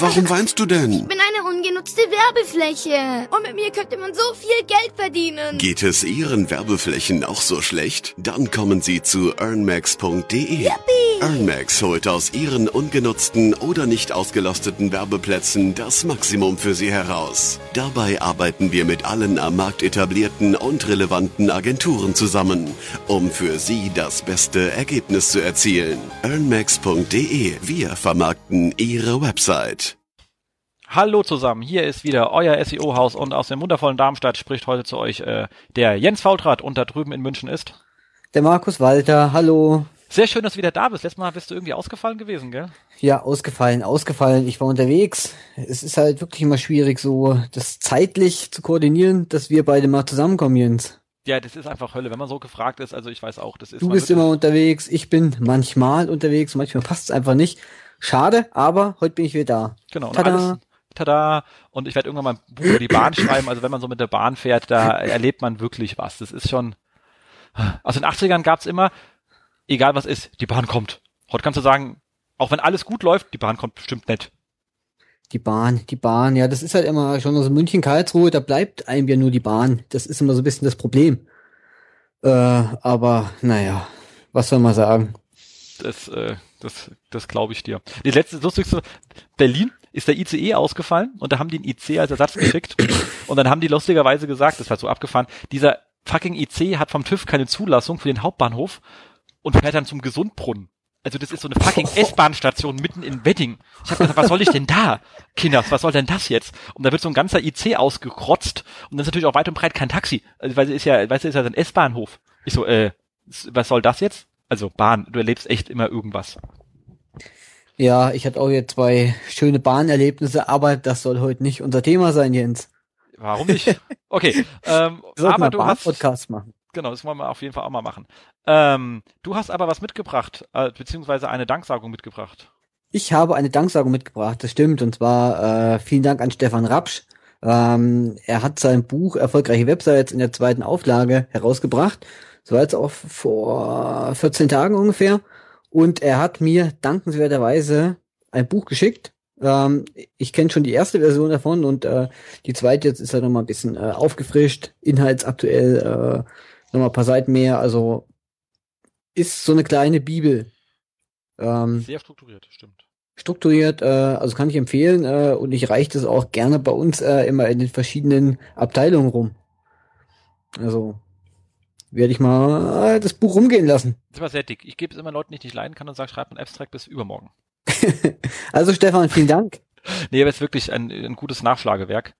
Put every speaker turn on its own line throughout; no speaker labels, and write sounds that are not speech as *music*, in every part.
Warum weinst du denn?
Ich bin Werbefläche. Und mit mir könnte man so viel Geld verdienen.
Geht es Ihren Werbeflächen auch so schlecht? Dann kommen Sie zu earnmax.de. Earnmax holt aus Ihren ungenutzten oder nicht ausgelasteten Werbeplätzen das Maximum für Sie heraus. Dabei arbeiten wir mit allen am Markt etablierten und relevanten Agenturen zusammen, um für Sie das beste Ergebnis zu erzielen. earnmax.de. Wir vermarkten Ihre Website.
Hallo zusammen, hier ist wieder euer SEO-Haus und aus dem wundervollen Darmstadt spricht heute zu euch äh, der Jens Faultrat und da drüben in München ist.
Der Markus Walter, hallo.
Sehr schön, dass du wieder da bist. Letztes Mal bist du irgendwie ausgefallen gewesen, gell?
Ja, ausgefallen, ausgefallen. Ich war unterwegs. Es ist halt wirklich immer schwierig, so das zeitlich zu koordinieren, dass wir beide mal zusammenkommen, Jens.
Ja, das ist einfach Hölle, wenn man so gefragt ist. Also ich weiß auch, das ist.
Du bist immer unterwegs, ich bin manchmal unterwegs, manchmal passt es einfach nicht. Schade, aber heute bin ich wieder da.
Genau. Und Tada. alles, tada. Und ich werde irgendwann mal ein Buch über die Bahn schreiben. Also wenn man so mit der Bahn fährt, da erlebt man wirklich was. Das ist schon. Also in den 80ern gab's immer, egal was ist, die Bahn kommt. Heute kannst du sagen, auch wenn alles gut läuft, die Bahn kommt bestimmt nicht.
Die Bahn, die Bahn, ja, das ist halt immer schon so München, Karlsruhe, da bleibt einem ja nur die Bahn. Das ist immer so ein bisschen das Problem. Äh, aber naja, was soll man sagen?
Das, äh, das, das glaube ich dir. Die letzte lustigste, Berlin ist der ICE ausgefallen und da haben die einen IC als Ersatz geschickt und dann haben die lustigerweise gesagt, das war so abgefahren, dieser fucking IC hat vom TÜV keine Zulassung für den Hauptbahnhof und fährt dann zum Gesundbrunnen. Also das ist so eine fucking *laughs* S-Bahn-Station mitten in Wedding. Ich habe gesagt, was soll ich denn da? Kinders, was soll denn das jetzt? Und da wird so ein ganzer IC ausgekrotzt und dann ist natürlich auch weit und breit kein Taxi. Also, weil es ist ja, weißt du, ist ja ein S-Bahnhof. Ich so, äh, was soll das jetzt? Also Bahn, du erlebst echt immer irgendwas.
Ja, ich hatte auch hier zwei schöne Bahnerlebnisse, aber das soll heute nicht unser Thema sein, Jens.
Warum nicht? *laughs* Okay, ähm,
aber du hast Podcast machen.
Genau, das wollen wir auf jeden Fall auch mal machen. Ähm, du hast aber was mitgebracht, äh, beziehungsweise eine Danksagung mitgebracht.
Ich habe eine Danksagung mitgebracht, das stimmt. Und zwar äh, vielen Dank an Stefan Rapsch. Ähm, er hat sein Buch Erfolgreiche Websites in der zweiten Auflage herausgebracht. So war jetzt auch vor 14 Tagen ungefähr. Und er hat mir dankenswerterweise ein Buch geschickt. Ähm, ich kenne schon die erste Version davon und äh, die zweite jetzt ist halt nochmal ein bisschen äh, aufgefrischt, inhaltsaktuell, äh, nochmal ein paar Seiten mehr. Also ist so eine kleine Bibel.
Ähm, Sehr strukturiert, stimmt.
Strukturiert, äh, also kann ich empfehlen äh, und ich reiche das auch gerne bei uns äh, immer in den verschiedenen Abteilungen rum. Also werde ich mal das Buch rumgehen lassen.
Das war sehr dick. Ich gebe es immer Leuten, die ich nicht leiden kann und sage, schreibt ein Abstract bis übermorgen. *laughs*
also Stefan, vielen Dank.
nee, aber es ist wirklich ein, ein gutes Nachschlagewerk.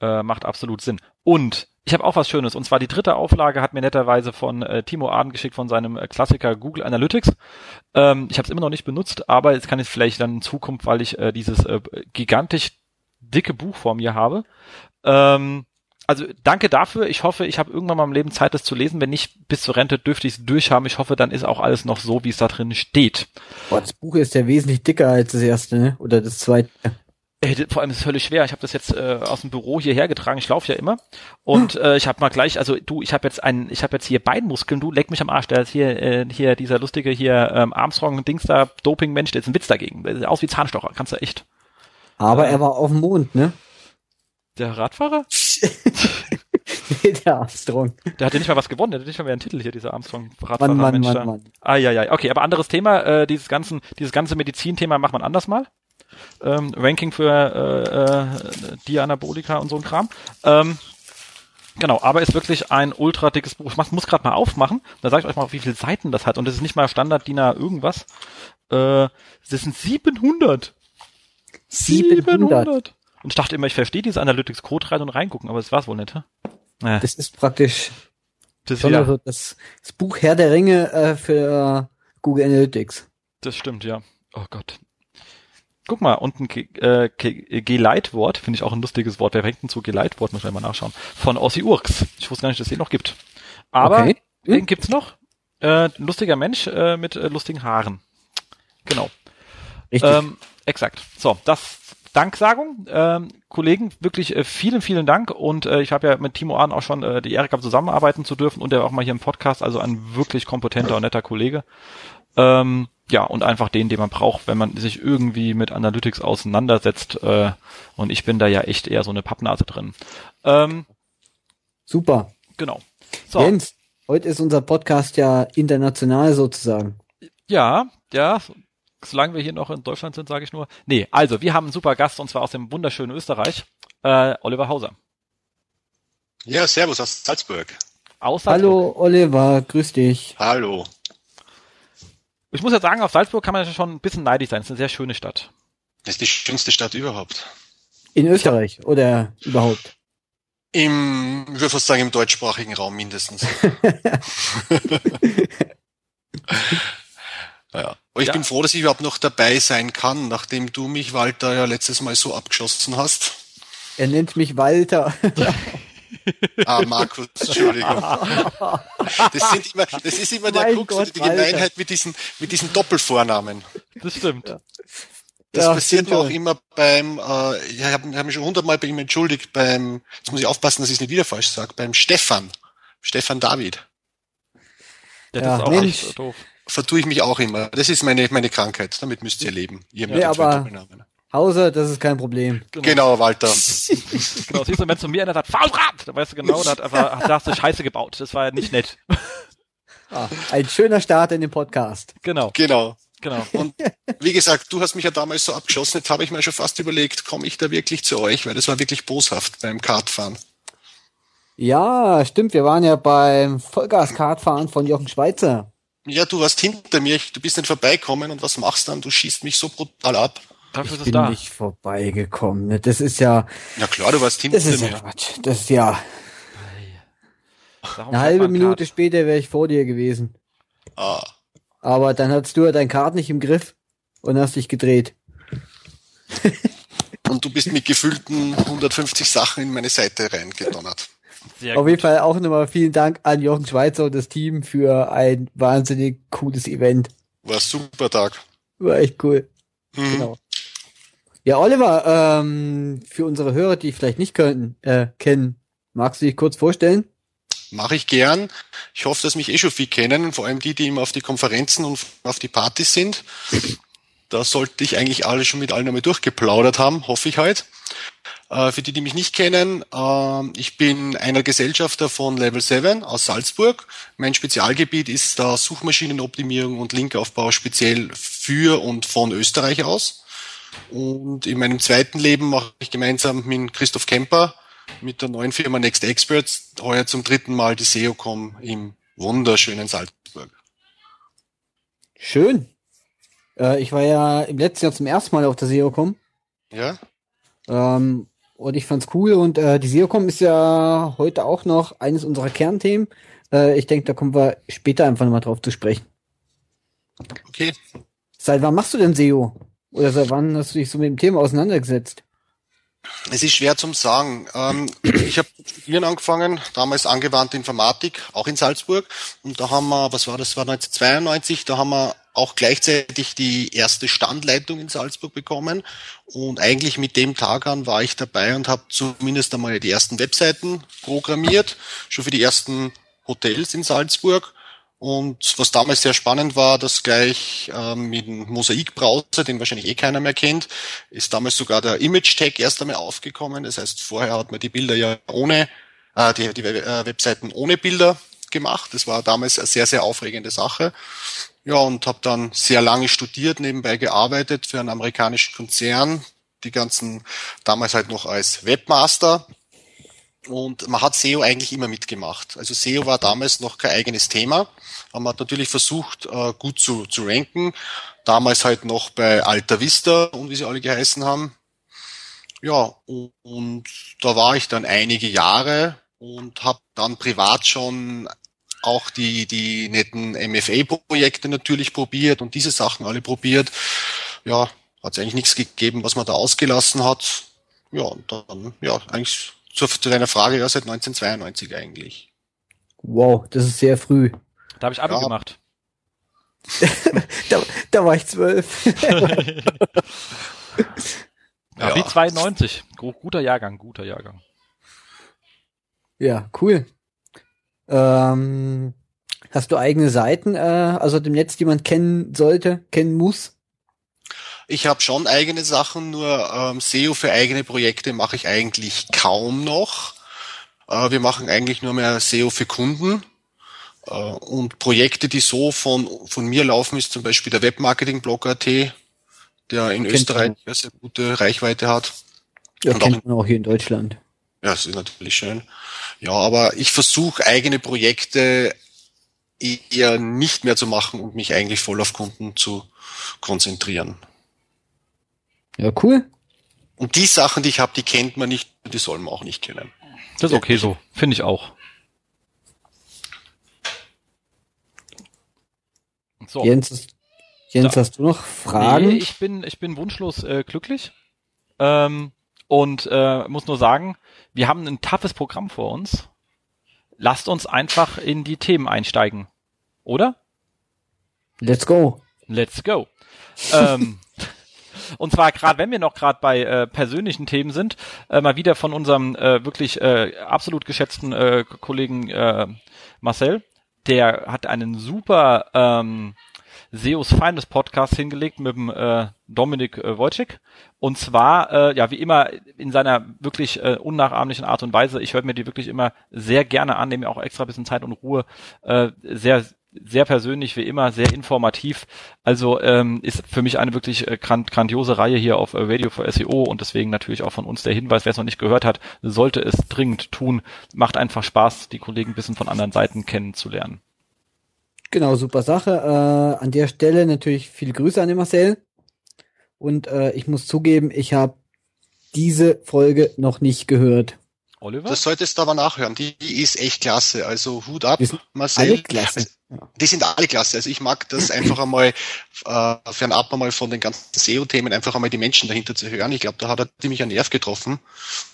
Äh, macht absolut Sinn. Und ich habe auch was Schönes. Und zwar die dritte Auflage hat mir netterweise von äh, Timo Aden geschickt von seinem äh, Klassiker Google Analytics. Ähm, ich habe es immer noch nicht benutzt, aber jetzt kann ich vielleicht dann in Zukunft, weil ich äh, dieses äh, gigantisch dicke Buch vor mir habe. Ähm, also danke dafür. Ich hoffe, ich habe irgendwann mal im Leben Zeit, das zu lesen. Wenn nicht bis zur Rente, dürfte ich es durchhaben. Ich hoffe, dann ist auch alles noch so, wie es da drin steht.
Boah, das Buch ist ja wesentlich dicker als das erste, ne? Oder das zweite.
Äh, vor allem ist es völlig schwer. Ich habe das jetzt äh, aus dem Büro hierher getragen. Ich laufe ja immer und *laughs* äh, ich habe mal gleich, also du, ich habe jetzt einen, ich habe jetzt hier Beinmuskeln. Du leck mich am Arsch. Der ist hier, äh, hier dieser lustige hier ähm, Armstrong-Dings da Doping-Mensch. Der ist ein Witz dagegen. Der sieht aus wie Zahnstocher. Kannst du echt.
Aber äh, er war auf dem Mond, ne?
Der Radfahrer? *laughs*
nee, der Armstrong.
Der hatte nicht mal was gewonnen, der hatte nicht mal mehr einen Titel hier, dieser Armstrong-Radfahrer.
Mann, Mann, Mann, Mann.
Ah, ja, ja. Okay, aber anderes Thema, äh, dieses ganzen, dieses ganze Medizin-Thema macht man anders mal. Ähm, Ranking für äh, äh, Dianabolika und so ein Kram. Ähm, Genau, aber ist wirklich ein ultra dickes Buch. Ich mach, muss gerade mal aufmachen. Da sage ich euch mal, wie viele Seiten das hat. Und das ist nicht mal Standard DIN irgendwas. Äh, das sind 700.
700. 700.
Und ich dachte immer, ich verstehe diese Analytics Code rein und reingucken, aber das war's wohl nicht. Hä?
Naja. Das ist praktisch das, ja. das, das, Buch Herr der Ringe äh, für Google Analytics.
Das stimmt, ja. Oh Gott. Guck mal, unten äh, Geleitwort, finde ich auch ein lustiges Wort. Wer hängt denn zu Geleitwort? Muss ich mal nachschauen. Von Ossi Urks. Ich wusste gar nicht, dass es den noch gibt. Aber okay. hm. den gibt's noch. Äh, ein lustiger Mensch äh, mit äh, lustigen Haaren. Genau.
Richtig.
Ähm, exakt. So, das Danksagung. Ähm, Kollegen, wirklich äh, vielen, vielen Dank. Und äh, ich habe ja mit Timo Ahn auch schon äh, die Ehre gehabt, zusammenarbeiten zu dürfen und er auch mal hier im Podcast, also ein wirklich kompetenter und netter Kollege. Ähm, ja, und einfach den, den man braucht, wenn man sich irgendwie mit Analytics auseinandersetzt. Äh, und ich bin da ja echt eher so eine Pappnase drin. Ähm,
Super.
genau. So.
Jens, heute ist unser Podcast ja international sozusagen.
Ja, ja. Solange wir hier noch in Deutschland sind, sage ich nur. Nee, also wir haben einen super Gast und zwar aus dem wunderschönen Österreich, äh, Oliver Hauser.
Ja, servus aus Salzburg.
Aus Salzburg.
Hallo Oliver, grüß dich.
Hallo.
Ich muss ja sagen, auf Salzburg kann man ja schon ein bisschen neidisch sein. Es ist eine sehr schöne Stadt.
Das ist die schönste Stadt überhaupt.
In Österreich oder überhaupt?
Im, ich würde fast sagen, im deutschsprachigen Raum mindestens. *laughs* *laughs* ja. Aber ich
Ja.
bin froh, dass ich überhaupt noch dabei sein kann, nachdem du mich, Walter, ja letztes Mal so abgeschossen hast.
Er nennt mich Walter.
Ah, Markus, Entschuldigung. Das, sind immer, das ist immer der Krux, die
Walter.
Gemeinheit mit diesen, mit diesen Doppelvornamen.
Das stimmt.
Das
Ja,
passiert mir auch immer beim, äh, ich habe hab mich schon hundertmal bei ihm entschuldigt, beim, jetzt muss ich aufpassen, dass ich es nicht wieder falsch sage, beim Stefan, Stefan David,
Ja, das
Ja,
ist auch
Mensch.
echt doof.
Vertue ich mich auch immer. Das ist meine, meine Krankheit, damit müsst ihr leben. Ihr zwei
aber-. Hauser, das ist kein Problem.
Genau, Walter. *laughs*
Genau, siehst du, wenn zu mir einer sagt, Faulrad, dann weißt du genau, da, hat einfach, *laughs* da hast du Scheiße gebaut. Das war ja nicht nett.
Ah, ein schöner Start in den Podcast.
Genau,
Genau.
genau.
Und wie gesagt, du hast mich ja damals so abgeschossen, jetzt habe ich mir schon fast überlegt, komme ich da wirklich zu euch, weil das war wirklich boshaft beim Kartfahren.
Ja, stimmt. Wir waren ja beim Vollgas-Kartfahren von Jochen Schweizer.
Ja, du warst hinter mir, du bist nicht vorbeikommen und was machst dann? Du schießt mich so brutal ab.
Dafür ist
Ich bin
da.
nicht vorbeigekommen. ne? Das ist ja,
Ja klar, du warst hinter
das ist ja
mir.
Quatsch. Das ist ja
Darum
eine halbe Minute
Kart.
später wäre ich vor dir gewesen.
Ah.
Aber dann hattest du ja dein Kart nicht im Griff und hast dich gedreht.
Und du bist mit gefühlten 150 Sachen in meine Seite reingedonnert.
Sehr
Auf
gut.
jeden Fall auch nochmal vielen Dank an Jochen Schweizer und das Team für ein wahnsinnig cooles Event.
War ein super Tag.
War echt cool.
Mhm.
Genau. Ja, Oliver, ähm, für unsere Hörer, die ich vielleicht nicht könnten, äh, kennen, magst du dich kurz vorstellen?
Mache ich gern. Ich hoffe, dass mich eh schon viel kennen, und vor allem die, die immer auf die Konferenzen und auf die Partys sind. Da sollte ich eigentlich alle schon mit allen einmal durchgeplaudert haben, hoffe ich halt. Für die, die mich nicht kennen, ähm, ich bin einer Gesellschafter von Level 7 aus Salzburg. Mein Spezialgebiet ist da Suchmaschinenoptimierung und Linkaufbau speziell für und von Österreich aus. Und in meinem zweiten Leben mache ich gemeinsam mit Christoph Kemper mit der neuen Firma Next Experts heuer zum dritten Mal die SEOCom im wunderschönen Salzburg.
Schön. Äh, ich war ja im letzten Jahr zum ersten Mal auf der SEOCom.
Ja?
Ähm, und ich fand's cool und äh, die SEOCom ist ja heute auch noch eines unserer Kernthemen. Äh, ich denke, da kommen wir später einfach nochmal drauf zu sprechen.
Okay.
Seit wann machst du denn SEO? Oder seit wann hast du dich so mit dem Thema auseinandergesetzt?
Es ist schwer zum sagen. Ähm, ich habe studieren angefangen, damals angewandte Informatik, auch in Salzburg. Und da haben wir, was war das, war 1992, da haben wir auch gleichzeitig die erste Standleitung in Salzburg bekommen. Und eigentlich mit dem Tag an war ich dabei und habe zumindest einmal die ersten Webseiten programmiert, schon für die ersten Hotels in Salzburg. Und was damals sehr spannend war, dass gleich ähm, mit dem Mosaik-Browser, den wahrscheinlich eh keiner mehr kennt, ist damals sogar der Image-Tag erst einmal aufgekommen. Das heißt, vorher hat man die Bilder ja ohne, äh, die, die äh, Webseiten ohne Bilder gemacht. Das war damals eine sehr, sehr aufregende Sache. Ja, und habe dann sehr lange studiert, nebenbei gearbeitet für einen amerikanischen Konzern, die ganzen damals halt noch als Webmaster. Und man hat SEO eigentlich immer mitgemacht. Also SEO war damals noch kein eigenes Thema. Aber man hat natürlich versucht, äh, gut zu, zu ranken. Damals halt noch bei Alta Vista und wie sie alle geheißen haben. Ja, und, und da war ich dann einige Jahre und habe dann privat schon auch die, die netten MFA-Projekte natürlich probiert und diese Sachen alle probiert. Ja, hat es eigentlich nichts gegeben, was man da ausgelassen hat. Ja, und dann, ja, eigentlich zu, zu deiner Frage, ja, seit 1992 eigentlich.
Wow, das ist sehr früh.
Da habe ich Abi
Ja.
gemacht. *laughs*
Da, da war ich zwölf. *laughs*
Ja.
Abi 92. Gu- Guter Jahrgang, guter Jahrgang.
ja, cool. Ähm, Hast du eigene Seiten, äh, also dem Netz, die man kennen sollte, kennen muss?
Ich habe schon eigene Sachen, nur ähm, SEO für eigene Projekte mache ich eigentlich kaum noch. Äh, wir machen eigentlich nur mehr SEO für Kunden. Äh, und Projekte, die so von, von mir laufen, ist zum Beispiel der Webmarketing-Blog.at, der in Österreich eine sehr gute Reichweite hat.
Ja, und kennt auch, man auch hier in Deutschland.
Ja, das ist natürlich schön. Ja, aber ich versuche eigene Projekte eher nicht mehr zu machen und mich eigentlich voll auf Kunden zu konzentrieren.
Ja, cool.
Und die Sachen, die ich habe, die kennt man nicht, die soll man auch nicht kennen.
Das ist okay so, finde ich auch.
So. Jens, Jens da. hast du noch Fragen? Nee,
ich bin, ich bin wunschlos äh, glücklich. Ähm, und äh, muss nur sagen, wir haben ein toughes Programm vor uns. Lasst uns einfach in die Themen einsteigen. Oder?
Let's go.
Let's go. ähm, *laughs* und zwar gerade, wenn wir noch gerade bei äh, persönlichen Themen sind, äh, mal wieder von unserem äh, wirklich äh, absolut geschätzten äh, Kollegen äh, Marcel. Der hat einen super ähm, Seos Feindes Podcast hingelegt mit dem äh, Dominik äh, Wojcik. Und zwar, äh, ja, wie immer in seiner wirklich äh, unnachahmlichen Art und Weise. Ich höre mir die wirklich immer sehr gerne an, nehme auch extra bisschen Zeit und Ruhe. Äh, sehr, sehr persönlich wie immer, sehr informativ. Also ähm, ist für mich eine wirklich äh, grand grandiose Reihe hier auf äh, Radio for SEO und deswegen natürlich auch von uns der Hinweis, wer es noch nicht gehört hat, sollte es dringend tun. Macht einfach Spaß, die Kollegen ein bisschen von anderen Seiten kennenzulernen.
Genau, super Sache. Äh, an der Stelle natürlich viele Grüße an den Marcel. Und äh, ich muss zugeben, ich habe diese Folge noch nicht gehört.
Oliver? Das solltest du aber nachhören. Die, die ist echt klasse. Also Hut ab, Marcel. Alle klasse. Die sind alle klasse. Also ich mag das einfach einmal äh, fernab einmal von den ganzen SEO-Themen, einfach einmal die Menschen dahinter zu hören. Ich glaube, da hat er ziemlich einen Nerv getroffen.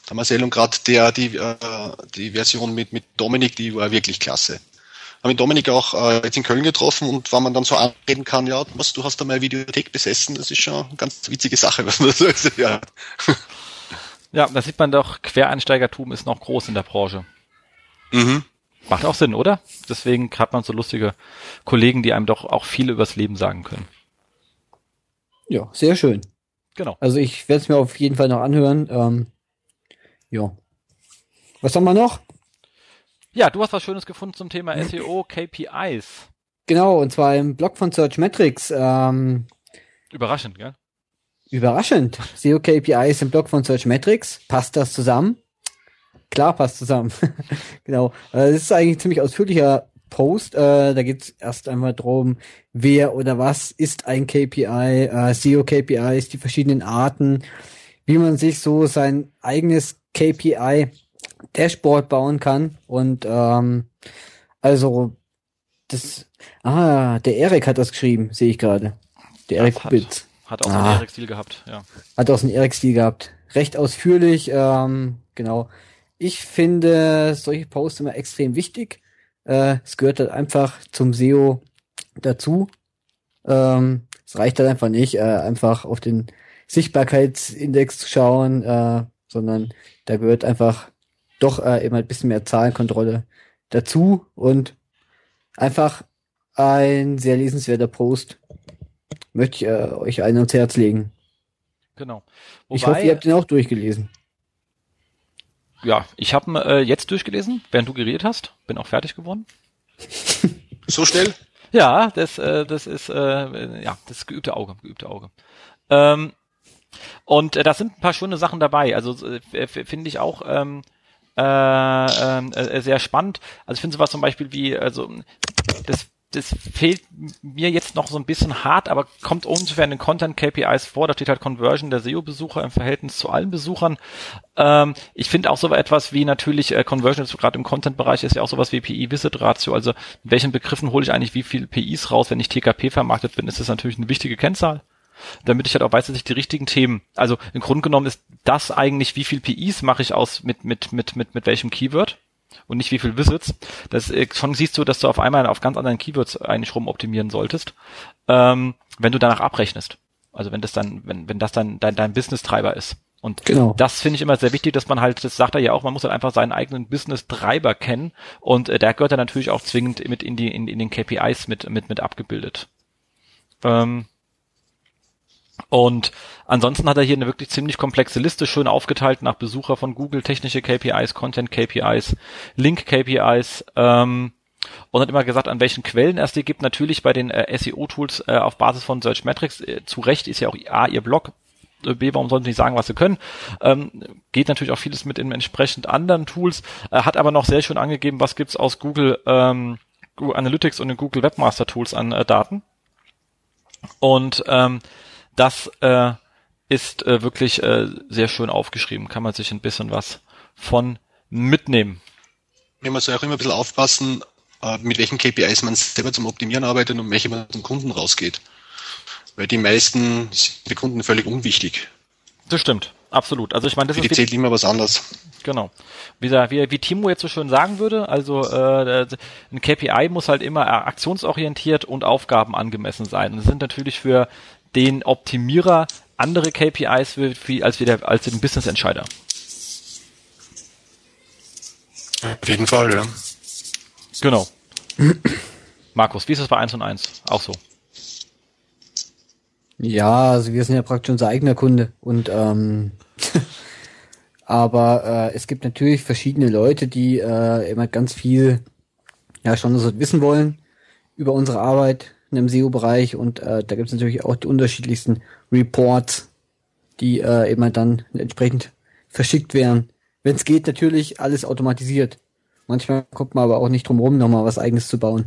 Der Marcel und gerade der, die, äh, die Version mit, mit Dominik, die war wirklich klasse habe mit Dominik auch äh, jetzt in Köln getroffen und wenn man dann so anreden kann, ja, was, du hast da mal eine Videothek besessen, das ist schon eine ganz witzige Sache, *laughs* was man so ja.
ja, da sieht man doch, Quereinsteigertum ist noch groß in der Branche. Mhm. Macht auch Sinn, oder? Deswegen hat man so lustige Kollegen, die einem doch auch viel übers Leben sagen können.
Ja, sehr schön.
Genau.
Also ich werde es mir auf jeden Fall noch anhören. Ähm, ja. Was haben wir noch?
Ja, du hast was Schönes gefunden zum Thema SEO KPIs.
Genau, und zwar im Blog von Search Metrics. Ähm,
überraschend, gell?
Überraschend. SEO KPIs im Blog von Search Metrics. Passt das zusammen? Klar, passt zusammen. *laughs* genau. Äh, das ist eigentlich ein ziemlich ausführlicher Post. Äh, da geht es erst einmal darum, wer oder was ist ein KPI, äh, SEO KPIs, die verschiedenen Arten, wie man sich so sein eigenes KPI Dashboard bauen kann. Und ähm, also das, ah, der Erik hat das geschrieben, sehe ich gerade. Der Erik
Kubitz. Hat, hat auch ah, einen Erik-Stil gehabt, ja.
Hat auch einen Erik-Stil gehabt. Recht ausführlich, ähm, genau. Ich finde solche Posts immer extrem wichtig. Äh, es gehört halt einfach zum SEO dazu. Ähm, es reicht halt einfach nicht, äh, einfach auf den Sichtbarkeitsindex zu schauen, äh, sondern da gehört einfach doch äh, immer ein bisschen mehr Zahlenkontrolle dazu und einfach ein sehr lesenswerter Post. Möchte ich äh, euch einen ans Herz legen.
Genau.
Wobei, ich hoffe, ihr habt ihn auch durchgelesen.
Ja, ich habe ihn äh, jetzt durchgelesen, während du geredet hast. Bin auch fertig geworden. *laughs*
so schnell?
Ja, das, äh, das ist äh, ja das geübte Auge, geübte Auge. Ähm, und äh, da sind ein paar schöne Sachen dabei. Also äh, finde ich auch ähm, äh, ähm, äh, sehr spannend. Also ich finde sowas zum Beispiel wie, also das das fehlt mir jetzt noch so ein bisschen hart, aber kommt ungefähr in den Content KPIs vor. Da steht halt Conversion der SEO-Besucher im Verhältnis zu allen Besuchern. Ähm, ich finde auch so etwas wie natürlich äh, Conversion, gerade im Content-Bereich ist ja auch sowas wie PI-Visit-Ratio. Also in welchen Begriffen hole ich eigentlich wie viel PIs raus? Wenn ich TKP vermarktet bin, ist das natürlich eine wichtige Kennzahl damit ich halt auch weiß, dass ich die richtigen Themen, also im Grunde genommen ist das eigentlich, wie viel PIs mache ich aus mit, mit, mit, mit, mit welchem Keyword und nicht wie viel Visits. Das äh, schon siehst du, dass du auf einmal auf ganz anderen Keywords eigentlich rumoptimieren solltest, ähm, wenn du danach abrechnest. Also wenn das dann, wenn, wenn das dann dein, dein Business-Treiber ist. Und genau. das finde ich immer sehr wichtig, dass man halt, das sagt er ja auch, man muss halt einfach seinen eigenen Business-Treiber kennen und äh, der gehört dann natürlich auch zwingend mit in die in, in den KPIs mit mit mit abgebildet. Ähm, und ansonsten hat er hier eine wirklich ziemlich komplexe Liste, schön aufgeteilt nach Besucher von Google, technische KPIs, Content KPIs, Link KPIs. Ähm, und hat immer gesagt, an welchen Quellen es die gibt. Natürlich bei den äh, SEO-Tools äh, auf Basis von Search Metrics. Äh, zu Recht ist ja auch A, ihr Blog. Äh, B, warum sollen sie nicht sagen, was sie können? Ähm, geht natürlich auch vieles mit in entsprechend anderen Tools. Äh, hat aber noch sehr schön angegeben, was gibt's aus Google, ähm, Google Analytics und den Google Webmaster Tools an äh, Daten. Und ähm, das äh, ist äh, wirklich äh, sehr schön aufgeschrieben. Kann man sich ein bisschen was von mitnehmen.
Ja, man soll auch immer ein bisschen aufpassen, äh, mit welchen KPIs man selber zum Optimieren arbeitet und welche man zum Kunden rausgeht. Weil die meisten sind die Kunden völlig unwichtig.
Das stimmt, absolut. Also ich meine, das
Für ist die zählt immer was anderes.
Genau. Wie, wie, wie Timo jetzt so schön sagen würde, also äh, ein KPI muss halt immer aktionsorientiert und Aufgaben angemessen sein. Und das sind natürlich für den Optimierer andere KPIs wie, als, wie der, als den Business Entscheider.
Auf jeden Fall, ja.
Genau. *clears throat* Markus, wie ist es bei 1 und 1? Auch so.
Ja, also wir sind ja praktisch unser eigener Kunde und ähm, *laughs* aber äh, es gibt natürlich verschiedene Leute, die äh, immer ganz viel ja schon so wissen wollen über unsere Arbeit in dem SEO-Bereich und äh, da gibt es natürlich auch die unterschiedlichsten Reports, die äh, immer dann entsprechend verschickt werden. Wenn es geht, natürlich alles automatisiert. Manchmal kommt man aber auch nicht drum rum, nochmal was eigenes zu bauen.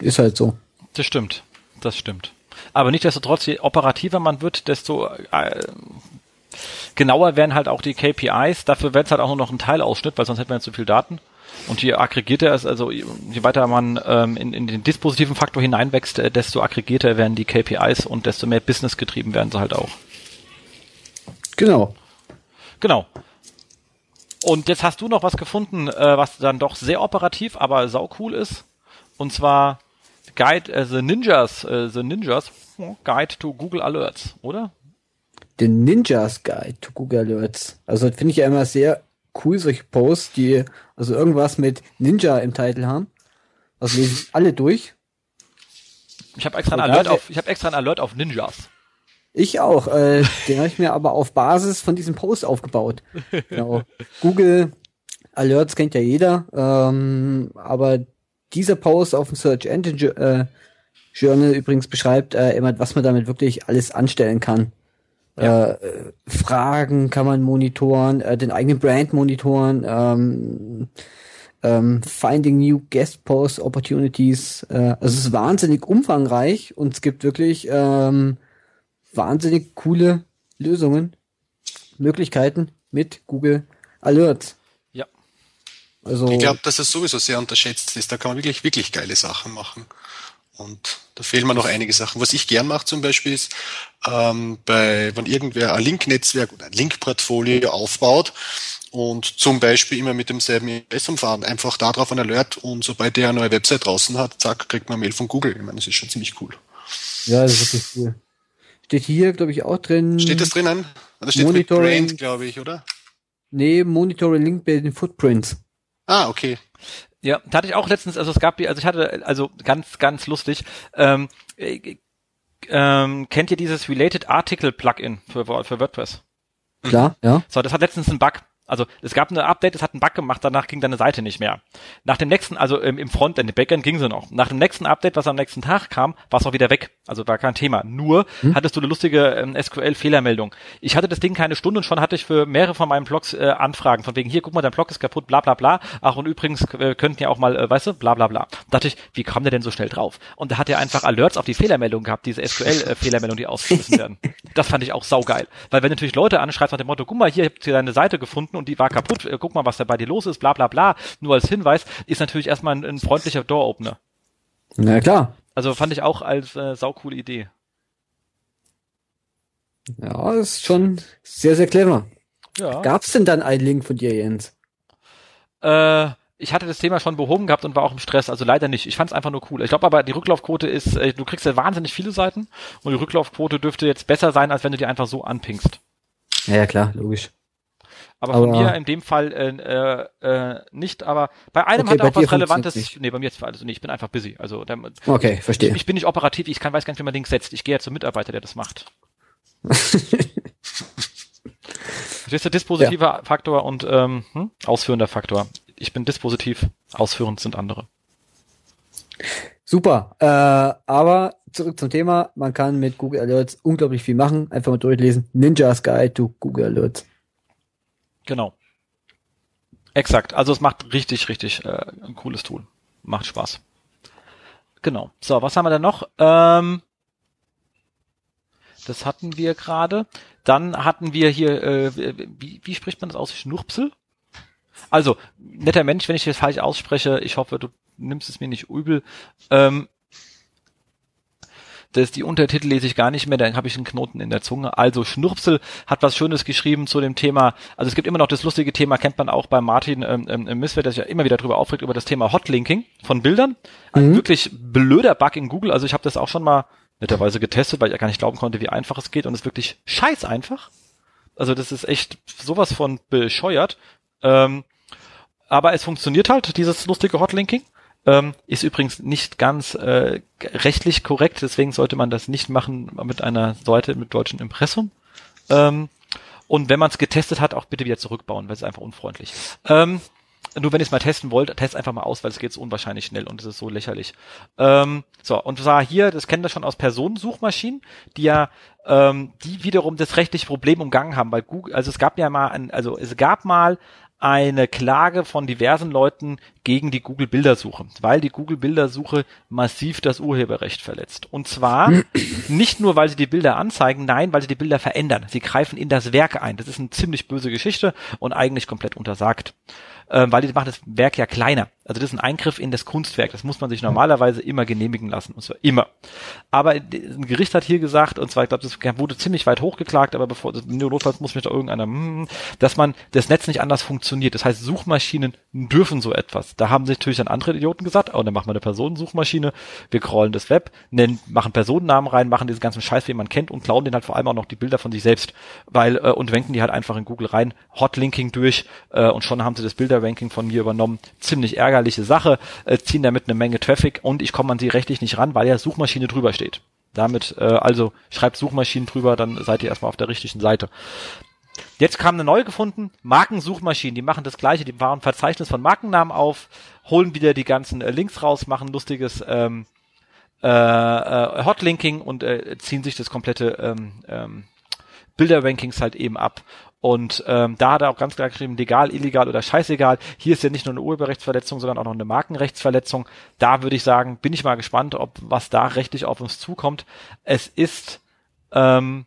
Ist halt so.
Das stimmt. Das stimmt. Aber nichtsdestotrotz, je operativer man wird, desto äh, genauer werden halt auch die KPIs. Dafür wird es halt auch nur noch ein Teilausschnitt, weil sonst hätten wir zu viel Daten. Und je aggregierter es, also je weiter man ähm, in, in den dispositiven Faktor hineinwächst, äh, desto aggregierter werden die KPIs und desto mehr Business getrieben werden sie halt auch.
Genau.
Genau. Und jetzt hast du noch was gefunden, äh, was dann doch sehr operativ, aber sau cool ist. Und zwar Guide äh, the Ninjas, äh, the Ninjas Guide to Google Alerts, oder?
The Ninjas Guide to Google Alerts. Also finde ich ja immer sehr cool, solche Posts, die also irgendwas mit Ninja im Titel haben. Also lesen alle durch.
Ich habe extra, ein Alert auf, ich hab extra ein Alert auf Ninjas.
Ich auch. Äh, den habe ich mir aber auf Basis von diesem Post aufgebaut. Genau. Google Alerts kennt ja jeder, ähm, aber dieser Post auf dem Search Engine äh, Journal übrigens beschreibt äh, immer, was man damit wirklich alles anstellen kann. Ja. Äh, Fragen kann man monitoren, äh, den eigenen Brand monitoren, ähm, ähm, Finding New Guest Post Opportunities. Äh, also es ist wahnsinnig umfangreich und es gibt wirklich ähm, wahnsinnig coole Lösungen, Möglichkeiten mit Google Alerts.
Ja.
Also ich glaube, dass es sowieso sehr unterschätzt ist. Da kann man wirklich, wirklich geile Sachen machen. Und da fehlen mir noch einige Sachen. Was ich gern mache zum Beispiel ist, ähm, bei, wenn irgendwer ein Link-Netzwerk oder ein Link-Portfolio aufbaut und zum Beispiel immer mit demselben Impressum fahren, einfach darauf ein Alert und sobald der eine neue Website draußen hat, zack, kriegt man eine Mail von Google. Ich meine, das ist schon ziemlich cool.
Ja, das ist wirklich cool. Steht hier, glaube ich, auch drin.
Steht das drinnen? Das steht Monitoring, glaube ich, oder?
Nee, Monitoring Link Building Footprints.
Ah, okay.
Ja, da hatte ich auch letztens, also es gab, also ich hatte, also ganz, ganz lustig, ähm, äh, ähm, kennt ihr dieses Related Article Plugin für, für WordPress?
Klar, ja.
So, das hat letztens einen Bug. Also es gab eine Update, es hat einen Bug gemacht, danach ging deine Seite nicht mehr. Nach dem nächsten, also im, im Frontend, im Backend ging sie noch. Nach dem nächsten Update, was am nächsten Tag kam, war es auch wieder weg. Also war kein Thema. Nur hm? hattest du eine lustige ähm, SQL-Fehlermeldung. Ich hatte das Ding keine Stunde und schon hatte ich für mehrere von meinen Blogs äh, Anfragen. Von wegen, hier, guck mal, dein Blog ist kaputt, bla bla bla. Ach, und übrigens äh, könnten ja auch mal, äh, weißt du, bla bla bla. Da dachte ich, wie kam der denn so schnell drauf? Und da hat er einfach Alerts auf die Fehlermeldung gehabt, diese SQL-Fehlermeldung, die ausgeschmissen *laughs* werden. Das fand ich auch saugeil. Weil wenn du natürlich Leute anschreibst nach dem Motto, guck mal, hier habt ihr deine Seite gefunden und die war kaputt, äh, guck mal, was da bei dir los ist, bla bla bla, nur als Hinweis, ist natürlich erstmal ein, ein freundlicher Door-Opener.
Na klar.
Also fand ich auch als äh, saucoole Idee.
Ja, das ist schon sehr, sehr clever. Ja. Gab's denn dann einen Link von dir, Jens?
Äh, ich hatte das Thema schon behoben gehabt und war auch im Stress, also leider nicht. Ich fand es einfach nur cool. Ich glaube aber, die Rücklaufquote ist, äh, du kriegst ja wahnsinnig viele Seiten und die Rücklaufquote dürfte jetzt besser sein, als wenn du die einfach so anpingst.
Ja, ja klar, logisch.
Aber, aber von mir in dem Fall äh, äh, nicht, aber bei einem okay, hat er auch was Relevantes. Nicht. Nee, bei mir jetzt also nee, ich bin einfach busy. Also der,
Okay, verstehe.
Ich, ich, bin nicht operativ, ich kann weiß gar nicht, wie man Dings setzt. Ich gehe ja zum Mitarbeiter, der das macht. *laughs* Verstehst du, dispositiver ja. Faktor und ähm, hm? ausführender Faktor. Ich bin dispositiv, ausführend sind andere.
Super. Äh, aber zurück zum Thema. Man kann mit Google Alerts unglaublich viel machen. Einfach mal durchlesen. Ninja's Guide to Google Alerts.
Genau. Exakt. Also es macht richtig, richtig äh, ein cooles Tool. Macht Spaß. Genau. So, was haben wir denn noch? Ähm, das hatten wir gerade. Dann hatten wir hier, äh, wie, wie spricht man das aus? Schnurpsel? Also, netter Mensch, wenn ich das falsch ausspreche, ich hoffe, du nimmst es mir nicht übel. Ähm, das, die Untertitel lese ich gar nicht mehr, dann habe ich einen Knoten in der Zunge. Also Schnurpsel hat was Schönes geschrieben zu dem Thema. Also es gibt immer noch das lustige Thema, kennt man auch bei Martin ähm, ähm, Misswert, der sich ja immer wieder drüber aufregt, über das Thema Hotlinking von Bildern. Ein mhm. wirklich blöder Bug in Google. Also ich habe das auch schon mal netterweise getestet, weil ich ja gar nicht glauben konnte, wie einfach es geht. Und es ist wirklich scheiß einfach. Also das ist echt sowas von bescheuert. Ähm, aber es funktioniert halt, dieses lustige Hotlinking. Ähm, ist übrigens nicht ganz äh, rechtlich korrekt, deswegen sollte man das nicht machen mit einer Seite mit deutschem Impressum. Ähm, und wenn man es getestet hat, auch bitte wieder zurückbauen, weil es einfach unfreundlich. Ähm, nur wenn ihr es mal testen wollt, test einfach mal aus, weil es geht so unwahrscheinlich schnell und es ist so lächerlich. Ähm, so, und zwar hier, das kennen wir schon aus Personensuchmaschinen, die ja, ähm, die wiederum das rechtliche Problem umgangen haben, weil Google, also es gab ja mal ein, also es gab mal eine Klage von diversen Leuten gegen die Google Bildersuche, weil die Google Bildersuche massiv das Urheberrecht verletzt. Und zwar *clears throat* nicht nur, weil sie die Bilder anzeigen, nein, weil sie die Bilder verändern. Sie greifen in das Werk ein. Das ist eine ziemlich böse Geschichte und eigentlich komplett untersagt äh, weil die machen das Werk ja kleiner. Also das ist ein Eingriff in das Kunstwerk. Das muss man sich normalerweise immer genehmigen lassen. Und zwar immer. Aber ein Gericht hat hier gesagt, und zwar, ich glaube, das wurde ziemlich weit hochgeklagt, aber bevor, notfalls muss mich da irgendeiner, hm, dass man das Netz nicht anders funktioniert. Das heißt, Suchmaschinen dürfen so etwas. Da haben sich natürlich dann andere Idioten gesagt, oh, dann machen wir eine Personensuchmaschine, wir crawlen das Web, nennen, machen Personennamen rein, machen diesen ganzen Scheiß, wie man kennt und klauen den halt vor allem auch noch die Bilder von sich selbst, weil, äh, und wenken die halt einfach in Google rein, Hotlinking durch, äh, und schon haben sie das Bilderranking von mir übernommen. Ziemlich ärgerliche Sache, äh, ziehen damit eine Menge Traffic und ich komme an sie rechtlich nicht ran, weil ja Suchmaschine drüber steht. Damit, äh, also schreibt Suchmaschinen drüber, dann seid ihr erstmal auf der richtigen Seite. Jetzt kam eine neue gefunden, Markensuchmaschinen, die machen das gleiche, die bauen Verzeichnis von Markennamen auf, holen wieder die ganzen äh, Links raus, machen lustiges ähm, äh, äh, Hotlinking und äh, ziehen sich das komplette ähm, ähm, Bilderrankings halt eben ab. Und ähm, da hat er auch ganz klar geschrieben, legal, illegal oder scheißegal. Hier ist ja nicht nur eine Urheberrechtsverletzung, sondern auch noch eine Markenrechtsverletzung. Da würde ich sagen, bin ich mal gespannt, ob was da rechtlich auf uns zukommt. Es ist ähm,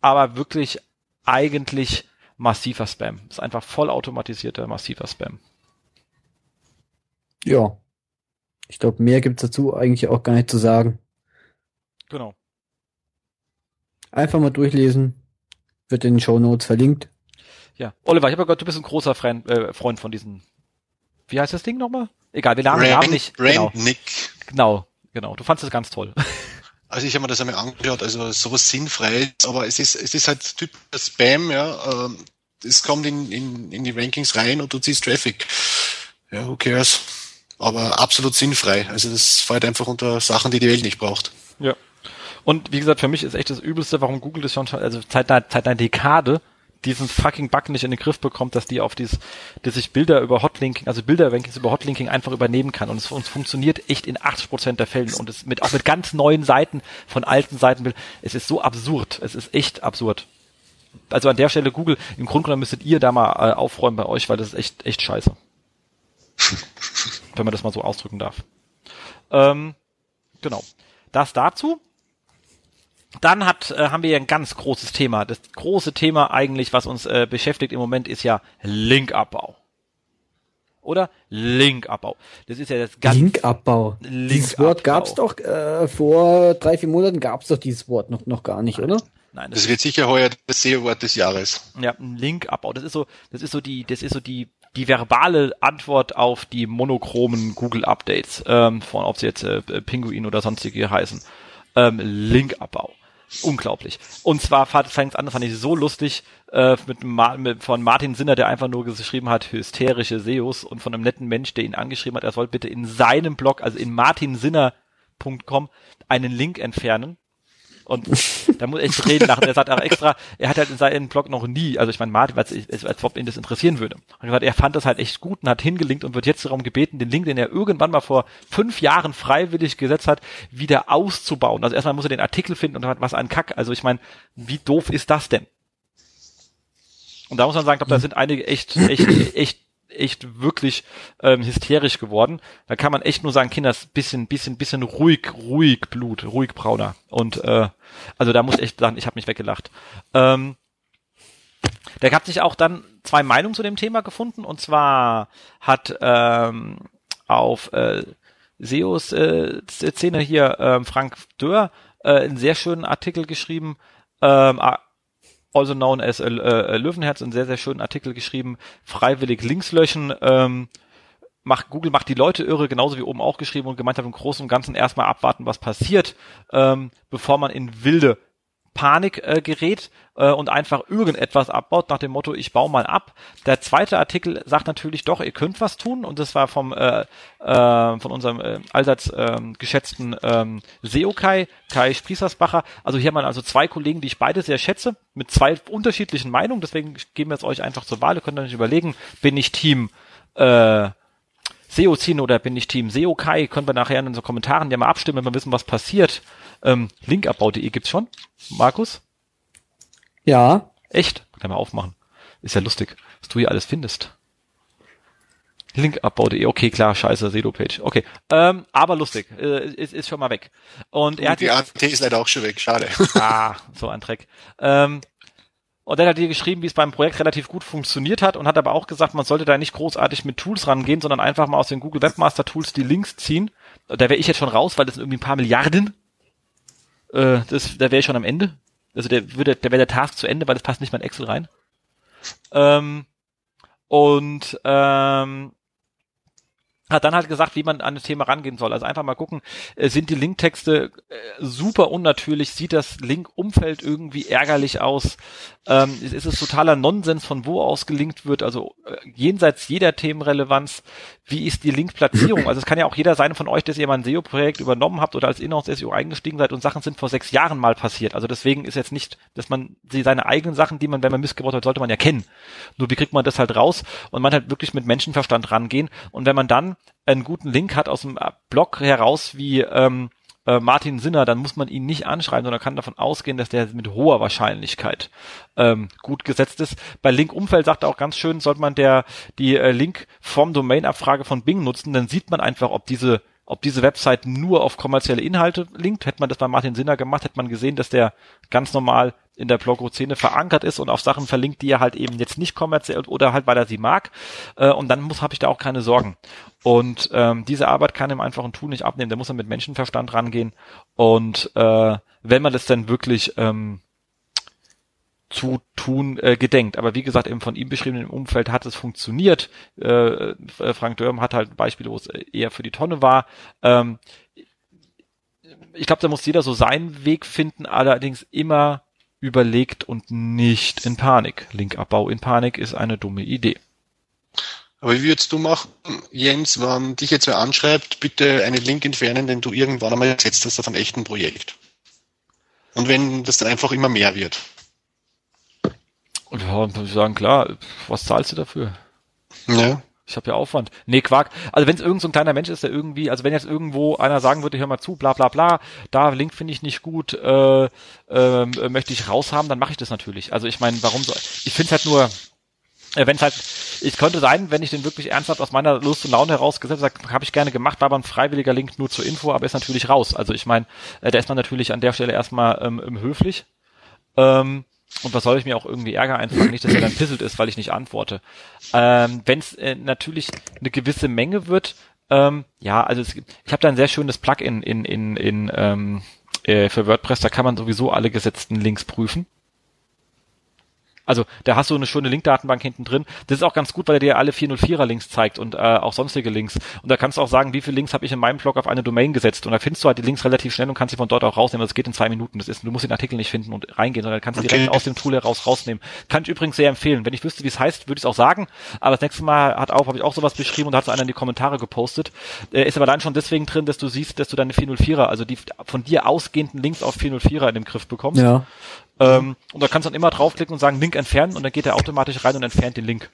aber wirklich eigentlich massiver Spam. Es ist einfach vollautomatisierter massiver Spam.
Ja. Ich glaube, mehr gibt's dazu eigentlich auch gar nicht zu sagen.
Genau.
Einfach mal durchlesen, wird in den Show Notes verlinkt.
Ja. Oliver, ich habe gehört, du bist ein großer Freund, äh, Freund von diesen. Wie heißt das Ding nochmal? Egal, wir nahmen den Namen nicht.
Brain genau. Nick.
Genau, genau. Du fandest es ganz toll. *laughs*
Also ich habe mir das einmal angeschaut, also sowas sinnfrei, aber es ist, es ist halt Typ Spam, ja. Ähm, es kommt in, in, in die Rankings rein und du ziehst Traffic. Ja, who cares? Aber absolut sinnfrei. Also das fällt einfach unter Sachen, die die Welt nicht braucht.
Ja. Und wie gesagt, für mich ist echt das Übelste, warum Google das schon, also seit einer, seit einer Dekade diesen fucking Bug nicht in den Griff bekommt, dass die auf dieses, dass sich Bilder über Hotlinking, also Bilderrankings über Hotlinking einfach übernehmen kann. Und es uns funktioniert echt in 80 Prozent der Fällen und es mit, auch mit ganz neuen Seiten von alten Seiten. Es ist so absurd. Es ist echt absurd. Also an der Stelle Google, im Grunde genommen müsstet ihr da mal äh, aufräumen bei euch, weil das ist echt, echt scheiße. *laughs* Wenn man das mal so ausdrücken darf. Ähm, genau. Das dazu. Dann hat, äh, haben wir ja ein ganz großes Thema. Das große Thema eigentlich, was uns äh, beschäftigt im Moment, ist ja Linkabbau. Oder Linkabbau. Das ist ja das
ganze Linkabbau. Link dieses Wort gab's doch äh, vor drei, vier Monaten gab's doch dieses Wort noch, noch gar nicht, oder?
Nein, das, das wird sicher heuer das SEO-Wort des Jahres.
Ja, ein Linkabbau. Das ist so, das ist so die, das ist so die, die verbale Antwort auf die monochromen Google Updates, ähm, von ob sie jetzt äh, Pinguin oder sonstige heißen. Ähm, Linkabbau. Unglaublich. Und zwar fängt es an, fand ich so lustig, äh, mit, mit, von Martin Sinner, der einfach nur geschrieben hat, hysterische SEOs und von einem netten Mensch, der ihn angeschrieben hat, er soll bitte in seinem Blog, also in martinsinner.com, einen Link entfernen und da muss ich reden lachen. Er sagt auch extra, er hat halt in seinem Blog noch nie, also ich meine, Martin, als, als, als ob ihn das interessieren würde. Und gesagt, er fand das halt echt gut und hat hingelinkt und wird jetzt darum gebeten, den Link, den er irgendwann mal vor fünf Jahren freiwillig gesetzt hat, wieder auszubauen. Also erstmal muss er den Artikel finden und hat was ein Kack. Also ich meine, wie doof ist das denn? Und da muss man sagen, ich glaube, da sind einige echt, echt, echt echt wirklich ähm, hysterisch geworden. Da kann man echt nur sagen, Kinder, bisschen, bisschen, bisschen ruhig, ruhig Blut, ruhig brauner. Und äh, also da muss ich echt sagen, ich habe mich weggelacht. Ähm, da gab sich auch dann zwei Meinungen zu dem Thema gefunden. Und zwar hat ähm, auf äh, SEOs äh, Szene hier äh, Frank Dörr äh, einen sehr schönen Artikel geschrieben. Ähm, also known as äh, äh, Löwenherz, einen sehr, sehr schönen Artikel geschrieben, freiwillig Links löschen, ähm, macht, Google macht die Leute irre, genauso wie oben auch geschrieben und gemeint hat, im Großen und Ganzen erstmal abwarten, was passiert, ähm, bevor man in wilde Panik äh, gerät äh, und einfach irgendetwas abbaut nach dem Motto, ich baue mal ab. Der zweite Artikel sagt natürlich doch, ihr könnt was tun und das war vom äh, äh, von unserem äh, allseits äh, geschätzten ähm, SEO Kai, Spriesersbacher. Also hier haben wir also zwei Kollegen, die ich beide sehr schätze, mit zwei unterschiedlichen Meinungen, deswegen geben wir es euch einfach zur Wahl, ihr könnt euch überlegen, bin ich Team äh, SEO ziehen oder bin ich Team SEO Kai, können wir nachher in unseren Kommentaren ja mal abstimmen, wenn wir wissen, was passiert. Ähm, Linkabbau.de gibt's schon. Markus?
Ja.
Echt? Kann mal aufmachen. Ist ja lustig, was du hier alles findest. Linkabbau.de, okay, klar, scheiße, Sedo-Page. Okay, ähm, aber lustig, äh, ist, ist schon mal weg. Und er hat
die AT ist leider auch schon weg, schade. *laughs*
Ah, so ein Dreck. Ähm, und dann hat dir geschrieben, wie es beim Projekt relativ gut funktioniert hat und hat aber auch gesagt, man sollte da nicht großartig mit Tools rangehen, sondern einfach mal aus den Google Webmaster Tools die Links ziehen. Da wäre ich jetzt schon raus, weil das sind irgendwie ein paar Milliarden äh, das, da wäre ich schon am Ende. Also der würde, der wäre der Task zu Ende, weil das passt nicht mal in Excel rein. Ähm, und ähm, hat dann halt gesagt, wie man an das Thema rangehen soll. Also einfach mal gucken, äh, sind die Linktexte äh, super unnatürlich, sieht das Link-Umfeld irgendwie ärgerlich aus, ähm, ist es totaler Nonsens, von wo aus gelinkt wird, also äh, jenseits jeder Themenrelevanz, wie ist die Linkplatzierung? Also es kann ja auch jeder sein von euch, dass ihr mal ein SEO-Projekt übernommen habt oder als Inhouse-SEO eingestiegen seid und Sachen sind vor sechs Jahren mal passiert. Also deswegen ist jetzt nicht, dass man seine eigenen Sachen, die man, wenn man missgebaut hat, sollte man ja kennen. Nur wie kriegt man das halt raus und man halt wirklich mit Menschenverstand rangehen und wenn man dann einen guten Link hat aus dem Blog heraus wie ähm, äh, Martin Sinner, dann muss man ihn nicht anschreiben, sondern kann davon ausgehen, dass der mit hoher Wahrscheinlichkeit ähm, gut gesetzt ist. Bei Link Umfeld sagt er auch ganz schön, sollte man der die äh, Link vom Domain-Abfrage von Bing nutzen, dann sieht man einfach, ob diese ob diese Website nur auf kommerzielle Inhalte linkt. Hätte man das bei Martin Sinner gemacht, hätte man gesehen, dass der ganz normal in der Blogro-Szene verankert ist und auf Sachen verlinkt, die er halt eben jetzt nicht kommerziell oder halt, weil er sie mag. Äh, und dann muss habe ich da auch keine Sorgen. Und ähm, diese Arbeit kann ihm einfach ein Tool nicht abnehmen. Da muss er mit Menschenverstand rangehen. Und äh, wenn man das dann wirklich ähm, zu tun äh, gedenkt. Aber wie gesagt, eben von ihm beschriebenen Umfeld hat es funktioniert. Äh, Frank Dörm hat halt Beispiele, wo es eher für die Tonne war. Ähm, ich glaube, da muss jeder so seinen Weg finden, allerdings immer überlegt und nicht in Panik. Linkabbau in Panik ist eine dumme Idee.
Aber wie würdest du machen, Jens, wenn dich jetzt wer anschreibt, bitte einen Link entfernen, den du irgendwann einmal gesetzt hast auf einem echten Projekt? Und wenn das dann einfach immer mehr wird?
Und ja, muss ich sagen, klar, was zahlst du dafür?
Ja.
Ich habe ja Aufwand. Nee, Quark. Also wenn es irgend so ein kleiner Mensch ist, der irgendwie, also wenn jetzt irgendwo einer sagen würde, hör mal zu, bla bla bla, da Link finde ich nicht gut, äh, äh, möchte ich raushaben, dann mache ich das natürlich. Also ich meine, warum so? Ich finde halt nur, äh, wenn es halt, ich könnte sein, wenn ich den wirklich ernsthaft aus meiner Lust und Laune herausgesetzt habe, habe ich gerne gemacht, war aber ein freiwilliger Link nur zur Info, aber ist natürlich raus. Also ich meine, äh, da ist man natürlich an der Stelle erstmal ähm, höflich. Ähm, und was soll ich mir auch irgendwie Ärger einfangen, nicht, dass er dann pisselt ist, weil ich nicht antworte. Ähm, Wenn es äh, natürlich eine gewisse Menge wird, ähm, ja, also es, ich habe da ein sehr schönes Plugin in in in ähm, äh, für WordPress, da kann man sowieso alle gesetzten Links prüfen. Also da hast du eine schöne Linkdatenbank hinten drin. Das ist auch ganz gut, weil er dir alle 404er Links zeigt und äh, auch sonstige Links. Und da kannst du auch sagen, wie viele Links habe ich in meinem Blog auf eine Domain gesetzt. Und da findest du halt die Links relativ schnell und kannst sie von dort auch rausnehmen. Das geht in zwei Minuten. Das ist, du musst den Artikel nicht finden und reingehen, sondern kannst okay. direkt aus dem Tool heraus rausnehmen. Kann ich übrigens sehr empfehlen. Wenn ich wüsste, wie es heißt, würde ich es auch sagen. Aber das nächste Mal hat auch, habe ich auch sowas beschrieben und da hat es einer in die Kommentare gepostet. Äh, ist aber dann schon deswegen drin, dass du siehst, dass du deine 404er, also die von dir ausgehenden Links auf 404er in dem Griff bekommst.
Ja.
Ähm, und da kannst du dann immer draufklicken und sagen Link entfernen und dann geht er automatisch rein und entfernt den Link.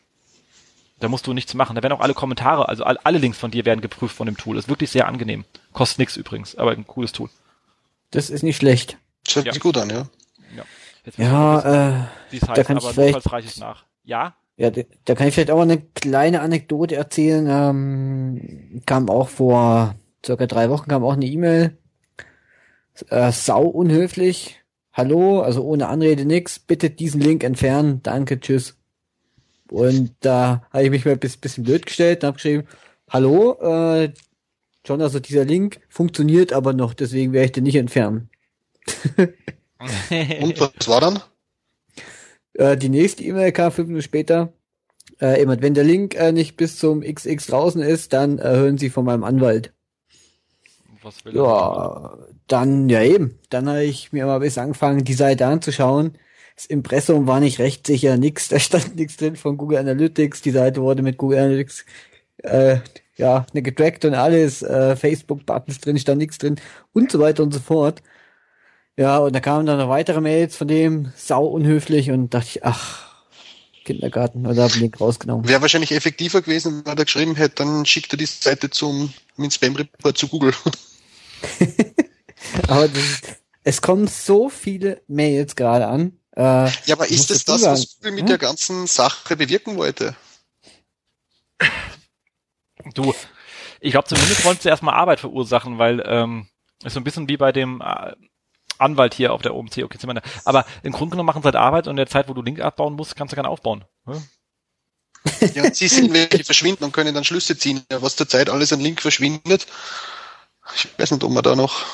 Da musst du nichts machen. Da werden auch alle Kommentare, also alle Links von dir werden geprüft von dem Tool. Ist wirklich sehr angenehm. Kostet nichts übrigens, aber ein cooles Tool.
Das ist nicht schlecht.
Das hört
Ja.
sich gut an, ja.
Ja,
Ja, äh,
wie es heißt,
da kann ich
aber
vielleicht-
notfalls reiche ich nach. Ja?
Ja, da da kann ich vielleicht auch eine kleine Anekdote erzählen. Ähm, kam auch vor circa drei Wochen kam auch eine E-Mail. Äh, sau unhöflich. Hallo, also ohne Anrede nix. Bitte diesen Link entfernen. Danke, tschüss. Und da habe ich mich mal ein bis- bisschen blöd gestellt und habe geschrieben, hallo, äh, schon, also dieser Link funktioniert aber noch, deswegen werde ich den nicht entfernen. *laughs*
Und was war dann?
Äh, die nächste E-Mail kam fünf Minuten später. Äh, jemand, wenn der Link äh, nicht bis zum XX draußen ist, dann äh, hören Sie von meinem Anwalt.
Was will er?
Ja, dann, ja eben. Dann habe ich mir mal ein bisschen angefangen, die Seite anzuschauen. Das Impressum war nicht recht sicher, nix, *laughs* da stand nichts drin von Google Analytics. Die Seite wurde mit Google Analytics äh, ja, ne getrackt und alles, äh, Facebook-Buttons drin, stand nichts drin und so weiter und so fort. Ja, und da kamen dann noch weitere Mails von dem, sau unhöflich und dachte ich, ach, Kindergarten, oder hab den Link rausgenommen.
Wäre wahrscheinlich effektiver gewesen, wenn er geschrieben hätte, dann schickt er die Seite zum mit Spam-Report zu Google. *laughs* *laughs*
Aber das ist, es kommen so viele Mails gerade an. Äh,
Ja, aber ist es
dazu
das, was Google mit
hm?
der ganzen Sache bewirken wollte?
Du, ich glaube, zumindest wollten sie erstmal Arbeit verursachen, weil ähm, ist so ein bisschen wie bei dem äh, Anwalt hier auf der OMC, okay, da. aber im Grunde genommen machen sie halt Arbeit und in der Zeit, wo du Link abbauen musst, kannst du gerne aufbauen. Ne?
Ja, und sie sehen, welche verschwinden und können dann Schlüsse ziehen, was zurzeit alles an Link verschwindet. Ich weiß nicht, ob man da noch.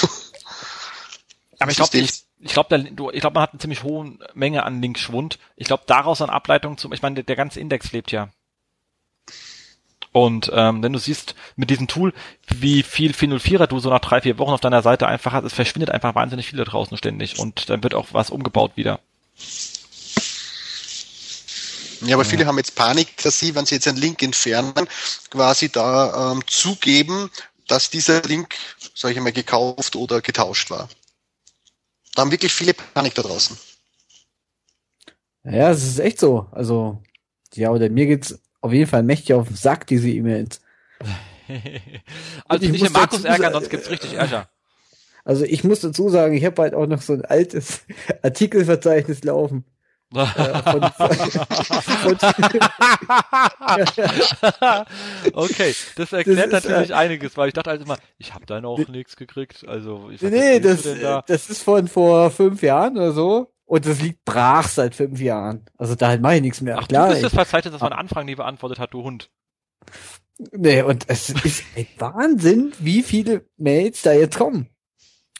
*laughs*
Aber ich glaube, ich, ich glaube, ich glaube, man hat eine ziemlich hohe Menge an Linkschwund. Ich glaube, daraus an Ableitung zum, ich meine, der, der ganze Index lebt ja. Und ähm, wenn du siehst mit diesem Tool, wie viel 404er du so nach drei, vier Wochen auf deiner Seite einfach hast, es verschwindet einfach wahnsinnig viel da draußen ständig und dann wird auch was umgebaut wieder.
Ja, aber viele haben jetzt Panik, dass sie, wenn sie jetzt einen Link entfernen, quasi da ähm, zugeben, dass dieser Link, sage ich mal, gekauft oder getauscht war. Da haben wirklich viele Panik da draußen.
Ja, es ist echt so. Also, ja, oder mir geht's auf jeden Fall mächtig auf den Sack, diese E-Mails. *laughs*
also
ich
nicht
muss
den Markus
dazu
ärgern,
sagen-
sonst gibt's richtig Ärger.
Also ich muss dazu sagen, ich habe halt auch noch so ein altes *laughs* Artikelverzeichnis laufen. Äh, von, von,
okay, das erklärt
Das ist,
natürlich
äh,
einiges, weil ich dachte halt immer, ich habe da noch nichts gekriegt. Also ich
nee, das, das ist von vor fünf Jahren oder so. Und das liegt brach seit fünf Jahren. Also da mache ich nichts mehr.
Ach,
Klar,
du bist das Verzeichnis, das meine Anfragen nie beantwortet hat, du Hund.
nee, und es ist ein Wahnsinn, wie viele Mails da jetzt kommen.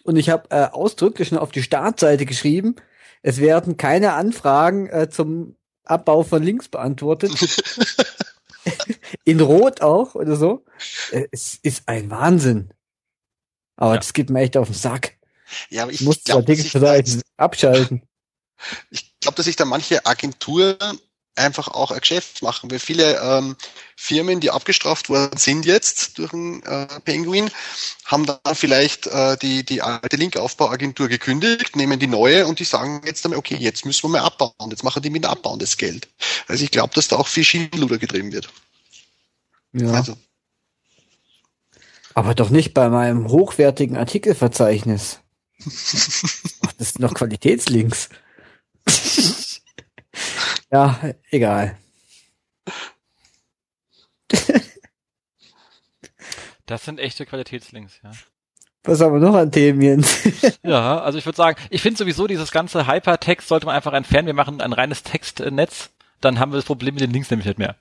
Und ich habe äh, ausdrücklich schon auf die Startseite geschrieben, es werden keine Anfragen äh, zum Abbau von Links beantwortet. *laughs* In Rot auch oder so. Äh, Es ist ein Wahnsinn. Aber
Ja.
das geht mir echt auf den Sack.
Ja, aber
Ich muss
glaube, dass, ich
abschalten.
ich glaub, dass sich da manche Agenturen einfach auch ein Geschäft machen, weil viele ähm, Firmen, die abgestraft worden sind jetzt durch den äh, Penguin, haben dann vielleicht äh, die, die alte Linkaufbauagentur gekündigt, nehmen die neue und die sagen jetzt einmal, okay, jetzt müssen wir mal abbauen, jetzt machen die mit abbauen das Geld. Also ich glaube, dass da auch viel Schindluder getrieben wird.
Ja.
Also
Aber doch nicht bei meinem hochwertigen Artikelverzeichnis. *laughs* Ach, das sind noch Qualitätslinks. *laughs* ja, egal.
Das sind echte Qualitätslinks, ja.
Was haben wir noch an Themen, Jens? *laughs*
Ja, also ich würde sagen, ich finde sowieso dieses ganze Hypertext sollte man einfach entfernen. Wir machen ein reines Textnetz, dann haben wir das Problem mit den Links nämlich nicht mehr.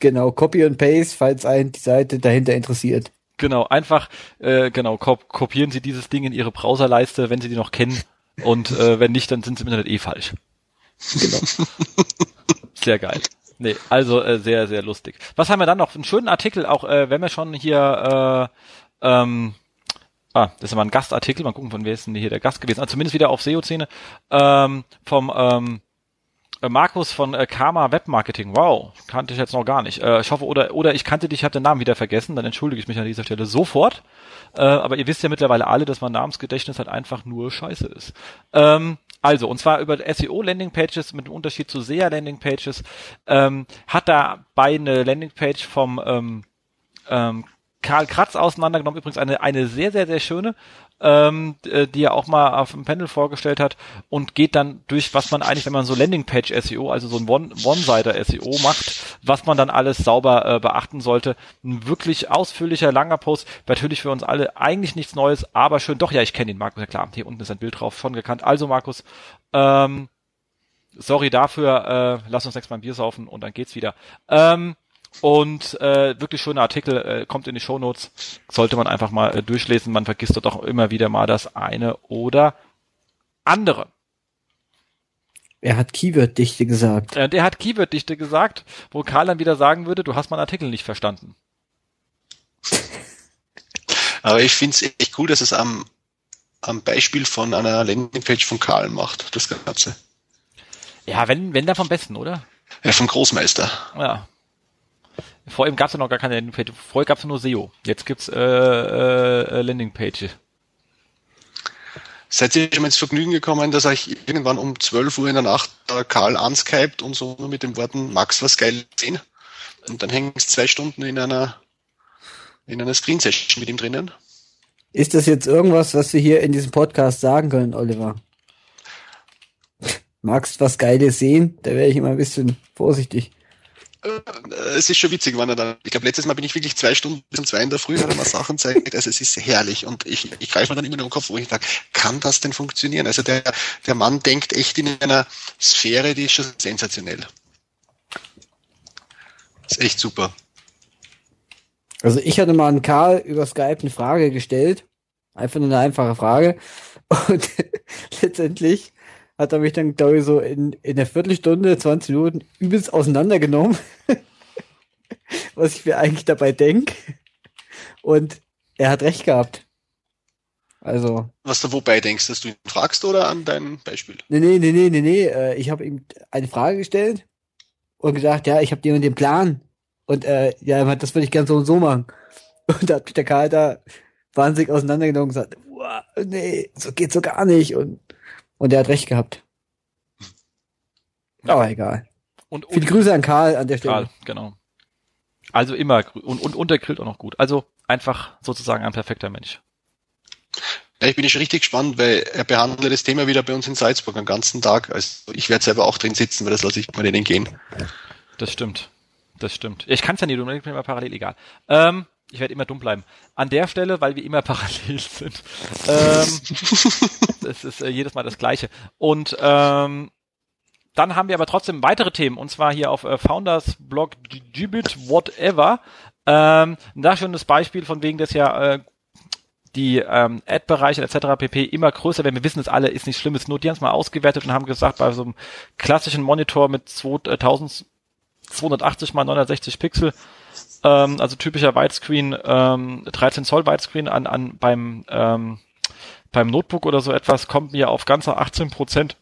genau, Copy und Paste, falls einen die Seite dahinter interessiert.
Genau, einfach, äh, genau, kop kopieren Sie dieses Ding in Ihre Browserleiste, wenn Sie die noch kennen. Und äh, wenn nicht, dann sind Sie im Internet eh falsch. Genau. *laughs* Sehr geil. Nee, also äh, sehr, sehr lustig. Was haben wir dann noch? Einen schönen Artikel, auch äh, wenn wir schon hier äh, ähm, Ah, das ist mal ein Gastartikel. Mal gucken, von wer ist denn hier der Gast gewesen. Also zumindest wieder auf SEO-Szene. Ähm, vom ähm, äh, Markus von äh, Karma Webmarketing. Wow, kannte ich jetzt noch gar nicht. Äh, ich hoffe, oder, oder ich kannte dich, ich habe den Namen wieder vergessen, dann entschuldige ich mich an dieser Stelle sofort. Äh, aber ihr wisst ja mittlerweile alle, dass mein Namensgedächtnis halt einfach nur scheiße ist. Ähm, also, und zwar über SEO Landingpages mit dem Unterschied zu SEA Landingpages, ähm, hat da bei eine Landingpage vom ähm, ähm, Karl Kratz auseinandergenommen, übrigens eine, eine sehr, sehr, sehr schöne, ähm, äh, die er auch mal auf dem Panel vorgestellt hat und geht dann durch, was man eigentlich, wenn man so Landingpage SEO, also so ein One-Sider SEO macht, was man dann alles sauber äh, beachten sollte. Ein wirklich ausführlicher, langer Post, natürlich für uns alle eigentlich nichts Neues, aber schön. Doch, ja, ich kenne ihn, Markus, ja klar, hier unten ist ein Bild drauf, schon gekannt. Also Markus, ähm, sorry dafür, äh, lass uns nächstes Mal ein Bier saufen und dann geht's wieder. Ähm, und äh, wirklich schöner Artikel, äh, kommt in die Shownotes, sollte man einfach mal äh, durchlesen. Man vergisst dort auch immer wieder mal das eine oder andere.
Er hat Keyword-Dichte gesagt.
Äh, der hat Keyword-Dichte gesagt, wo Karl dann wieder sagen würde, du hast meinen Artikel nicht verstanden. *laughs*
Aber ich finde es echt cool, dass es am, am Beispiel von einer Landingpage von Karl macht, das Ganze.
Ja, wenn, wenn da vom Besten, oder?
Ja, vom Großmeister.
Ja, vor ihm gab es ja noch gar keine Landingpage. Vorher gab es nur SEO. Jetzt gibt's äh, äh, Landingpage.
Seid ihr schon mal ins Vergnügen gekommen, dass euch irgendwann um 12 Uhr in der Nacht Karl anskypt und so mit den Worten Max was geil sehen? Und dann hängen es zwei Stunden in einer in einer Screen Session mit ihm drinnen.
Ist das jetzt irgendwas, was wir hier in diesem Podcast sagen können, Oliver? *laughs* Magst was Geiles sehen? Da wäre ich immer ein bisschen vorsichtig.
Äh, es ist schon witzig, wann er dann, ich glaube, letztes Mal bin ich wirklich zwei Stunden bis um zwei in der Früh, hat er mal Sachen zeigt, also es ist herrlich und ich, ich greife mir dann immer nur im Kopf, wo ich sage, kann das denn funktionieren? Also der, der Mann denkt echt in einer Sphäre, die ist schon sensationell. ist echt super.
Also ich hatte mal an Karl über Skype eine Frage gestellt, einfach nur eine einfache Frage und *laughs* letztendlich hat er mich dann, glaube ich, so in, in der Viertelstunde, 20 Minuten übelst auseinandergenommen, *laughs* was ich mir eigentlich dabei denke. Und er hat recht gehabt. Also.
Was du wobei denkst, dass du ihn fragst oder an dein Beispiel?
Nee, nee, nee, nee, nee, nee. Äh, ich habe ihm eine Frage gestellt und gesagt, ja, ich habe dir den Plan. Und äh, ja, das würde ich gern so und so machen. *laughs* Und da hat mich der Karl da wahnsinnig auseinandergenommen und gesagt, nee, so geht's so gar nicht. Und und er hat recht gehabt. Aber egal. Und, und Viele Grüße an Karl an der Stelle. Karl,
genau. Also immer und, und, und der grillt auch noch gut. Also einfach sozusagen ein perfekter Mensch.
Ja, ich bin schon richtig gespannt, weil er behandelt das Thema wieder bei uns in Salzburg den ganzen Tag. Also ich werde selber auch drin sitzen, weil das lasse ich mal denen gehen.
Das stimmt. Das stimmt. Ich kann es ja nicht, du mir immer parallel egal. Ähm, ich werde immer dumm bleiben. An der Stelle, weil wir immer *laughs* parallel sind. Ähm, *laughs* das ist äh, jedes Mal das Gleiche. Und ähm, dann haben wir aber trotzdem weitere Themen, und zwar hier auf äh, Founders Blog Gibit Whatever. Ähm, da schon das Beispiel von wegen des ja äh, die ähm, Ad-Bereiche etc. pp. immer größer werden. Wir wissen es alle, ist nicht schlimm. Ist nur die haben es mal ausgewertet und haben gesagt, bei so einem klassischen Monitor mit 2280 mal 960 Pixel ähm, also typischer Widescreen, ähm, 13 Zoll Widescreen an, an beim, ähm, beim Notebook oder so etwas kommt mir auf ganzer 18 Prozent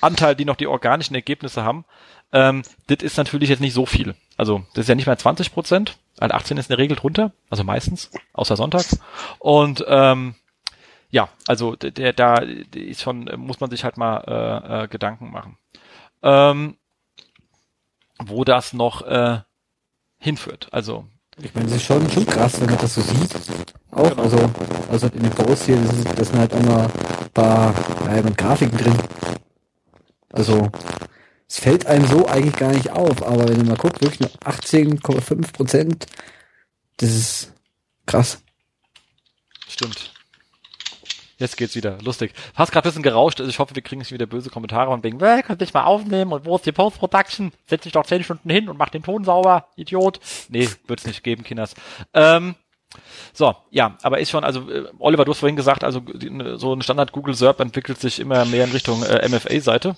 Anteil, die noch die organischen Ergebnisse haben. Ähm, das ist natürlich jetzt nicht so viel. Also das ist ja nicht mehr 20 Prozent. 18 ist in der Regel drunter, also meistens, außer sonntags. Und ähm, ja, also der, da ist schon, muss man sich halt mal äh, äh, Gedanken machen. Ähm, wo das noch äh, hinführt. Also
ich meine, das ist schon, schon krass, wenn man das so sieht. Auch, genau. also, also in den Posts hier, das, ist, das sind halt immer ein paar ja, Grafiken drin. Also, es fällt einem so eigentlich gar nicht auf, aber wenn man mal guckt, wirklich nur 18,5 Prozent, das ist krass.
Stimmt. Jetzt geht's wieder. Lustig. Hast gerade ein bisschen gerauscht, also ich hoffe, wir kriegen nicht wieder böse Kommentare und wegen, äh, könnt ich mal aufnehmen und wo ist die Post-Production? Setz dich doch zehn Stunden hin und mach den Ton sauber, Idiot. Nee, wird's nicht geben, Kinders. Ähm, So, ja, aber ist schon, also äh, Oliver, du hast vorhin gesagt, also die, so ein Standard Google SERP entwickelt sich immer mehr in Richtung äh, MFA-Seite.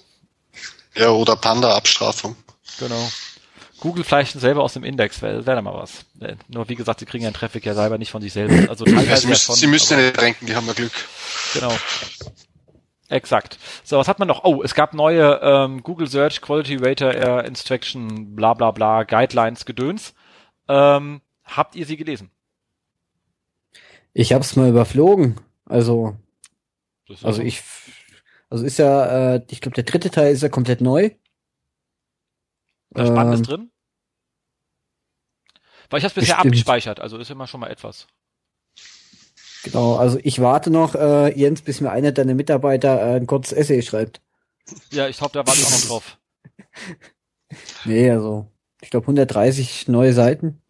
Ja, oder Panda-Abstrafung.
Genau. Google vielleicht selber aus dem Index, wäre wär da mal was. Äh, nur wie gesagt, sie kriegen ja den Traffic ja selber nicht von sich selbst. Also teilweise
sie, müssen,
ja schon,
sie müssen nicht renken, die haben ja Glück.
Genau. Exakt. So, was hat man noch? Oh, es gab neue ähm, Google Search Quality Rater Air Instruction, bla bla bla, Guidelines, Gedöns. Ähm, habt ihr sie gelesen?
Ich hab's mal überflogen. Also, also
so.
ich, also ist ja, äh, ich glaube, der dritte Teil ist ja komplett neu.
Da Spannendes
Ähm,
drin? Weil ich habe bisher
bestimmt.
abgespeichert, also ist immer schon mal etwas.
Genau, also ich warte noch, äh, Jens, bis mir einer deiner Mitarbeiter äh, ein kurzes Essay schreibt.
Ja, ich glaube, da warte ich auch noch drauf. *laughs*
Nee, also, ich glaube 130 neue Seiten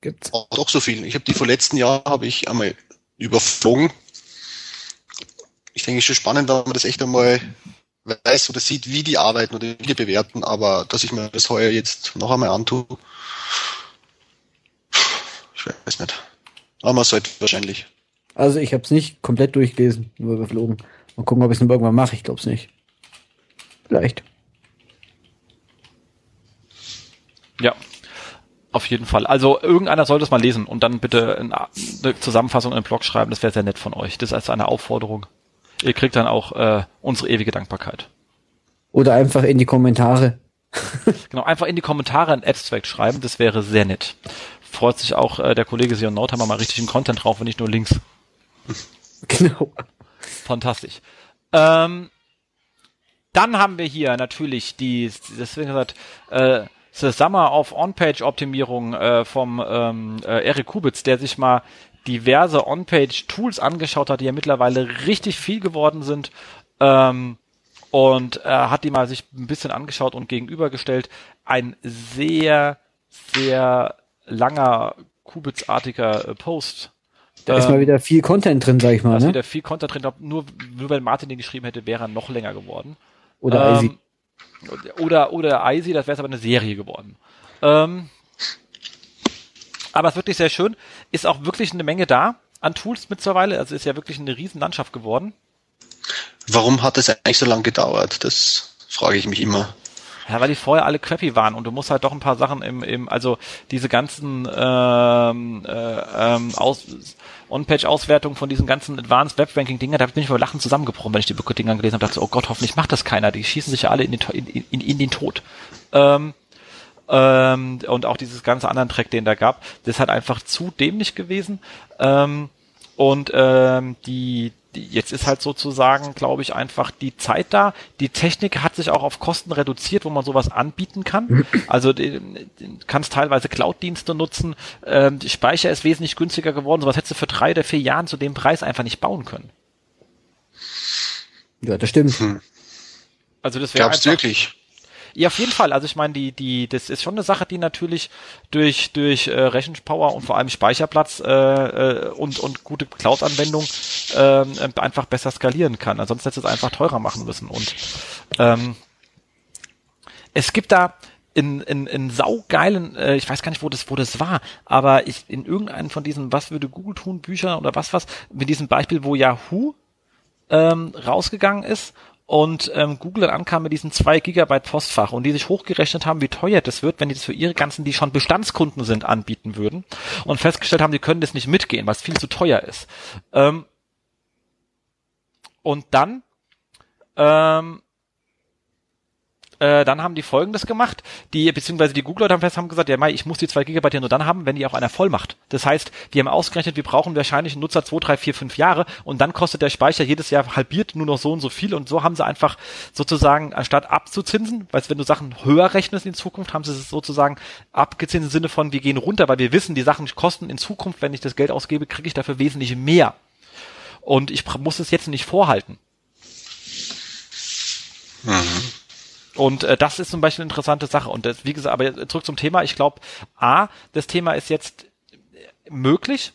gibt's.
Oh, doch so viel. Ich habe die vor letzten Jahr habe ich einmal überflogen. Ich denke, es ist schon spannend, wenn man das echt einmal weiß oder sieht, wie die arbeiten oder wie die bewerten, aber dass ich mir das heuer jetzt noch einmal antue, ich weiß nicht. Aber man sollte wahrscheinlich.
Also ich habe es nicht komplett durchgelesen, nur überflogen. Mal gucken, ob ich es noch irgendwann mache. Ich glaube es nicht. Vielleicht.
Ja, auf jeden Fall. Also irgendeiner sollte es mal lesen und dann bitte in- eine Zusammenfassung in den Blog schreiben. Das wäre sehr nett von euch. Das ist also eine Aufforderung. Ihr kriegt dann auch äh, unsere ewige Dankbarkeit.
Oder einfach in die Kommentare. *laughs*
Genau, einfach in die Kommentare ein Abstract schreiben. Das wäre sehr nett. Freut sich auch äh, der Kollege Sion Nordhammer mal richtigen Content drauf und nicht nur Links. *laughs*
Genau.
Fantastisch. Ähm, dann haben wir hier natürlich die, deswegen gesagt, äh, The Summer of On-Page-Optimierung äh, vom ähm, äh, Eric Kubitz, der sich mal diverse On-Page-Tools angeschaut hat, die ja mittlerweile richtig viel geworden sind. Ähm, und äh, hat die mal sich ein bisschen angeschaut und gegenübergestellt. Ein sehr, sehr langer Kubitz-artiger äh, Post.
Da ist
Ähm,
mal wieder viel Content drin, sag ich
da
mal,
ist
ne?
wieder viel Content drin. Glaub, nur, nur wenn Martin den geschrieben hätte, wäre er noch länger geworden.
Oder
ähm,
Eisi.
Oder, oder Eisi, das wäre aber eine Serie geworden. Ähm, aber es ist wirklich sehr schön. Ist auch wirklich eine Menge da an Tools mittlerweile. Also ist ja wirklich eine riesen Landschaft geworden.
Warum hat das eigentlich so lange gedauert? Das frage ich mich immer.
Ja, weil die vorher alle crappy waren und du musst halt doch ein paar Sachen im, im also diese ganzen ähm, äh, ähm, Aus, On-Page-Auswertung von diesen ganzen Advanced Web-Ranking-Dinger, da bin ich vor Lachen zusammengebrochen, wenn ich die Dinger gelesen habe, dachte so, oh Gott, hoffentlich macht das keiner, die schießen sich ja alle in den, in, in, in den Tod. Ähm, ähm, und auch dieses ganze anderen Track, den da gab, das ist halt einfach zu dämlich gewesen. Ähm, und ähm, die, die jetzt ist halt sozusagen, glaube ich, einfach die Zeit da. Die Technik hat sich auch auf Kosten reduziert, wo man sowas anbieten kann. *clears throat* Also du kannst teilweise Cloud-Dienste nutzen. Ähm, die Speicher ist wesentlich günstiger geworden. Sowas hättest du für drei oder vier Jahren zu dem Preis einfach nicht bauen können.
Ja, das stimmt.
Also das wäre
Glaubst du
einfach,
wirklich?
Ja, auf jeden Fall. Also ich meine, die, die, das ist schon eine Sache, die natürlich durch, durch äh, Rechenpower und vor allem Speicherplatz äh, äh, und, und gute Cloud-Anwendung ähm, äh, einfach besser skalieren kann. Ansonsten hätte es einfach teurer machen müssen. Und ähm, es gibt da in, in, in saugeilen, äh, ich weiß gar nicht, wo das, wo das war, aber ich in irgendeinem von diesen Was würde Google tun, Büchern oder was was, mit diesem Beispiel, wo Yahoo ähm, rausgegangen ist und ähm, Google dann ankam mit diesen zwei Gigabyte Postfach und die sich hochgerechnet haben, wie teuer das wird, wenn die das für ihre ganzen, die schon Bestandskunden sind, anbieten würden und festgestellt haben, die können das nicht mitgehen, weil es viel zu teuer ist. Ähm, und dann ähm, äh, dann haben die Folgendes gemacht, die, beziehungsweise die Googler haben fest haben gesagt, ja, Mai, ich muss die zwei Gigabyte ja nur dann haben, wenn die auch einer voll macht. Das heißt, die haben ausgerechnet, wir brauchen wahrscheinlich einen Nutzer zwei, drei, vier, fünf Jahre und dann kostet der Speicher jedes Jahr halbiert nur noch so und so viel und so haben sie einfach sozusagen, anstatt abzuzinsen, weil wenn du Sachen höher rechnest in Zukunft, haben sie es sozusagen abgezinst im Sinne von, wir gehen runter, weil wir wissen, die Sachen kosten in Zukunft, wenn ich das Geld ausgebe, kriege ich dafür wesentlich mehr. Und ich muss es jetzt nicht vorhalten. Und äh, das ist zum Beispiel eine interessante Sache. Und das, wie gesagt, aber zurück zum Thema. Ich glaube, A, das Thema ist jetzt möglich.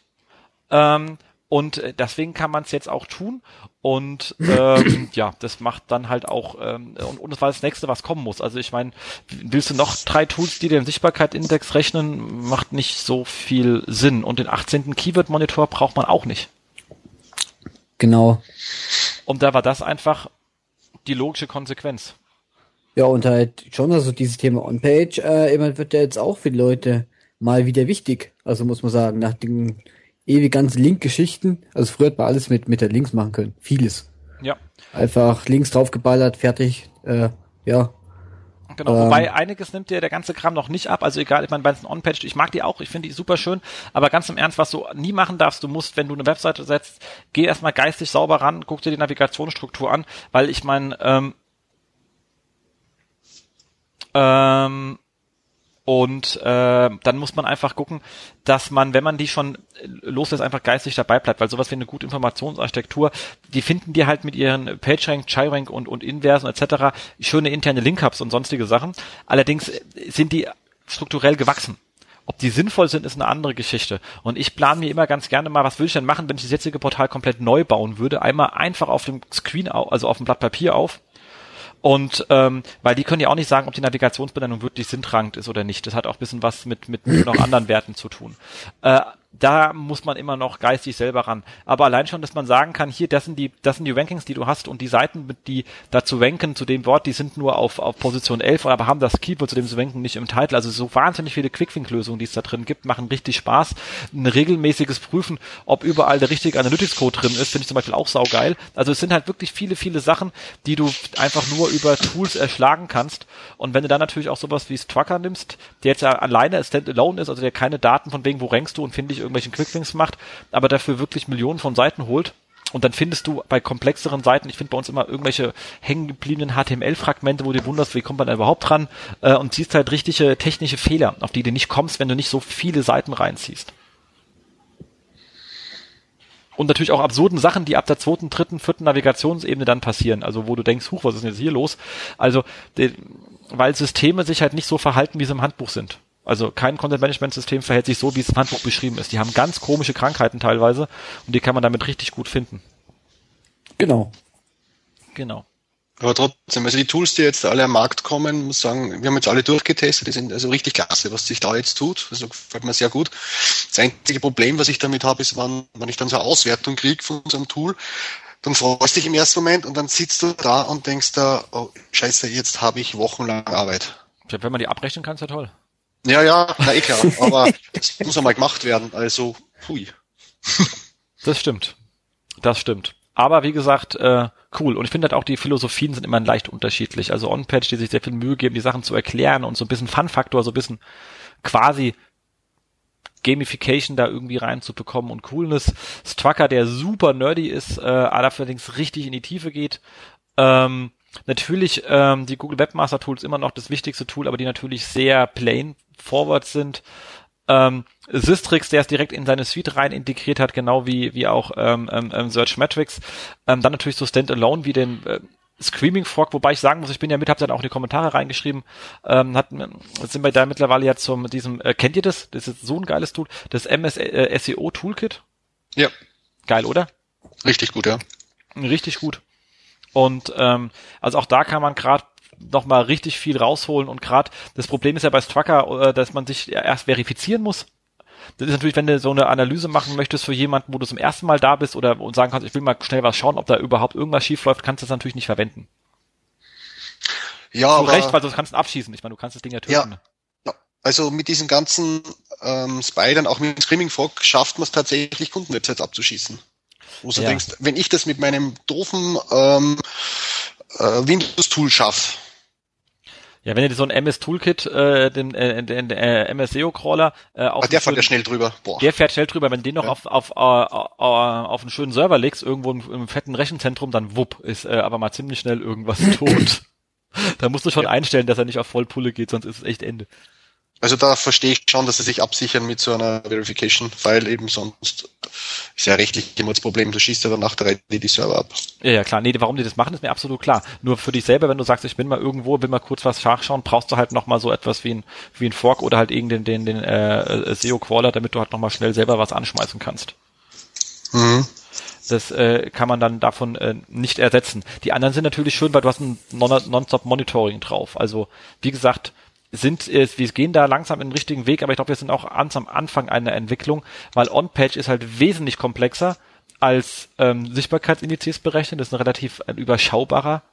Ähm, Und äh, deswegen kann man es jetzt auch tun. Und ähm, *clears throat* ja, das macht dann halt auch, ähm, und, und das war das nächste, was kommen muss. Also ich meine, willst du noch drei Tools, die den Sichtbarkeit-Index rechnen, macht nicht so viel Sinn. Und den 18. Keyword-Monitor braucht man auch nicht.
Genau.
Und da war das einfach die logische Konsequenz.
Ja, und halt schon, also dieses Thema On-Page, äh, immer wird ja jetzt auch für die Leute mal wieder wichtig. Also muss man sagen, nach den ewig ganzen Link-Geschichten. Also früher hat man alles mit, mit der Links machen können. Vieles.
Ja.
Einfach Links draufgeballert, fertig. Äh, ja.
Genau, ähm, wobei einiges nimmt dir der ganze Kram noch nicht ab. Also egal, ich meine, bei den On-Page, ich mag die auch, ich finde die super schön, aber ganz im Ernst, was du nie machen darfst, du musst, wenn du eine Webseite setzt, geh erstmal geistig sauber ran, guck dir die Navigationsstruktur an, weil ich meine, ähm, ähm, und äh, dann muss man einfach gucken, dass man, wenn man die schon loslässt, einfach geistig dabei bleibt, weil sowas wie eine gute Informationsarchitektur, die finden die halt mit ihren PageRank, ChiRank und, und Inversen etc. schöne interne Link-Hubs und sonstige Sachen. Allerdings sind die strukturell gewachsen. Ob die sinnvoll sind, ist eine andere Geschichte. Und ich plane mir immer ganz gerne mal, was würde ich denn machen, wenn ich das jetzige Portal komplett neu bauen würde? Einmal einfach auf dem Screen, also auf dem Blatt Papier auf und ähm, weil die können ja auch nicht sagen, ob die Navigationsbenennung wirklich sinntragend ist oder nicht. Das hat auch bisschen was mit, mit noch anderen Werten zu tun. Äh, da muss man immer noch geistig selber ran. Aber allein schon, dass man sagen kann, hier, das sind die, das sind die Rankings, die du hast und die Seiten, die dazu ranken zu dem Wort, die sind nur auf, auf Position 11, aber haben das Keyword zu dem sie ranken nicht im Titel. Also so wahnsinnig viele Quick-Think-Lösungen, die es da drin gibt, machen richtig Spaß. Ein regelmäßiges Prüfen, ob überall der richtige Analytics-Code drin ist, finde ich zum Beispiel auch saugeil. Also es sind halt wirklich viele, viele Sachen, die du einfach nur über Tools erschlagen kannst. Und wenn du dann natürlich auch sowas wie Strucker nimmst, der jetzt ja alleine Standalone ist, also der keine Daten von wegen, wo rankst du und finde ich irgendwelchen Quicklinks macht, aber dafür wirklich Millionen von Seiten holt. Und dann findest du bei komplexeren Seiten, ich finde bei uns immer irgendwelche hängengebliebenen HTML-Fragmente, wo du wunderst, wie kommt man da überhaupt dran, äh, und siehst halt richtige technische Fehler, auf die du nicht kommst, wenn du nicht so viele Seiten reinziehst. Und natürlich auch absurden Sachen, die ab der zweiten, dritten, vierten Navigationsebene dann passieren. Also wo du denkst, huch, was ist denn jetzt hier los? Also, weil Systeme sich halt nicht so verhalten, wie sie im Handbuch sind. Also kein Content-Management-System verhält sich so, wie es im Handbuch beschrieben ist. Die haben ganz komische Krankheiten teilweise und die kann man damit richtig gut finden.
Genau.
Genau.
Aber trotzdem, also die Tools, die jetzt alle am Markt kommen, muss sagen, wir haben jetzt alle durchgetestet, die sind also richtig klasse, was sich da jetzt tut. Also gefällt mir sehr gut. Das einzige Problem, was ich damit habe, ist, wann, wenn ich dann so eine Auswertung kriege von unserem Tool, dann freust du dich im ersten Moment und dann sitzt du da und denkst da, oh scheiße, jetzt habe ich wochenlang Arbeit.
Wenn man die abrechnen kann, ist ja toll.
Ja, ja, na eh klar, aber das muss ja mal gemacht werden, also hui.
Das stimmt. Das stimmt. Aber wie gesagt, äh, cool. Und ich finde halt auch, die Philosophien sind immer leicht unterschiedlich. Also On-Patch, die sich sehr viel Mühe geben, die Sachen zu erklären und so ein bisschen Fun-Faktor, so ein bisschen quasi Gamification da irgendwie reinzubekommen und Coolness. Strucker, der super nerdy ist, äh, allerdings richtig in die Tiefe geht. Ähm, natürlich ähm, die Google Webmaster Tools immer noch das wichtigste Tool, aber die natürlich sehr plain forward sind. Ähm, Systrix, der es direkt in seine Suite rein integriert hat, genau wie, wie auch ähm, ähm, ähm, Search Metrics. Ähm, dann natürlich so Standalone wie den äh, Screaming Frog, wobei ich sagen muss, ich bin ja mit, hab dann auch in die Kommentare reingeschrieben, ähm, hat, sind wir da mittlerweile ja zum diesem, äh, kennt ihr das? Das ist so ein geiles Tool, das MS äh, SEO Toolkit.
Ja.
Geil, oder?
Richtig gut, ja.
Richtig gut. Und ähm, also auch da kann man gerade noch mal richtig viel rausholen und gerade das Problem ist ja bei Strucker, äh, dass man sich erst verifizieren muss. Das ist natürlich, wenn du so eine Analyse machen möchtest für jemanden, wo du zum ersten Mal da bist oder und sagen kannst, ich will mal schnell was schauen, ob da überhaupt irgendwas schief läuft, kannst du das natürlich nicht verwenden.
Ja,
du
aber,
recht, weil du kannst abschießen. Ich meine, du kannst das Ding ja töten.
Ja, also mit diesen ganzen ähm, Spidern, auch mit Screaming Frog, schafft man es tatsächlich, Kundenwebsites abzuschießen. Wo du ja. denkst, wenn ich das mit meinem doofen ähm, äh, Windows-Tool schaffe,
ja, wenn ihr so ein MS Toolkit, äh, den, äh, den äh, MS SEO Crawler,
äh, auf der fährt ja schnell drüber.
Boah. Der fährt schnell drüber. Wenn den noch ja. auf auf, auf, äh, auf einen schönen Server legst, irgendwo im, im fetten Rechenzentrum, dann wupp, ist äh, aber mal ziemlich schnell irgendwas *laughs* tot. da musst du schon ja. einstellen, dass er nicht auf Vollpulle geht, sonst ist es echt Ende.
Also da verstehe ich schon, dass sie sich absichern mit so einer Verification, weil eben sonst ist ja rechtlich immer das Problem, du schießt ja dann nach der die Server ab.
Ja, ja, klar. Nee, warum die das machen, ist mir absolut klar. Nur für dich selber, wenn du sagst, ich bin mal irgendwo, will mal kurz was nachschauen, brauchst du halt nochmal so etwas wie ein, wie ein Fork oder halt irgendeinen den, den, äh, SEO-Crawler, damit du halt nochmal schnell selber was anschmeißen kannst. Mhm. Das äh, kann man dann davon äh, nicht ersetzen. Die anderen sind natürlich schön, weil du hast ein Non-Stop-Monitoring drauf. Also wie gesagt, sind äh, wir gehen da langsam in den richtigen Weg, aber ich glaube, wir sind auch ganz am Anfang einer Entwicklung, weil On-Page ist halt wesentlich komplexer als ähm, Sichtbarkeitsindizes berechnen. Das ist ein relativ ein überschaubarer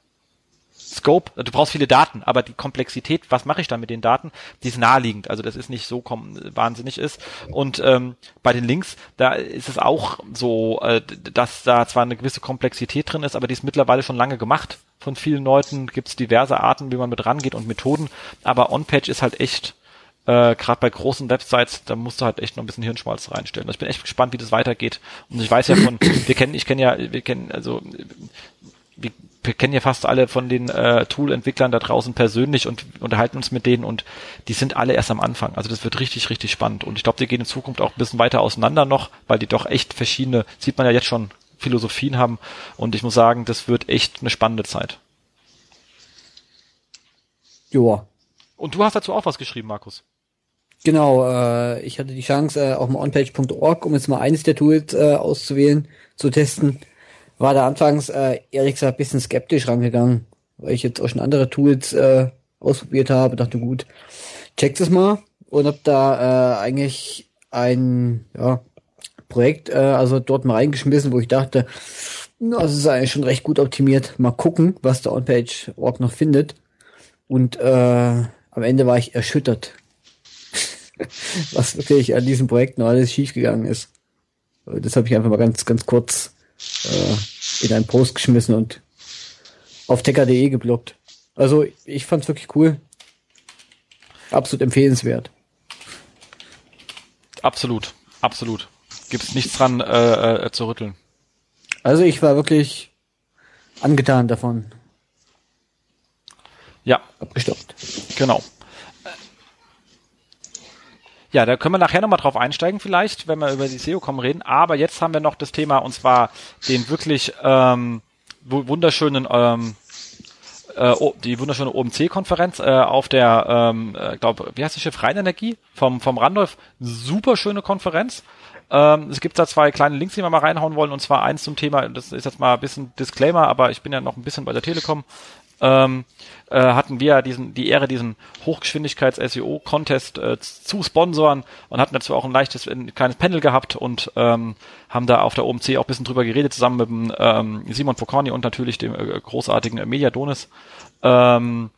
Scope, du brauchst viele Daten, aber die Komplexität, was mache ich da mit den Daten, die ist naheliegend. Also das ist nicht so wahnsinnig ist. Und ähm, bei den Links, da ist es auch so, äh, dass da zwar eine gewisse Komplexität drin ist, aber die ist mittlerweile schon lange gemacht. Von vielen Leuten gibt es diverse Arten, wie man mit rangeht und Methoden. Aber On-Page ist halt echt äh, gerade bei großen Websites, da musst du halt echt noch ein bisschen Hirnschmalz reinstellen. Ich bin echt gespannt, wie das weitergeht. Und ich weiß ja von, wir kennen, ich kenne ja, wir kennen, also wir kennen ja fast alle von den äh, Tool-Entwicklern da draußen persönlich und unterhalten uns mit denen und die sind alle erst am Anfang. Also das wird richtig, richtig spannend. Und ich glaube, die gehen in Zukunft auch ein bisschen weiter auseinander noch, weil die doch echt verschiedene, sieht man ja jetzt schon, Philosophien haben. Und ich muss sagen, das wird echt eine spannende Zeit.
Joa.
Und du hast dazu auch was geschrieben, Markus.
Genau, äh, ich hatte die Chance, äh, auf dem onpage.org, um jetzt mal eines der Tools äh, auszuwählen, zu testen war da anfangs äh, ehrlich gesagt ein bisschen skeptisch rangegangen, weil ich jetzt auch schon andere Tools äh, ausprobiert habe, dachte gut, check es mal und hab da äh, eigentlich ein ja, Projekt äh, also dort mal reingeschmissen, wo ich dachte, na, das ist eigentlich schon recht gut optimiert. Mal gucken, was der OnPage-Org noch findet. Und äh, am Ende war ich erschüttert, *laughs* was wirklich an diesem Projekt noch alles schiefgegangen ist. Das habe ich einfach mal ganz, ganz kurz äh, in einen Post geschmissen und auf tecker.de geblockt. Also ich fand's wirklich cool. Absolut empfehlenswert.
Absolut, absolut. Gibt's nichts dran äh, äh, zu rütteln.
Also ich war wirklich angetan davon.
Ja.
Abgestoppt.
Genau. Ja, da können wir nachher nochmal drauf einsteigen vielleicht, wenn wir über die SEO-Com reden. Aber jetzt haben wir noch das Thema und zwar den wirklich ähm, wunderschönen ähm, äh, die wunderschöne OMC-Konferenz äh, auf der, ähm, äh, glaube, wie heißt die Schiff Rheinenergie vom vom Randolph. Super schöne Konferenz. Ähm, es gibt da zwei kleine Links, die wir mal reinhauen wollen, und zwar eins zum Thema, das ist jetzt mal ein bisschen Disclaimer, aber ich bin ja noch ein bisschen bei der Telekom ähm, äh, hatten wir diesen, die Ehre, diesen Hochgeschwindigkeits-SEO-Contest äh, zu sponsoren und hatten dazu auch ein leichtes, ein kleines Panel gehabt und ähm, haben da auf der OMC auch ein bisschen drüber geredet, zusammen mit dem ähm, Simon Pocorni und natürlich dem äh, großartigen Media Donis. Ähm,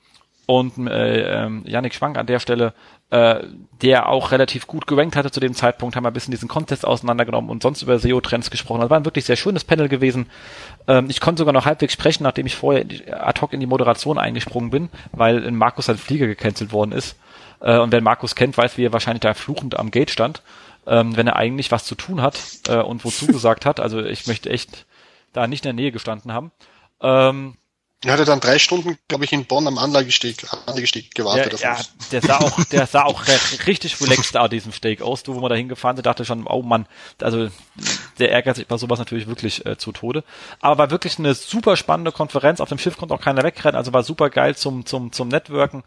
und äh, äh, Yannick Schwank an der Stelle, äh, der auch relativ gut gerankt hatte zu dem Zeitpunkt, haben wir ein bisschen diesen Contest auseinandergenommen und sonst über SEO-Trends gesprochen. Das war ein wirklich sehr schönes Panel gewesen. Ähm, ich konnte sogar noch halbwegs sprechen, nachdem ich vorher ad hoc in die Moderation eingesprungen bin, weil in Markus sein Flieger gecancelt worden ist. Äh, und wer Markus kennt, weiß, wie er wahrscheinlich da fluchend am Gate stand, ähm, wenn er eigentlich was zu tun hat äh, und wozu *laughs* gesagt hat. Also ich möchte echt da nicht in der Nähe gestanden haben. Ähm,
er hatte dann drei Stunden, glaube ich, in Bonn am Anlagesteg, Anlagesteg gewartet.
Ja, ja der sah auch, der sah auch *laughs* richtig relaxed an diesem Steg aus. Du, wo wir da hingefahren sind, dachte schon, oh Mann, also der ärgert sich bei sowas natürlich wirklich äh, zu Tode. Aber war wirklich eine super spannende Konferenz. Auf dem Schiff konnte auch keiner wegrennen, also war super geil zum, zum, zum Networken.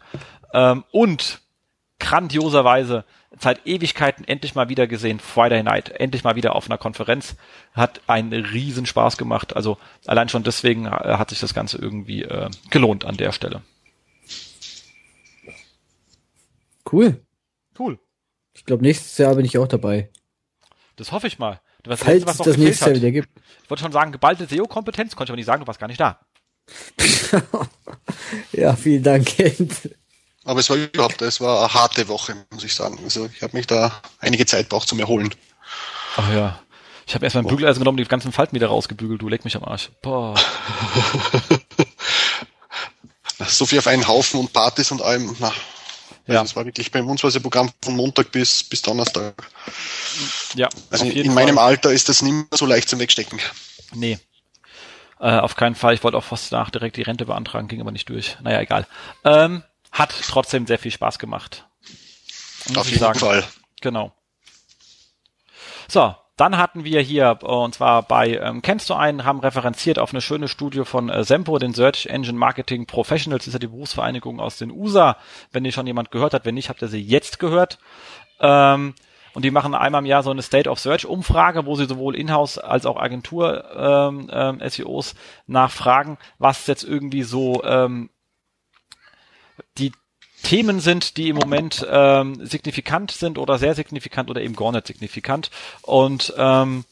Ähm, und grandioserweise seit Ewigkeiten endlich mal wieder gesehen, Friday Night, endlich mal wieder auf einer Konferenz, hat einen riesen Spaß gemacht. Also allein schon deswegen äh, hat sich das Ganze irgendwie äh, gelohnt an der Stelle.
Cool.
Cool.
Ich glaube, nächstes Jahr bin ich auch dabei.
Das hoffe ich mal.
Was Falls letzte, was es das nächste Jahr wieder gibt.
Ich wollte schon sagen, geballte SEO-Kompetenz, konnte ich aber nicht sagen, du warst gar nicht da. *laughs*
ja, vielen Dank.
Aber es war überhaupt, es war eine harte Woche, muss ich sagen. Also ich habe mich da einige Zeit braucht zum Erholen.
Ach ja. Ich habe erstmal ein Bügeleisen genommen, die ganzen Falten wieder rausgebügelt. Du leck mich am Arsch. Boah. *laughs*
so viel auf einen Haufen und Partys und allem. Na, ja. Also es war wirklich bei uns war das Programm von Montag bis, bis Donnerstag.
Ja.
Also in meinem Fall. Alter ist das nicht mehr so leicht zum Wegstecken.
Nee. Äh, auf keinen Fall. Ich wollte auch fast nach direkt die Rente beantragen, ging aber nicht durch. Naja, egal. Ähm, hat trotzdem sehr viel Spaß gemacht.
Auf jeden sagen. Fall.
Genau. So, dann hatten wir hier, und zwar bei ähm, Kennst du einen, haben referenziert auf eine schöne Studie von äh, Sempo, den Search Engine Marketing Professionals, das ist ja die Berufsvereinigung aus den USA. Wenn die schon jemand gehört hat, wenn nicht, habt ihr sie jetzt gehört. Ähm, und die machen einmal im Jahr so eine State of Search Umfrage, wo sie sowohl Inhouse als auch Agentur ähm, ähm, SEOs nachfragen, was jetzt irgendwie so ähm, die Themen sind, die im Moment ähm, signifikant sind oder sehr signifikant oder eben gar nicht signifikant. Und ähm,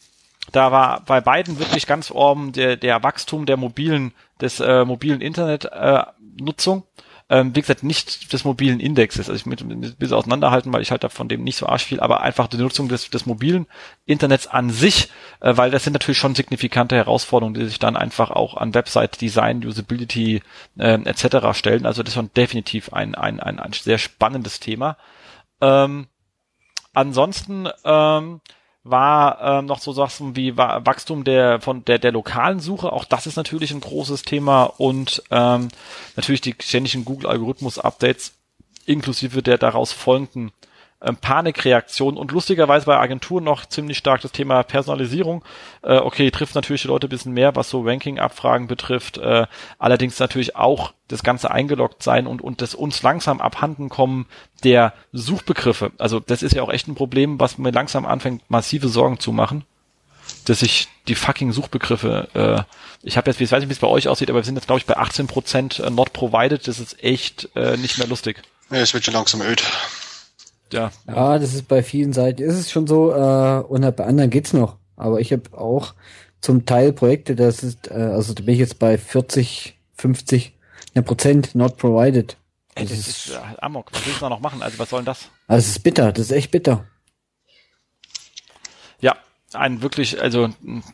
da war bei beiden wirklich ganz oben der, der Wachstum der mobilen, des äh, mobilen Internetnutzung. Äh, ähm, wie gesagt, nicht des mobilen Indexes. Also ich mit ein bisschen auseinanderhalten, weil ich halt da von dem nicht so arsch viel, aber einfach die Nutzung des, des mobilen Internets an sich, äh, weil das sind natürlich schon signifikante Herausforderungen, die sich dann einfach auch an Website Design, Usability äh, etc. stellen. Also das ist schon definitiv ein, ein, ein, ein sehr spannendes Thema. Ähm, ansonsten ähm, war ähm, noch so Sachen wie Wachstum der von der der lokalen Suche. Auch das ist natürlich ein großes Thema und ähm, natürlich die ständigen Google Algorithmus Updates inklusive der daraus folgenden ähm, Panikreaktion und lustigerweise bei Agenturen noch ziemlich stark das Thema Personalisierung. Äh, okay, trifft natürlich die Leute ein bisschen mehr, was so Ranking-Abfragen betrifft. Äh, allerdings natürlich auch das Ganze eingeloggt sein und, und das uns langsam abhanden kommen der Suchbegriffe. Also das ist ja auch echt ein Problem, was mir langsam anfängt, massive Sorgen zu machen dass ich die fucking Suchbegriffe, äh, ich habe jetzt, ich weiß nicht, wie es bei euch aussieht, aber wir sind jetzt, glaube ich, bei 18% äh, not provided. Das ist echt äh, nicht mehr lustig.
Ja, es wird schon langsam öd
ja. Ja, das ist bei vielen Seiten, ist es schon so, äh, und bei anderen geht's noch. Aber ich habe auch zum Teil Projekte, das ist, äh, also da bin ich jetzt bei 40, 50 ja, Prozent not provided.
Ey, das, das ist, ist Amok. Was willst du noch machen? Also was soll denn das?
Also es ist bitter, das ist echt bitter
ein wirklich, also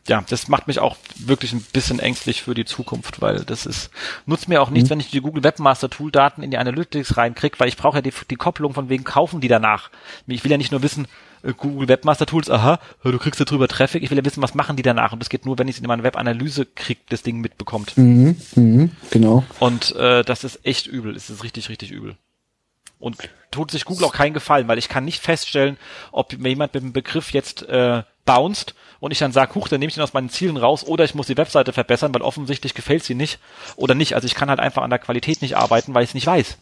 ja, das macht mich auch wirklich ein bisschen ängstlich für die Zukunft, weil das ist, nutzt mir auch nichts, mhm. wenn ich die Google Webmaster Tool Daten in die Analytics reinkriege, weil ich brauche ja die, die Kopplung von wegen kaufen die danach. Ich will ja nicht nur wissen, äh, Google Webmaster Tools, aha, du kriegst da drüber Traffic, ich will ja wissen, was machen die danach und das geht nur, wenn ich es in meiner Webanalyse krieg, das Ding mitbekommt.
Mhm, mhm, genau.
Und äh, das ist echt übel, es ist richtig, richtig übel. Und tut sich Google auch keinen Gefallen, weil ich kann nicht feststellen, ob mir jemand mit dem Begriff jetzt äh, bounced und ich dann sage, huch, dann nehme ich den aus meinen Zielen raus oder ich muss die Webseite verbessern, weil offensichtlich gefällt sie nicht oder nicht. Also ich kann halt einfach an der Qualität nicht arbeiten, weil ich es nicht weiß.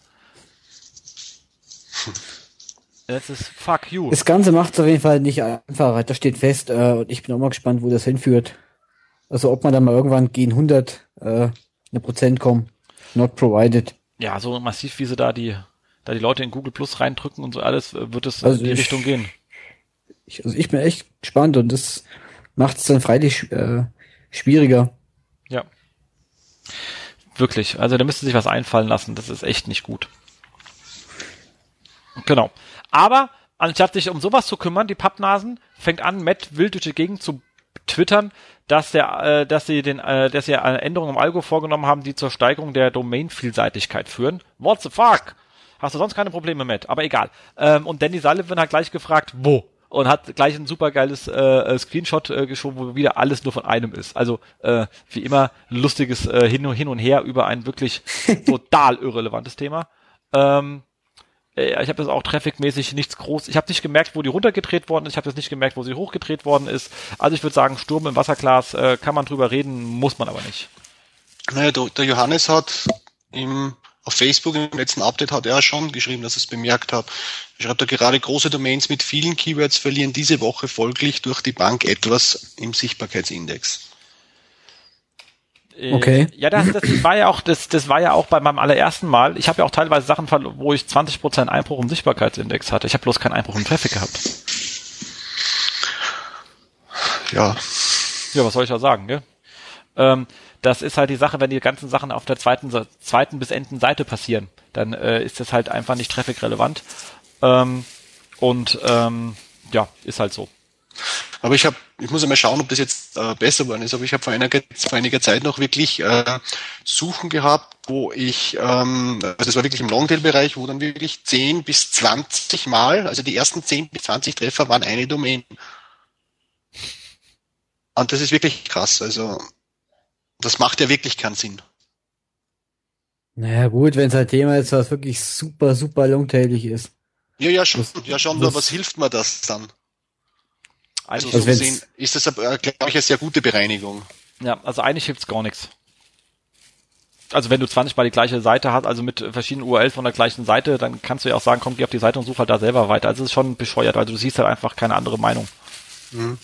Das ist fuck you.
Das Ganze macht es auf jeden Fall nicht einfacher. Das steht fest äh, und ich bin auch mal gespannt, wo das hinführt. Also ob man dann mal irgendwann gegen 100 äh, eine Prozent kommen. Not provided.
Ja, so massiv wie sie da die da die Leute in Google Plus reindrücken und so alles, äh, wird es also in die ich, Richtung gehen.
Ich, also ich bin echt gespannt und das macht es dann freilich äh, schwieriger.
Ja. Wirklich. Also da müsste sich was einfallen lassen. Das ist echt nicht gut. Genau. Aber anstatt sich um sowas zu kümmern, die Pappnasen, fängt an, Matt wild durch die Gegend zu twittern, dass der, äh, dass sie den, äh, dass sie eine Änderung im Algo vorgenommen haben, die zur Steigerung der Domain-Vielseitigkeit führen. What the fuck? Hast du sonst keine Probleme mit? Aber egal. Ähm, und Danny Sullivan hat gleich gefragt, wo? Und hat gleich ein supergeiles äh, äh, Screenshot äh, geschoben, wo wieder alles nur von einem ist. Also äh, wie immer lustiges äh, hin, und, hin und her über ein wirklich *laughs* total irrelevantes Thema. Ähm, äh, ich habe das auch trafficmäßig nichts groß. Ich habe nicht gemerkt, wo die runtergedreht worden ist. Ich habe jetzt nicht gemerkt, wo sie hochgedreht worden ist. Also ich würde sagen, Sturm im Wasserglas äh, kann man drüber reden, muss man aber nicht.
Naja, der, der Johannes hat im auf Facebook im letzten Update hat er schon geschrieben, dass er es bemerkt hat. Er schreibt da gerade große Domains mit vielen Keywords verlieren diese Woche folglich durch die Bank etwas im Sichtbarkeitsindex.
Äh, okay. Ja, das, das war ja auch, das, das war ja auch bei meinem allerersten Mal. Ich habe ja auch teilweise Sachen, wo ich 20% Einbruch im Sichtbarkeitsindex hatte. Ich habe bloß keinen Einbruch im Traffic gehabt.
Ja.
Ja, was soll ich da sagen, gell? Ähm, das ist halt die Sache, wenn die ganzen Sachen auf der zweiten, zweiten bis enden Seite passieren, dann äh, ist das halt einfach nicht traffic-relevant. Ähm, und ähm, ja, ist halt so.
Aber ich habe, ich muss einmal schauen, ob das jetzt äh, besser geworden ist. Aber ich habe vor einiger, vor einiger Zeit noch wirklich äh, Suchen gehabt, wo ich, ähm, also das war wirklich im Longtail-Bereich, wo dann wirklich 10 bis 20 Mal, also die ersten 10 bis 20 Treffer waren eine Domain. Und das ist wirklich krass. Also das macht ja wirklich keinen Sinn.
Naja, gut, wenn es ein Thema ist, was wirklich super, super longtailig ist.
Ja, ja, schon, das, ja, schon, nur was hilft mir das dann? Also, also so gesehen ist das, äh, glaube ich, eine sehr gute Bereinigung.
Ja, also eigentlich hilft's gar nichts. also wenn du 20 mal die gleiche Seite hast, also mit verschiedenen URLs von der gleichen Seite, dann kannst du ja auch sagen, komm, geh auf die Seite und such halt da selber weiter. Also es ist schon bescheuert, also du siehst halt einfach keine andere Meinung. Mhm.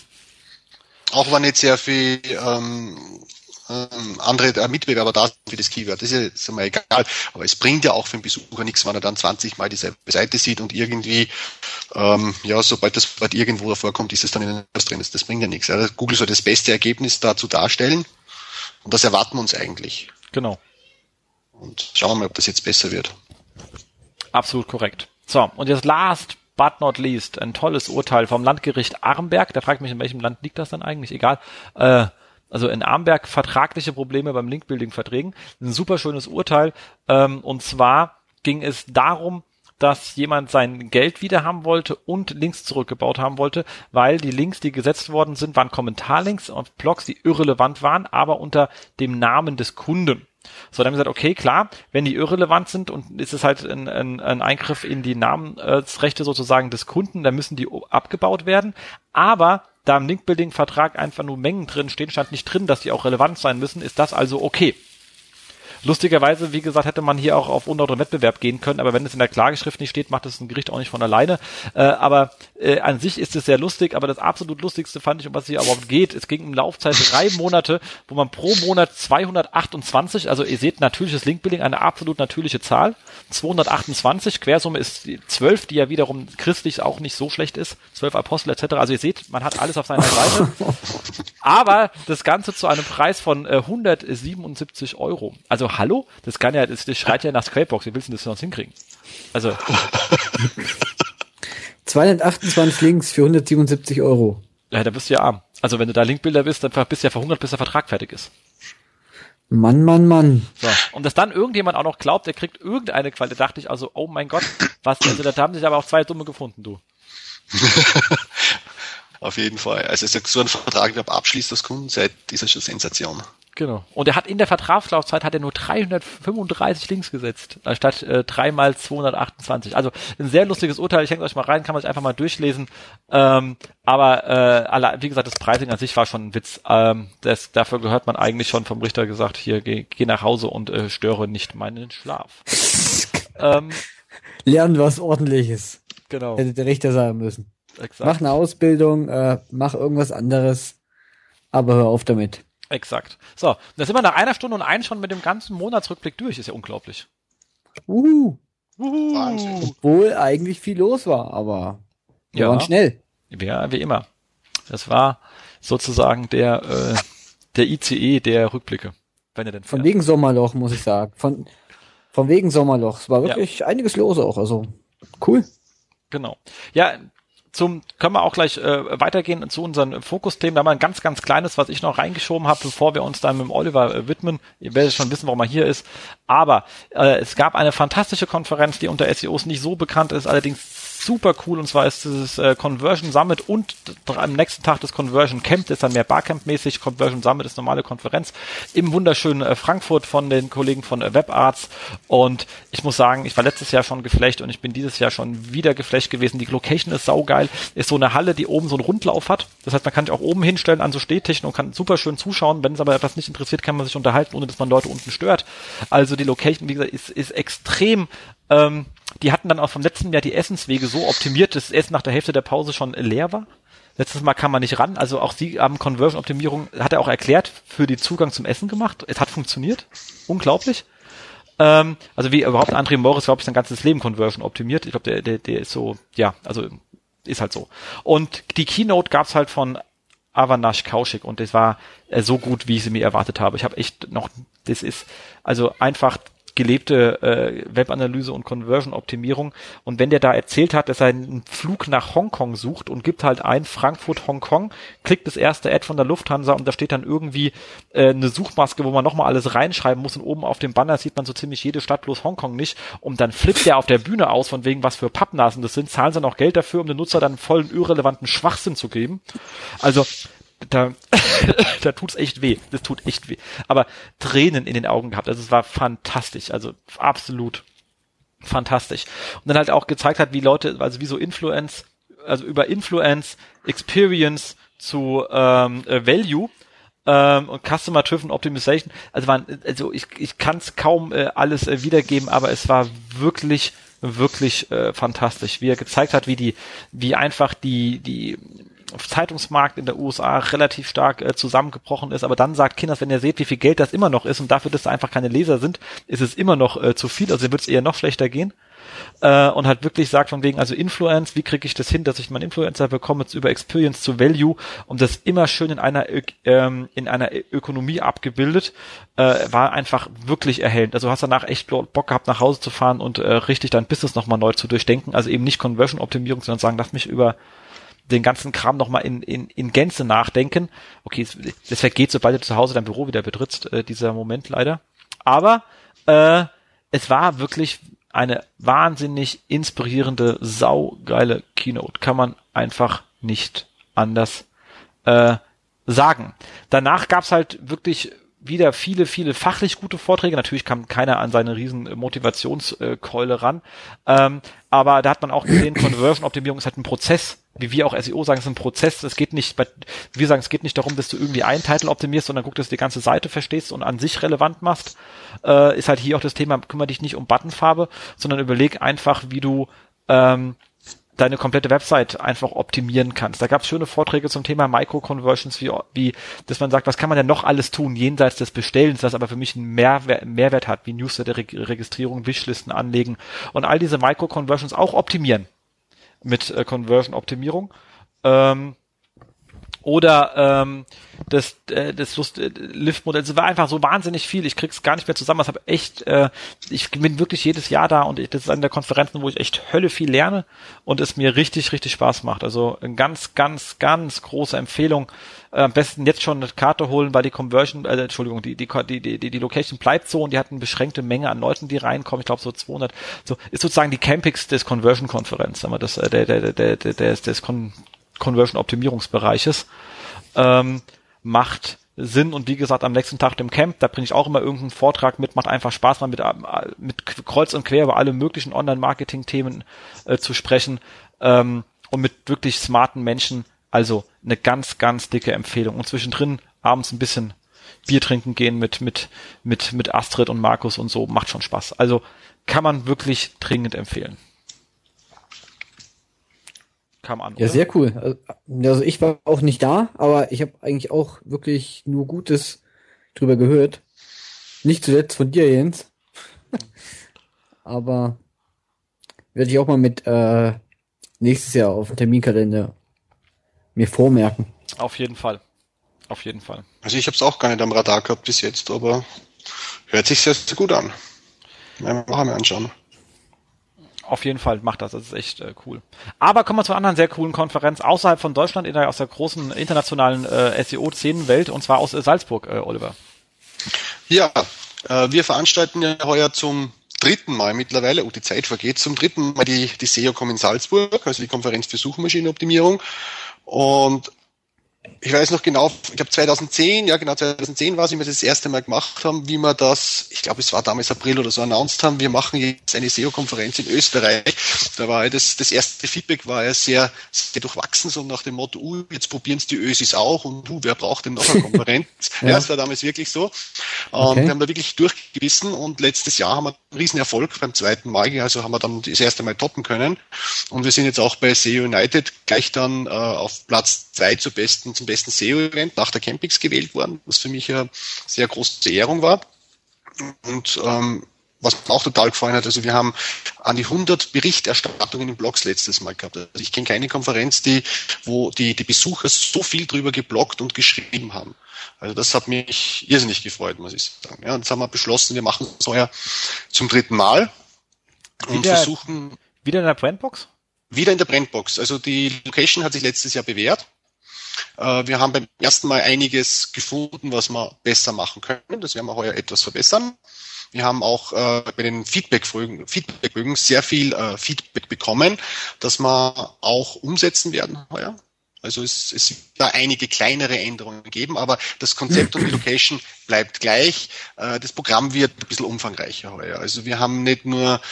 Auch wenn jetzt sehr viel ähm, andere äh, Mitbewerber da sind für das Keyword. Das ist ja ist mal egal. Aber es bringt ja auch für den Besucher nichts, wenn er dann 20 Mal dieselbe Seite sieht und irgendwie, ähm, ja, sobald das Wort irgendwo davor kommt, ist es dann in etwas drin. Das, das bringt ja nichts. Ja. Google soll das beste Ergebnis dazu darstellen und das erwarten wir uns eigentlich.
Genau.
Und schauen wir mal, ob das jetzt besser wird.
Absolut korrekt. So, und jetzt last but not least ein tolles Urteil vom Landgericht Armberg. Da fragt mich, in welchem Land liegt das dann eigentlich? Egal. Äh, also in Armberg vertragliche Probleme beim Linkbuilding-Verträgen. Ein super schönes Urteil. Ähm, und zwar ging es darum, dass jemand sein Geld wieder haben wollte und Links zurückgebaut haben wollte, weil die Links, die gesetzt worden sind, waren Kommentarlinks und Blogs, die irrelevant waren, aber unter dem Namen des Kunden. So, dann haben wir gesagt, okay, klar, wenn die irrelevant sind und ist es halt ein, ein, ein Eingriff in die Namensrechte sozusagen des Kunden, dann müssen die abgebaut werden. Aber da im Link-Building-Vertrag einfach nur Mengen drin stehen, stand nicht drin, dass die auch relevant sein müssen, ist das also okay. Lustigerweise, wie gesagt, hätte man hier auch auf unlauteren Wettbewerb gehen können, aber wenn es in der Klageschrift nicht steht, macht es ein Gericht auch nicht von alleine. Äh, aber äh, an sich ist es sehr lustig, aber das absolut lustigste fand ich, um was es hier überhaupt geht, es ging um Laufzeit *laughs* drei Monate, wo man pro Monat 228, also ihr seht natürliches Linkbuilding, eine absolut natürliche Zahl, 228, Quersumme ist 12, die ja wiederum christlich auch nicht so schlecht ist, 12 Apostel etc. Also ihr seht, man hat alles auf seiner Seite. *laughs* aber das Ganze zu einem Preis von äh, 177 Euro. Also hallo? Das kann ja, das, das schreit ja nach Scrapebox. Wie willst du das sonst hinkriegen? Also. *laughs*
228 Links für 177 Euro.
Ja, da bist du ja arm. Also wenn du da Linkbilder bist, dann bist du ja verhungert, bis der Vertrag fertig ist.
Mann, Mann, Mann.
So. Und dass dann irgendjemand auch noch glaubt, der kriegt irgendeine Qualität, dachte ich also, oh mein Gott, was, also da haben sich aber auch zwei Dumme gefunden, du. *laughs*
Auf jeden Fall. Also so ein Vertrag abschließt das Kundenzeit, ist ja schon Sensation.
Genau. Und er hat in der Vertragslaufzeit hat er nur 335 Links gesetzt, anstatt äh, 3 mal 228. Also ein sehr lustiges Urteil. Ich hänge euch mal rein, kann man sich einfach mal durchlesen. Ähm, aber äh, wie gesagt, das Pricing an sich war schon ein Witz. Ähm, das, dafür gehört man eigentlich schon vom Richter gesagt, hier geh, geh nach Hause und äh, störe nicht meinen Schlaf. *laughs*
ähm, Lernen was ordentliches.
Genau.
Hätte der Richter sagen müssen. Exakt. Mach eine Ausbildung, äh, mach irgendwas anderes, aber hör auf damit.
Exakt. So, da sind wir nach einer Stunde und eins schon mit dem ganzen Monatsrückblick durch. Ist ja unglaublich.
Uhu. Uhu. Obwohl eigentlich viel los war, aber wir ja. waren schnell.
Ja, wie immer. Das war sozusagen der, äh, der ICE der Rückblicke. Wenn er denn
fährt. Von wegen Sommerloch, muss ich sagen. Von, von wegen Sommerloch. Es war wirklich ja. einiges los auch. Also cool.
Genau. Ja, zum, können wir auch gleich äh, weitergehen zu unseren Fokusthemen. Da haben wir ein ganz, ganz kleines, was ich noch reingeschoben habe, bevor wir uns dann mit dem Oliver äh, widmen. Ihr werdet schon wissen, warum er hier ist. Aber äh, es gab eine fantastische Konferenz, die unter SEOs nicht so bekannt ist, allerdings super cool und zwar ist dieses äh, Conversion Summit und am nächsten Tag das Conversion Camp, das ist dann mehr Barcamp-mäßig. Conversion Summit ist normale Konferenz im wunderschönen äh, Frankfurt von den Kollegen von äh, WebArts und ich muss sagen, ich war letztes Jahr schon geflecht und ich bin dieses Jahr schon wieder geflecht gewesen. Die Location ist saugeil, ist so eine Halle, die oben so einen Rundlauf hat. Das heißt, man kann sich auch oben hinstellen an so Stehtischen und kann super schön zuschauen. Wenn es aber etwas nicht interessiert, kann man sich unterhalten, ohne dass man Leute unten stört. Also die Location, wie gesagt, ist, ist extrem ähm, die hatten dann auch vom letzten Jahr die Essenswege so optimiert, dass das Essen nach der Hälfte der Pause schon leer war. Letztes Mal kam man nicht ran. Also auch sie haben Conversion-Optimierung, hat er auch erklärt, für den Zugang zum Essen gemacht. Es hat funktioniert. Unglaublich. Ähm, also wie überhaupt André Morris, glaube ich, sein ganzes Leben Conversion optimiert. Ich glaube, der, der, der ist so, ja, also ist halt so. Und die Keynote gab's halt von Avanash Kaushik und das war äh, so gut, wie ich sie mir erwartet habe. Ich habe echt noch, das ist also einfach gelebte äh, Webanalyse und Conversion-Optimierung. Und wenn der da erzählt hat, dass er einen Flug nach Hongkong sucht und gibt halt ein Frankfurt Hongkong, klickt das erste Ad von der Lufthansa und da steht dann irgendwie äh, eine Suchmaske, wo man nochmal alles reinschreiben muss und oben auf dem Banner sieht man so ziemlich jede Stadt bloß Hongkong nicht und dann flippt der auf der Bühne aus von wegen was für Pappnasen das sind, zahlen sie noch Geld dafür, um den Nutzer dann vollen irrelevanten Schwachsinn zu geben. Also da, *laughs* da tut's echt weh. Das tut echt weh. Aber Tränen in den Augen gehabt. Also es war fantastisch. Also absolut fantastisch. Und dann halt auch gezeigt hat, wie Leute, also wie so Influence, also über Influence, Experience zu ähm, äh, Value ähm, und Customer Driven Optimization. Also waren, also ich, ich kann es kaum äh, alles äh, wiedergeben, aber es war wirklich wirklich äh, fantastisch, wie er gezeigt hat, wie die, wie einfach die die Zeitungsmarkt in der USA relativ stark äh, zusammengebrochen ist, aber dann sagt Kinders, wenn ihr seht, wie viel Geld das immer noch ist und dafür, dass da einfach keine Leser sind, ist es immer noch äh, zu viel, also wird es eher noch schlechter gehen. Äh, und halt wirklich sagt von wegen, also Influence, wie kriege ich das hin, dass ich meinen Influencer bekomme, über Experience zu Value und das immer schön in einer ähm, in einer Ökonomie abgebildet, äh, war einfach wirklich erhellend. Also hast danach echt Bock gehabt, nach Hause zu fahren und äh, richtig dein Business nochmal neu zu durchdenken. Also eben nicht Conversion-Optimierung, sondern sagen, lass mich über den ganzen Kram nochmal in, in, in Gänze nachdenken. Okay, das vergeht, sobald du zu Hause dein Büro wieder betrittst, äh, dieser Moment leider. Aber äh, es war wirklich eine wahnsinnig inspirierende, saugeile Keynote. Kann man einfach nicht anders äh, sagen. Danach gab's halt wirklich wieder viele, viele fachlich gute Vorträge. Natürlich kam keiner an seine riesen Motivationskeule ran. Ähm, aber da hat man auch gesehen, Conversion-Optimierung ist halt ein Prozess. Wie wir auch SEO sagen, es ist ein Prozess. Es geht nicht, bei, wir sagen, es geht nicht darum, dass du irgendwie einen Titel optimierst, sondern guck, dass du die ganze Seite verstehst und an sich relevant machst. Äh, ist halt hier auch das Thema, kümmere dich nicht um Buttonfarbe, sondern überleg einfach, wie du ähm, deine komplette Website einfach optimieren kannst. Da gab es schöne Vorträge zum Thema Micro-Conversions, wie, wie, dass man sagt, was kann man denn noch alles tun, jenseits des Bestellens, was aber für mich einen Mehrwert, Mehrwert hat, wie Newsletter-Registrierung, Wishlisten anlegen und all diese Micro-Conversions auch optimieren mit äh, Conversion-Optimierung. Ähm, oder ähm, das, äh, das Lust, äh, Lift-Modell. Es war einfach so wahnsinnig viel. Ich krieg's gar nicht mehr zusammen. Ich habe echt, äh, ich bin wirklich jedes Jahr da und ich, das ist eine der Konferenzen, wo ich echt Hölle viel lerne und es mir richtig, richtig Spaß macht. Also eine ganz, ganz, ganz große Empfehlung. Äh, am besten jetzt schon eine Karte holen, weil die Conversion, äh, Entschuldigung, die, die, die, die, die Location bleibt so und die hat eine beschränkte Menge an Leuten, die reinkommen. Ich glaube so 200. So ist sozusagen die Campix des Conversion-Konferenz, sagen wir das, äh, der, der, der, der, des, des Con Conversion-Optimierungsbereiches. Ähm, macht Sinn und wie gesagt am nächsten Tag im Camp, da bringe ich auch immer irgendeinen Vortrag mit, macht einfach Spaß mal mit, äh, mit Kreuz und Quer über alle möglichen Online-Marketing-Themen äh, zu sprechen ähm, und mit wirklich smarten Menschen. Also eine ganz, ganz dicke Empfehlung. Und zwischendrin abends ein bisschen Bier trinken gehen mit, mit, mit, mit Astrid und Markus und so, macht schon Spaß. Also kann man wirklich dringend empfehlen kam an.
Ja, oder? sehr cool. Also ich war auch nicht da, aber ich habe eigentlich auch wirklich nur Gutes drüber gehört. Nicht zuletzt von dir, Jens. *laughs* aber werde ich auch mal mit äh, nächstes Jahr auf dem Terminkalender mir vormerken.
Auf jeden Fall. Auf jeden Fall.
Also ich habe es auch gar nicht am Radar gehabt bis jetzt, aber hört sich sehr, sehr gut an. Mal anschauen.
Auf jeden Fall macht das, das ist echt äh, cool. Aber kommen wir zu einer anderen sehr coolen Konferenz außerhalb von Deutschland, in der, aus der großen internationalen äh, SEO-Szenenwelt, und zwar aus äh, Salzburg, äh, Oliver.
Ja, äh, wir veranstalten ja heuer zum dritten Mal mittlerweile, oh, die Zeit vergeht, zum dritten Mal die, die SEOCom in Salzburg, also die Konferenz für Suchmaschinenoptimierung. Und ich weiß noch genau, ich glaube 2010, ja genau 2010 war es, wie wir das, erste Mal gemacht haben, wie wir das, ich glaube es war damals April oder so, announced haben, wir machen jetzt eine SEO-Konferenz in Österreich. Da war ja das, das erste Feedback war ja sehr, sehr durchwachsen, so nach dem Motto, uh, jetzt probieren es die Ösis auch und uh, wer braucht denn noch eine Konferenz? *laughs* ja. ja, das war damals wirklich so. Und wir haben da wirklich durchgebissen und letztes Jahr haben wir einen riesen Erfolg beim zweiten Mal, also haben wir dann das erste Mal toppen können. Und wir sind jetzt auch bei SEO United gleich dann äh, auf Platz zwei zu besten zum besten SEO-Event nach der Campix gewählt worden, was für mich eine sehr große Ehrung war. Und ähm, was mir auch total gefallen hat, also wir haben an die 100 Berichterstattungen in Blogs letztes Mal gehabt. Also ich kenne keine Konferenz, die, wo die, die Besucher so viel drüber gebloggt und geschrieben haben. Also das hat mich irrsinnig gefreut, muss ich sagen. Ja, und jetzt haben wir beschlossen, wir machen es heuer zum dritten Mal
und wieder, versuchen. Wieder in der Brandbox?
Wieder in der Brandbox. Also die Location hat sich letztes Jahr bewährt. Äh, wir haben beim ersten Mal einiges gefunden, was wir besser machen können. Das werden wir heuer etwas verbessern. Wir haben auch äh, bei den Feedback-Bögen Feedback sehr viel äh, Feedback bekommen, das wir auch umsetzen werden heuer. Also es, es wird da einige kleinere Änderungen geben, aber das Konzept und die Location bleibt gleich. Das Programm wird ein bisschen umfangreicher heuer. Also wir haben nicht nur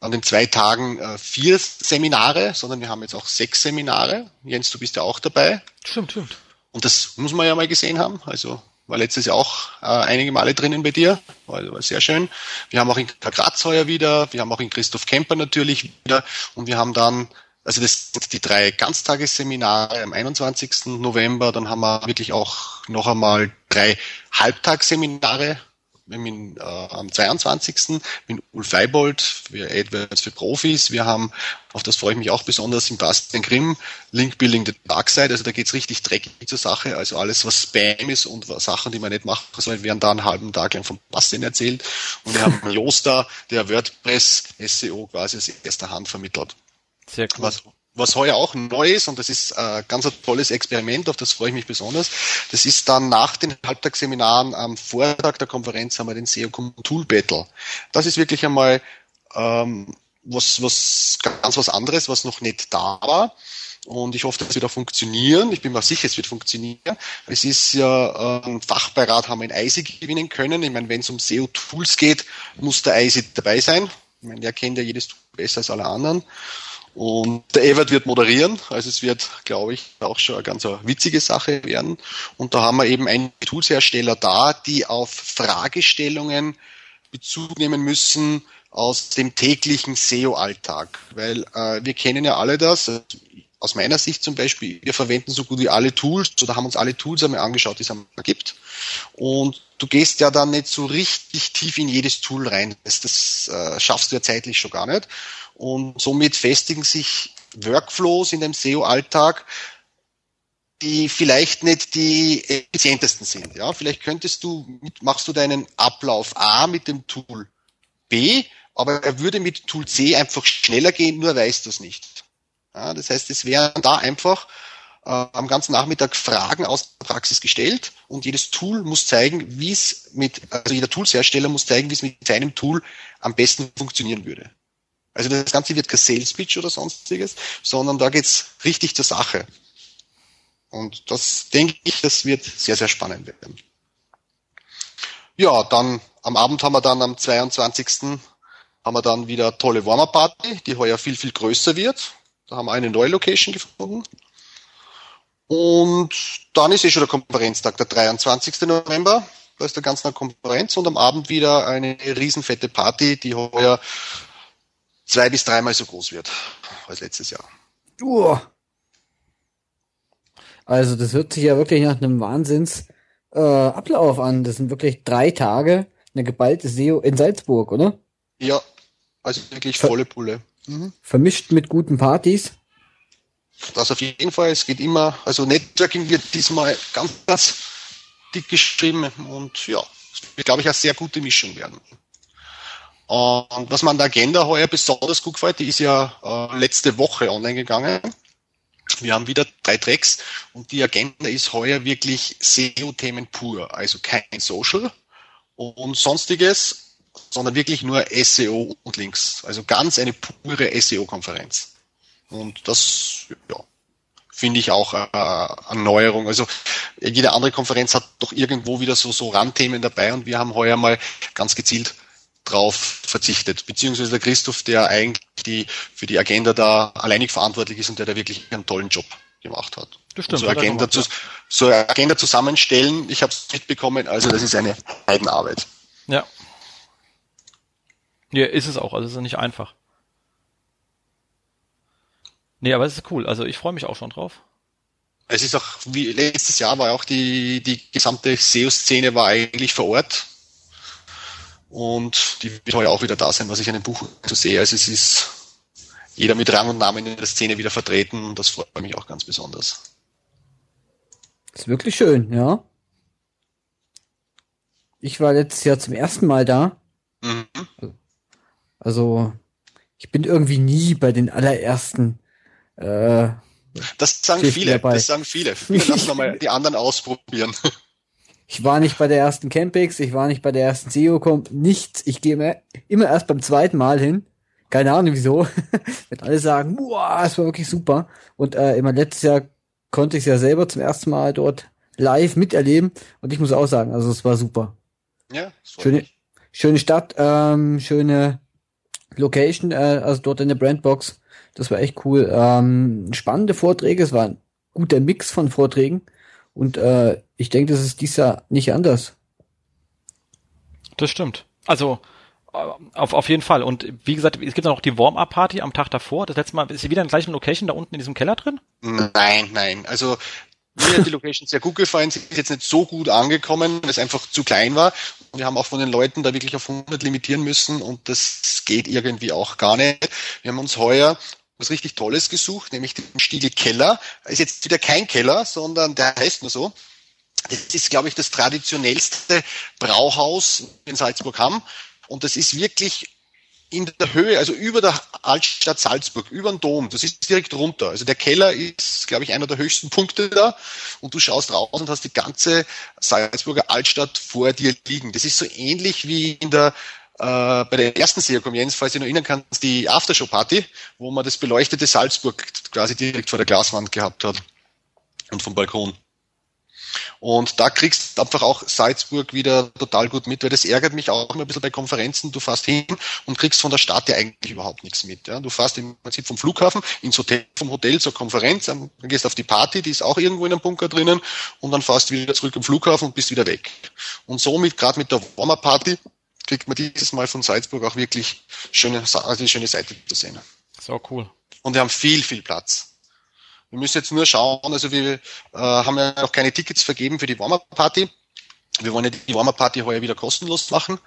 an den zwei Tagen äh, vier Seminare, sondern wir haben jetzt auch sechs Seminare. Jens, du bist ja auch dabei.
Stimmt, stimmt.
Und das muss man ja mal gesehen haben. Also war letztes Jahr auch äh, einige Male drinnen bei dir. War, war sehr schön. Wir haben auch in Graz heuer wieder, wir haben auch in Christoph Kemper natürlich wieder und wir haben dann, also das sind die drei Ganztagesseminare am 21. November, dann haben wir wirklich auch noch einmal drei Halbtagsseminare mit, äh, am 22. mit Ulf Leibold für AdWords für Profis. Wir haben, auf das freue ich mich auch besonders, im Bastian Grimm, Link Building the Dark Side. Also da geht's richtig dreckig zur Sache. Also alles, was Spam ist und was Sachen, die man nicht machen soll, werden da einen halben Tag lang vom Bastian erzählt. Und wir haben Josta, der WordPress SEO quasi aus erster Hand vermittelt. Sehr cool. Was, was heuer auch neu ist, und das ist äh, ganz ein tolles Experiment, auf das freue ich mich besonders, das ist dann nach den Halbtagsseminaren am Vortag der Konferenz haben wir den SEO Tool Battle. Das ist wirklich einmal ähm, was, was ganz was anderes, was noch nicht da war. Und ich hoffe, das wird auch funktionieren. Ich bin mir sicher, es wird funktionieren. Es ist ja äh, ein Fachbeirat haben wir in ISI gewinnen können. Ich meine, wenn es um SEO-Tools geht, muss der ISI dabei sein. Ich meine, der kennt ja jedes Tool besser als alle anderen. Und der Evert wird moderieren, also es wird, glaube ich, auch schon eine ganz witzige Sache werden. Und da haben wir eben einen Toolshersteller da, die auf Fragestellungen Bezug nehmen müssen aus dem täglichen SEO-Alltag. Weil äh, wir kennen ja alle das, aus meiner Sicht zum Beispiel, wir verwenden so gut wie alle Tools, oder haben uns alle Tools einmal angeschaut, die es einmal gibt. Und du gehst ja dann nicht so richtig tief in jedes Tool rein. Das, das äh, schaffst du ja zeitlich schon gar nicht. Und somit festigen sich Workflows in dem SEO-Alltag, die vielleicht nicht die effizientesten sind. Ja, vielleicht könntest du, machst du deinen Ablauf A mit dem Tool B, aber er würde mit Tool C einfach schneller gehen, nur weißt du es nicht. Ja, das heißt, es wären da einfach äh, am ganzen Nachmittag Fragen aus der Praxis gestellt und jedes Tool muss zeigen, wie es mit, also jeder Toolshersteller muss zeigen, wie es mit seinem Tool am besten funktionieren würde. Also das Ganze wird kein Sales Pitch oder sonstiges, sondern da geht's richtig zur Sache. Und das denke ich, das wird sehr, sehr spannend werden. Ja, dann am Abend haben wir dann am 22. haben wir dann wieder tolle Warmer-Party, die heuer viel, viel größer wird. Da haben wir eine neue Location gefunden. Und dann ist eh schon der Konferenztag, der 23. November. Da ist der ganze Konferenz und am Abend wieder eine riesenfette Party, die heuer zwei bis dreimal so groß wird als letztes Jahr.
Uh. Also das hört sich ja wirklich nach einem Wahnsinns äh, Ablauf an. Das sind wirklich drei Tage, eine geballte SEO in Salzburg, oder?
Ja, also wirklich volle Pulle.
Mhm. Vermischt mit guten Partys.
Das auf jeden Fall. Es geht immer, also Networking wird diesmal ganz, ganz dick geschrieben und ja, es wird, glaube ich, eine sehr gute Mischung werden. Und was man der Agenda heuer besonders gut gefällt, die ist ja äh, letzte Woche online gegangen. Wir haben wieder drei Tracks und die Agenda ist heuer wirklich SEO-Themen pur, also kein Social und sonstiges, sondern wirklich nur SEO und Links. Also ganz eine pure SEO-Konferenz. Und das, ja, finde ich auch äh, eine Neuerung. Also jede andere Konferenz hat doch irgendwo wieder so, so Randthemen dabei und wir haben heuer mal ganz gezielt drauf verzichtet. Beziehungsweise der Christoph, der eigentlich die, für die Agenda da alleinig verantwortlich ist und der da wirklich einen tollen Job gemacht hat. Das stimmt, so, Agenda zu, so Agenda zusammenstellen, ich habe es mitbekommen, also das ist eine Heidenarbeit.
Ja. Ja, ist es auch, also es ist nicht einfach. Nee, aber es ist cool, also ich freue mich auch schon drauf.
Es ist auch, wie letztes Jahr war auch die, die gesamte SEO-Szene war eigentlich vor Ort und die wird heuer auch wieder da sein, was ich in dem Buch so sehe. Also es ist jeder mit Rang und Namen in der Szene wieder vertreten und das freut mich auch ganz besonders.
Das ist wirklich schön, ja. Ich war letztes Jahr zum ersten Mal da. Mhm. Also, ich bin irgendwie nie bei den allerersten. Äh,
das sagen viele, dabei. das sagen viele. Lass mal die anderen ausprobieren. *laughs*
Ich war nicht bei der ersten Campix, ich war nicht bei der ersten SEO-Comp, nichts. Ich gehe immer, immer erst beim zweiten Mal hin. Keine Ahnung wieso. *laughs* Wenn alle sagen, boah, es war wirklich super. Und äh, immer letztes Jahr konnte ich es ja selber zum ersten Mal dort live miterleben. Und ich muss auch sagen, also es war super. Ja, schöne, schöne Stadt, ähm, schöne Location, äh, also dort in der Brandbox. Das war echt cool. Ähm, spannende Vorträge, es war ein guter Mix von Vorträgen. Und äh, ich denke, das ist dies Jahr nicht anders.
Das stimmt. Also äh, auf, auf jeden Fall. Und wie gesagt, es gibt noch die Warm-Up-Party am Tag davor. Das letzte Mal ist sie wieder in der gleichen Location da unten in diesem Keller drin?
Nein, nein. Also mir hat die Location sehr gut gefallen. Sie ist jetzt nicht so gut angekommen, weil es einfach zu klein war. Und wir haben auch von den Leuten da wirklich auf 100 limitieren müssen und das geht irgendwie auch gar nicht. Wir haben uns heuer was richtig Tolles gesucht, nämlich den Stiegel Keller. Ist jetzt wieder kein Keller, sondern der heißt nur so. Das ist, glaube ich, das traditionellste Brauhaus in Salzburg haben. Und das ist wirklich in der Höhe, also über der Altstadt Salzburg, über den Dom. Das ist direkt runter. Also der Keller ist, glaube ich, einer der höchsten Punkte da. Und du schaust raus und hast die ganze Salzburger Altstadt vor dir liegen. Das ist so ähnlich wie in der äh, bei der ersten Jens, falls du noch erinnern kannst, die Aftershow-Party, wo man das beleuchtete Salzburg quasi direkt vor der Glaswand gehabt hat und vom Balkon. Und da kriegst du einfach auch Salzburg wieder total gut mit, weil das ärgert mich auch immer ein bisschen bei Konferenzen. Du fährst hin und kriegst von der Stadt ja eigentlich überhaupt nichts mit. Ja. Du fährst im Prinzip vom Flughafen ins Hotel, vom Hotel zur Konferenz, dann gehst auf die Party, die ist auch irgendwo in einem Bunker drinnen und dann fährst du wieder zurück im Flughafen und bist wieder weg. Und somit, gerade mit der Warmer-Party, kriegt man dieses Mal von Salzburg auch wirklich schöne, also die schöne Seite zu sehen.
So cool.
Und wir haben viel, viel Platz. Wir müssen jetzt nur schauen, also wir äh, haben ja noch keine Tickets vergeben für die Warm-Up-Party. Wir wollen ja die Warm-Up-Party heuer wieder kostenlos machen.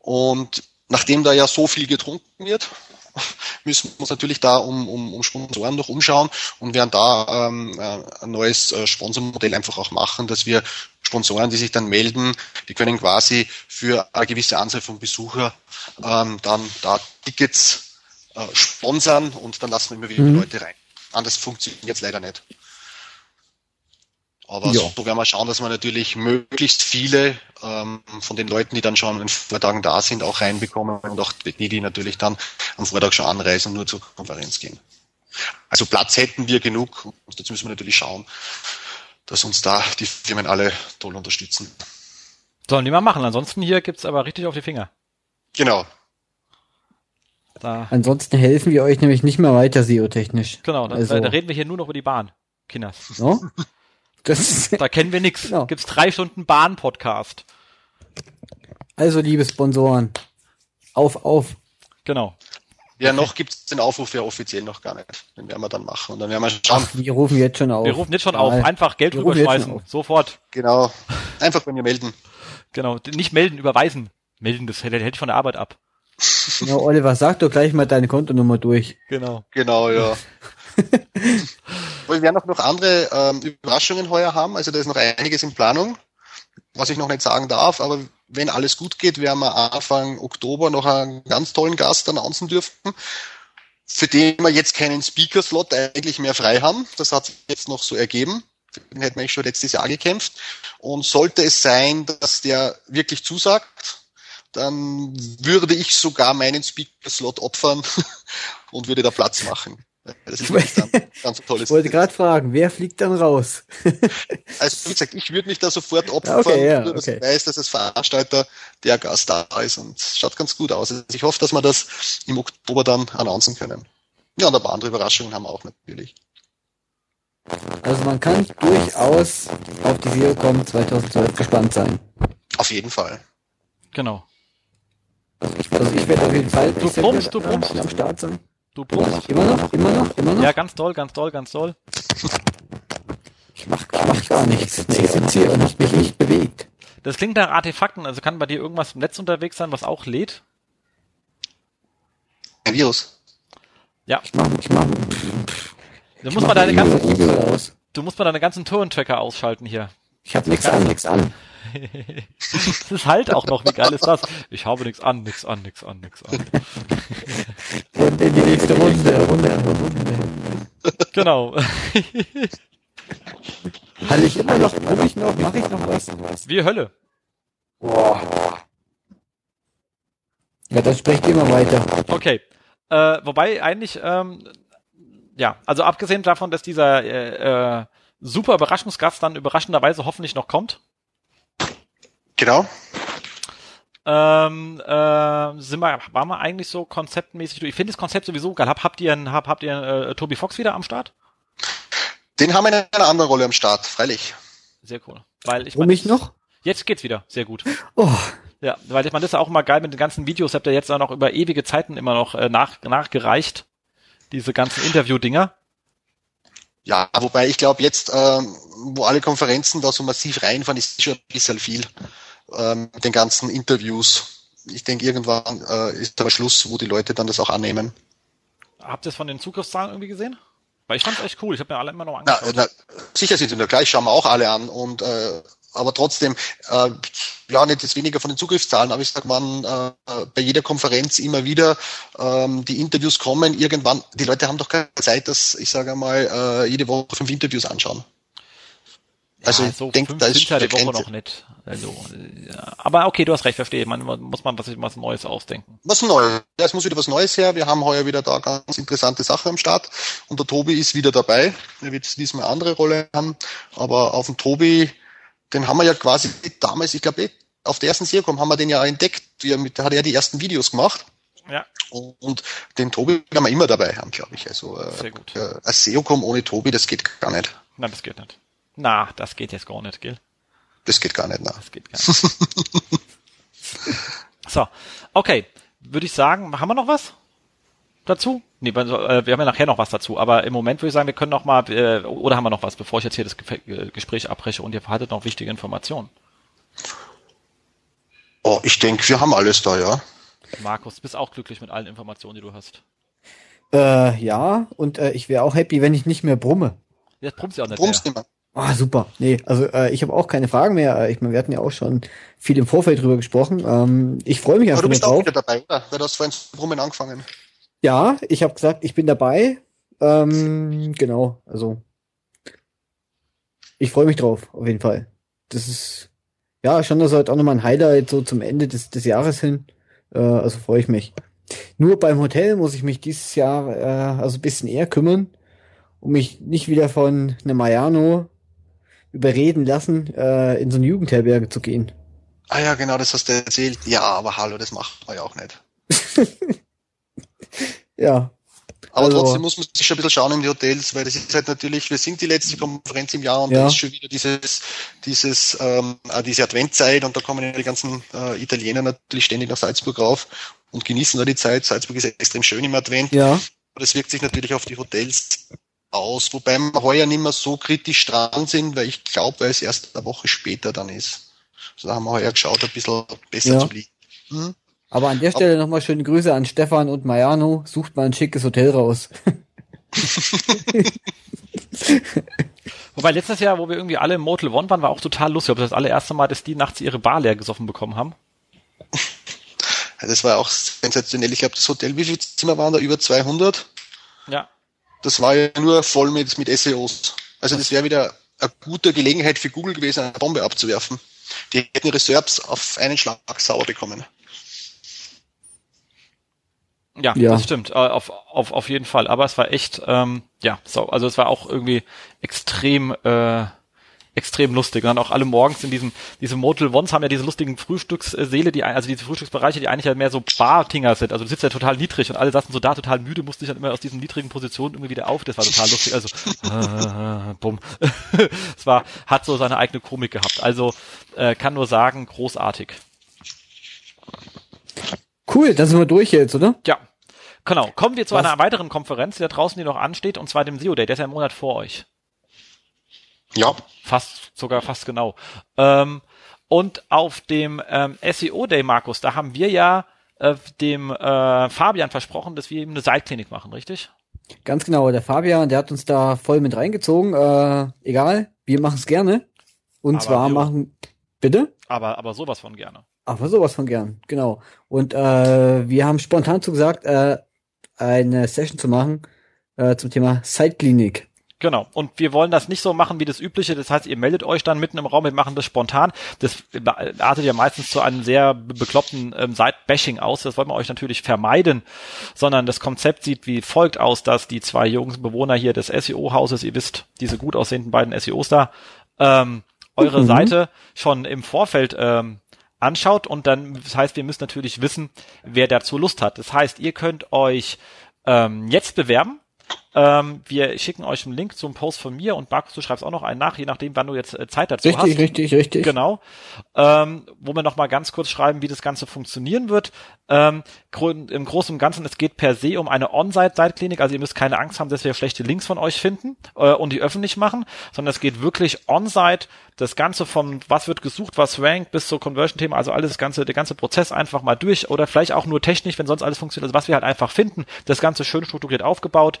Und nachdem da ja so viel getrunken wird, *laughs* müssen wir uns natürlich da um, um, um Sponsoren noch umschauen und werden da ähm, äh, ein neues äh, Sponsormodell einfach auch machen, dass wir Sponsoren, die sich dann melden, die können quasi für eine gewisse Anzahl von Besucher ähm, dann da Tickets äh, sponsern und dann lassen wir immer wieder mhm. Leute rein. Anders funktioniert jetzt leider nicht. Aber ja. so werden wir schauen, dass wir natürlich möglichst viele ähm, von den Leuten, die dann schon an den Vortagen da sind, auch reinbekommen und auch die, die natürlich dann am Vortag schon anreisen und nur zur Konferenz gehen. Also Platz hätten wir genug. Dazu müssen wir natürlich schauen, dass uns da die Firmen alle toll unterstützen.
Sollen die mal machen. Ansonsten hier gibt's aber richtig auf die Finger.
Genau.
Da. Ansonsten helfen wir euch nämlich nicht mehr weiter SEO-technisch.
Genau, dann, also. da reden wir hier nur noch über die Bahn. Kinders.
No? *laughs*
Das *laughs* da kennen wir nix. Genau. Gibt's drei Stunden Bahn-Podcast.
Also, liebe Sponsoren, auf, auf.
Genau.
Ja, noch gibt's den Aufruf ja offiziell noch gar nicht. Den werden wir dann machen. Und dann werden wir schauen. Ach,
wir rufen jetzt schon auf.
Wir rufen jetzt schon auf. Einfach Geld rüberschmeißen. Sofort.
Genau. Einfach bei mir melden.
Genau. Nicht melden, überweisen. Melden, das hätte ich von der Arbeit ab.
Genau, Oliver, sag doch gleich mal deine Kontonummer durch.
Genau.
Genau, ja. *laughs* wir werden auch noch andere ähm, Überraschungen heuer haben. Also da ist noch einiges in Planung, was ich noch nicht sagen darf. Aber wenn alles gut geht, werden wir Anfang Oktober noch einen ganz tollen Gast announcen dürfen, für den wir jetzt keinen Speaker-Slot eigentlich mehr frei haben. Das hat sich jetzt noch so ergeben. Den hätten wir schon letztes Jahr gekämpft. Und sollte es sein, dass der wirklich zusagt, dann würde ich sogar meinen Speaker-Slot opfern *laughs* und würde da Platz machen.
Das ist ganz, ganz tolles. Ich wollte gerade fragen, wer fliegt dann raus? *laughs*
also wie gesagt, ich würde mich da sofort opfern,
okay, ja,
nur dass okay. ich weiß, dass als Veranstalter der Gast da ist und schaut ganz gut aus. Also ich hoffe, dass wir das im Oktober dann announcen können. Ja, und ein paar andere Überraschungen haben wir auch natürlich.
Also man kann durchaus auf die Videocom 2012 gespannt sein.
Auf jeden Fall.
Genau.
Also ich, also ich werde auf jeden Fall
du pumpst, du pumpst.
am Start sein.
Du pumpst.
Immer noch, immer noch, immer noch.
Ja, ganz toll, ganz toll, ganz toll.
Ich mach, ich mach gar nichts. Ich sitze hier und hab mich nicht bewegt.
Das klingt nach Artefakten, also kann bei dir irgendwas im Netz unterwegs sein, was auch lädt?
Ein Virus.
Ja.
Ich mach, ich mach,
du musst mal deine ganzen, du musst mal deine ganzen Tourentracker ausschalten hier.
Ich hab nichts an, nichts an. *laughs*
das ist halt auch noch, wie geil ist das? Ich habe nichts an, nichts an, nichts an, nichts an.
Und in die nächste Runde, Runde, Runde.
Genau.
Halte ich immer noch, habe ich noch, mache ich noch was?
Wie Hölle.
Boah. Ja, das spricht immer weiter.
Okay. Äh, wobei eigentlich, ähm, ja, also abgesehen davon, dass dieser äh, äh, super Überraschungsgast dann überraschenderweise hoffentlich noch kommt,
Genau.
Ähm, äh, sind wir, waren wir eigentlich so konzeptmäßig durch. Ich finde das Konzept sowieso geil. Hab, habt ihr, einen, hab, habt ihr äh, Toby Fox wieder am Start?
Den haben wir in einer anderen Rolle am Start, freilich.
Sehr cool. Weil ich
Um mich noch?
Jetzt geht's wieder. Sehr gut.
Oh,
Ja, weil ich meine, das ist ja auch immer geil mit den ganzen Videos, habt ihr jetzt auch noch über ewige Zeiten immer noch äh, nach, nachgereicht. Diese ganzen Interview-Dinger.
Ja, wobei ich glaube jetzt, ähm, wo alle Konferenzen da so massiv reinfahren, ist schon ein bisschen viel ähm, mit den ganzen Interviews. Ich denke, irgendwann äh, ist aber Schluss, wo die Leute dann das auch annehmen.
Habt ihr es von den Zugriffszahlen irgendwie gesehen? Weil ich fand's echt cool. Ich habe mir alle immer noch
Na,
angeschaut.
na, sicher sind sie nur gleich, schauen wir auch alle an. Und äh, aber trotzdem, äh, ja, nicht jetzt weniger von den Zugriffszahlen, aber ich sag man, äh, bei jeder Konferenz immer wieder ähm, die Interviews kommen, irgendwann, die Leute haben doch keine Zeit, dass ich sage mal, äh, jede Woche fünf Interviews anschauen. Also
ja,
ich
so
denke,
fünf
da ist
die Woche noch nicht. Also, äh, ja. Aber okay, du hast recht, verstehe. Man muss man was, was Neues ausdenken.
Was Neues. Ja, es muss wieder was Neues her. Wir haben heuer wieder da ganz interessante Sachen am Start. Und der Tobi ist wieder dabei. Er wird diesmal eine andere Rolle haben. Aber auf den Tobi, den haben wir ja quasi damals, ich glaube, eh, auf der ersten Sercom haben wir den ja entdeckt. Mit, da hat er ja die ersten Videos gemacht.
Ja,
Und den Tobi werden wir immer dabei haben, glaube ich. Also äh,
Sehr gut.
äh, ein SEOcom ohne Tobi, das geht gar nicht.
nein, das geht nicht. Na, das geht jetzt gar nicht, gell?
Das geht gar nicht. Na.
Das geht gar nicht. *laughs* so, okay. Würde ich sagen, haben wir noch was dazu? Nee, wir äh, wir haben ja nachher noch was dazu, aber im Moment würde ich sagen, wir können noch mal, äh, oder haben wir noch was, bevor ich jetzt hier das äh, Gespräch abbreche und ihr verhaltet noch wichtige Informationen.
Oh, ich denke, wir haben alles da, ja.
Markus, bist auch glücklich mit allen Informationen, die du hast.
äh, ja, und äh, ich wäre auch happy, wenn ich nicht mehr brumme.
Jetzt brummst du auch nicht
Brumms
mehr.
nicht mehr.
Ah, super. Nee, also äh, ich habe auch keine Fragen mehr. Ich meine, wir hatten ja auch schon viel im Vorfeld drüber gesprochen. Ähm, ich freue mich
Aber
einfach
du
nur
bist auch
drauf.
wieder dabei, oder? Weil du hast vorhin zu brummen angefangen.
Ja, ich habe gesagt, ich bin dabei. Ähm, genau, also ich freue mich drauf, auf jeden Fall. Das ist ja schon das halt auch nochmal ein Highlight so zum Ende des, des Jahres hin. Äh, also freue ich mich. Nur beim Hotel muss ich mich dieses Jahr äh, also ein bisschen eher kümmern, um mich nicht wieder von einem Mariano überreden lassen, äh, in so eine Jugendherberge zu gehen.
Ah ja, genau, das hast du erzählt. Ja, aber hallo, das macht man ja auch nicht. *laughs*
Ja,
Aber
Also-
trotzdem muss man sich schon ein bisschen schauen in die Hotels, weil das ist halt natürlich, wir sind die letzte Konferenz im Jahr und
Ja.
da ist schon wieder dieses, dieses, ähm, äh, diese Adventzeit und da kommen ja die ganzen äh, Italiener natürlich ständig nach Salzburg rauf und genießen da die Zeit. Salzburg ist extrem schön im Advent.
ja,
Aber das wirkt sich natürlich auf die Hotels aus, wobei wir heuer nicht mehr so kritisch dran sind, weil ich glaube, weil es erst eine Woche später dann ist. Also da haben wir heuer geschaut, ein bisschen besser
Ja.
zu liegen. Hm?
Aber an der Stelle nochmal schöne Grüße an Stefan und Mariano. Sucht mal ein schickes Hotel raus. *laughs*
Wobei letztes Jahr, wo wir irgendwie alle im Motel One waren, war auch total lustig. Aber das allererste Mal, dass die nachts ihre Bar leer gesoffen bekommen haben.
Ja, Das war auch sensationell. Ich glaube, das Hotel, wie viele Zimmer waren da? Über 200?
Ja.
Das war ja nur voll mit, mit SEOs. Also das wäre wieder eine gute Gelegenheit für Google gewesen, eine Bombe abzuwerfen. Die hätten ihre Serbs auf einen Schlag sauer bekommen.
Ja,
Ja.
das stimmt. Äh, auf, auf, auf jeden Fall. Aber es war echt, ähm, ja, so, also es war auch irgendwie extrem, äh, extrem lustig. Und dann auch alle morgens in diesem, diese Motel Ones haben ja diese lustigen Frühstückssäle, die, also diese Frühstücksbereiche, die eigentlich ja mehr so Bartinger sind. Also du sitzt ja total niedrig und alle saßen so da total müde, mussten sich dann immer aus diesen niedrigen Positionen irgendwie wieder auf. Das war total lustig. Also, äh, *laughs* bumm. *laughs* es war, hat so seine eigene Komik gehabt. Also, äh, kann nur sagen, großartig.
Cool, dann sind wir durch jetzt, oder?
Ja, genau. Kommen wir zu
Was?
einer weiteren Konferenz, die da draußen, die noch ansteht, und zwar dem SEO Day. Der ist ja im Monat vor euch.
Ja,
Fast, sogar fast genau. Ähm, und auf dem ähm, SEO Day, Markus, da haben wir ja äh, dem äh, Fabian versprochen, dass wir ihm eine Seilklinik machen, richtig?
Ganz genau, der Fabian, der hat uns da voll mit reingezogen. Äh, egal, wir machen es gerne. Und
Aber
zwar
jo.
machen. Bitte?
Aber, aber sowas von gerne.
Aber sowas von gern, genau. Und äh, wir haben spontan zugesagt, äh, eine Session zu machen äh, zum Thema Zeitklinik.
Genau. Und wir wollen das nicht so machen wie das übliche. Das heißt, ihr meldet euch dann mitten im Raum, wir machen das spontan. Das artet ja meistens zu einem sehr be- bekloppten ähm, Side-Bashing aus. Das wollen wir euch natürlich vermeiden. Sondern das Konzept sieht wie folgt aus, dass die zwei jungen Bewohner hier des SEO-Hauses, ihr wisst, diese gut aussehenden beiden SEOs da, ähm, eure
Mhm.
Seite schon im Vorfeld ähm, anschaut und dann, das heißt, wir müssen natürlich wissen, wer dazu Lust hat. Das heißt, ihr könnt euch ähm, jetzt bewerben Ähm, wir schicken euch einen Link zum Post von mir und Markus, du schreibst auch noch einen nach, je nachdem, wann du jetzt äh, Zeit dazu
richtig,
hast.
Richtig, richtig, richtig.
Genau. Ähm, wo wir nochmal ganz kurz schreiben, wie das Ganze funktionieren wird. Ähm, Im Großen und Ganzen, es geht per se um eine On-Site-Site-Klinik, also ihr müsst keine Angst haben, dass wir schlechte Links von euch finden äh, und die öffentlich machen, sondern es geht wirklich On-Site, das Ganze vom, was wird gesucht, was rankt, bis zur Conversion-Thema, also alles, das ganze, der ganze Prozess einfach mal durch oder vielleicht auch nur technisch, wenn sonst alles funktioniert, also was wir halt einfach finden, das Ganze schön strukturiert aufgebaut.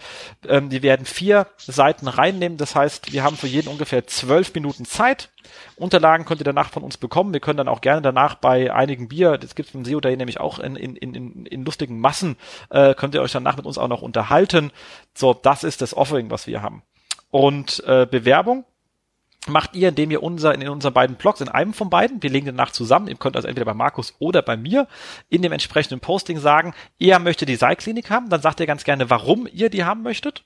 Ähm, die werden vier Seiten reinnehmen, das heißt, wir haben für jeden ungefähr zwölf Minuten Zeit. Unterlagen könnt ihr danach von uns bekommen. Wir können dann auch gerne danach bei einigen Bier, das gibt es beim SEO Day nämlich auch in, in, in, in lustigen Massen, äh, könnt ihr euch danach mit uns auch noch unterhalten. So, das ist das Offering, was wir haben. Und äh, Bewerbung macht ihr, indem ihr unser, in unseren beiden Blogs, in einem von beiden, wir legen den nach zusammen, ihr könnt also entweder bei Markus oder bei mir in dem entsprechenden Posting sagen, ihr möchtet die Seilklinik haben, dann sagt ihr ganz gerne, warum ihr die haben möchtet.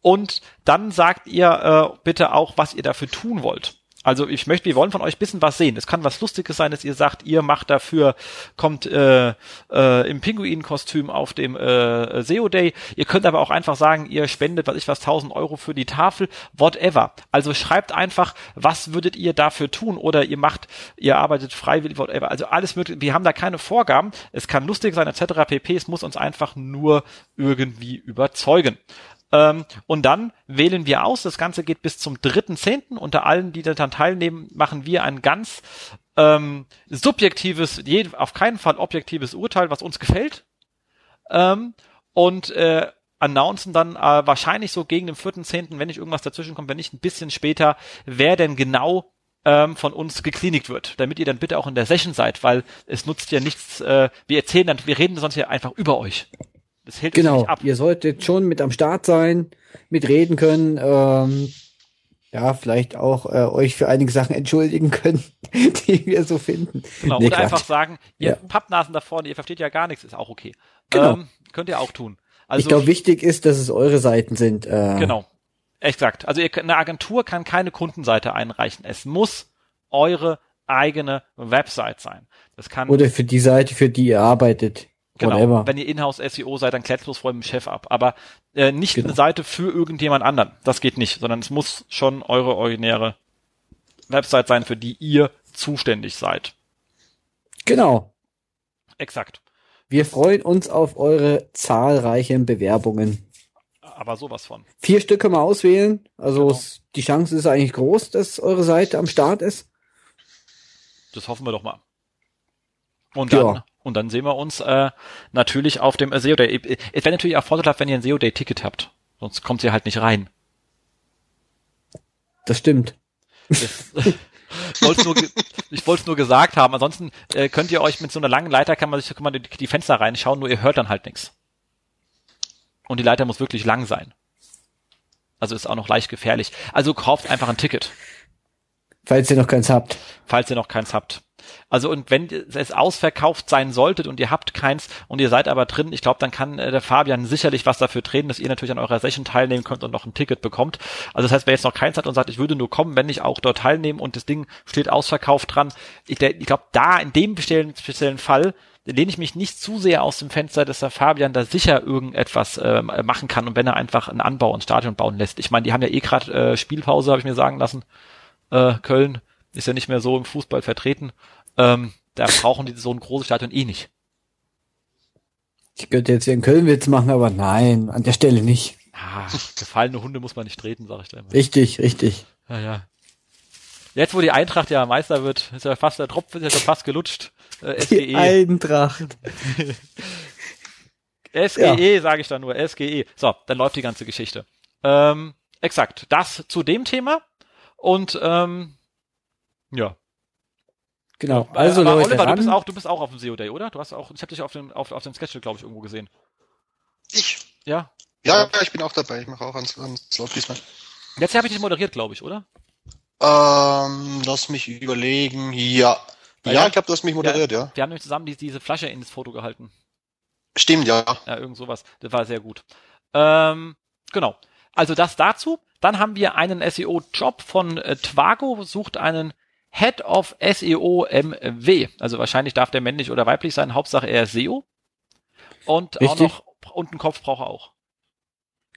Und dann sagt ihr äh, bitte auch, was ihr dafür tun wollt. Also ich möchte, wir wollen von euch bisschen was sehen. Es kann was Lustiges sein, dass ihr sagt, ihr macht dafür, kommt äh, äh, im Pinguin-Kostüm auf dem äh, SEO Day. Ihr könnt aber auch einfach sagen, ihr spendet, was ich was, 1000 Euro für die Tafel, whatever. Also schreibt einfach, was würdet ihr dafür tun oder ihr macht, ihr arbeitet freiwillig, whatever. Also alles mögliche. Wir haben da keine Vorgaben. Es kann lustig sein, etc. pp. Es muss uns einfach nur irgendwie überzeugen. Ähm, und dann wählen wir aus. Das Ganze geht bis zum 3.10. Unter allen, die daran teilnehmen, machen wir ein ganz ähm, subjektives, je, auf keinen Fall objektives Urteil, was uns gefällt. Ähm, und äh, announcen dann äh, wahrscheinlich so gegen den 4.10., wenn nicht irgendwas dazwischen kommt, wenn nicht ein bisschen später, wer denn genau ähm, von uns geklinigt wird, damit ihr dann bitte auch in der Session seid, weil es nutzt ja nichts, äh, wir erzählen dann, wir reden sonst ja einfach über euch.
Das hält genau, nicht ab. Ihr solltet schon mit am Start sein, mitreden können, ähm, ja, vielleicht auch äh, euch für einige Sachen entschuldigen können, *laughs* die wir so finden.
Genau, nee, oder einfach sagen, ihr ja. Pappnasen da vorne, ihr versteht ja gar nichts, ist auch okay. Genau. Ähm, könnt ihr auch tun.
Also, ich glaube, wichtig ist, dass es eure Seiten sind.
Äh, genau. Exakt. Also ihr, eine Agentur kann keine Kundenseite einreichen. Es muss eure eigene Website sein. Das kann
oder für die Seite, für die ihr arbeitet.
Genau. Whatever. Wenn ihr Inhouse SEO seid, dann klärt bloß vor dem Chef ab. Aber äh, nicht genau. eine Seite für irgendjemand anderen. Das geht nicht, sondern es muss schon eure originäre Website sein, für die ihr zuständig seid.
Genau.
Exakt.
Wir freuen uns auf eure zahlreichen Bewerbungen.
Aber sowas von.
Vier Stück können wir auswählen. Also genau. die Chance ist eigentlich groß, dass eure Seite am Start ist.
Das hoffen wir doch mal. Und dann ja. Und dann sehen wir uns äh, natürlich auf dem SEO Day. Es wäre natürlich auch vorteilhaft, wenn ihr ein SEO Day Ticket habt. Sonst kommt ihr halt nicht rein.
Das stimmt.
Das, nur, ich wollte es nur gesagt haben. Ansonsten äh, könnt ihr euch mit so einer langen Leiter kann man sich kann man die, die Fenster reinschauen, nur ihr hört dann halt nichts. Und die Leiter muss wirklich lang sein. Also ist auch noch leicht gefährlich. Also kauft einfach ein Ticket.
Falls ihr noch keins habt.
Falls ihr noch keins habt. Also und wenn es ausverkauft sein solltet und ihr habt keins und ihr seid aber drin, ich glaube, dann kann äh, der Fabian sicherlich was dafür treten, dass ihr natürlich an eurer Session teilnehmen könnt und noch ein Ticket bekommt. Also das heißt, wer jetzt noch keins hat und sagt, ich würde nur kommen, wenn ich auch dort teilnehme und das Ding steht ausverkauft dran, ich, ich glaube, da in dem speziellen, speziellen Fall lehne ich mich nicht zu sehr aus dem Fenster, dass der Fabian da sicher irgendetwas äh, machen kann und wenn er einfach einen Anbau und Stadion bauen lässt. Ich meine, die haben ja eh gerade äh, Spielpause, habe ich mir sagen lassen. Äh, Köln ist ja nicht mehr so im Fußball vertreten. Ähm, da brauchen die so ein großes Stadion eh nicht.
Ich könnte jetzt hier einen Kölnwitz machen, aber nein, an der Stelle nicht.
Ah, gefallene Hunde muss man nicht treten, sag ich da immer.
Richtig, richtig.
Ja, ja. Jetzt, wo die Eintracht ja Meister wird, ist ja fast der Tropf, ist ja schon fast gelutscht.
Äh, SGE. Die Eintracht. *laughs*
SGE, ja. sage ich da nur, SGE. So, dann läuft die ganze Geschichte. Ähm, exakt, das zu dem Thema. Und ähm, ja,
Genau.
Also aber Leute, Oliver, du bist auch, du bist auch auf dem SEO Day, oder? Du hast auch, ich habe dich auf dem auf, auf dem Schedule, glaube ich, irgendwo gesehen.
Ich?
Ja.
Ja, ja, ich bin auch dabei. Ich mache auch ans, ans Slot diesmal.
Jetzt habe ich dich moderiert, glaube ich, oder?
Ähm, lass mich überlegen. Ja. Ja, ja ich glaube, du hast mich moderiert, ja.
ja. Wir haben nämlich zusammen die, diese Flasche ins Foto gehalten.
Stimmt, ja.
Ja, irgend sowas. Das war sehr gut. Ähm, genau. Also das dazu. Dann haben wir einen SEO-Job von äh, Twago, sucht einen Head of SEO MW. Also wahrscheinlich darf der männlich oder weiblich sein. Hauptsache er ist SEO. Und Richtig. auch noch, und einen Kopf braucht er auch.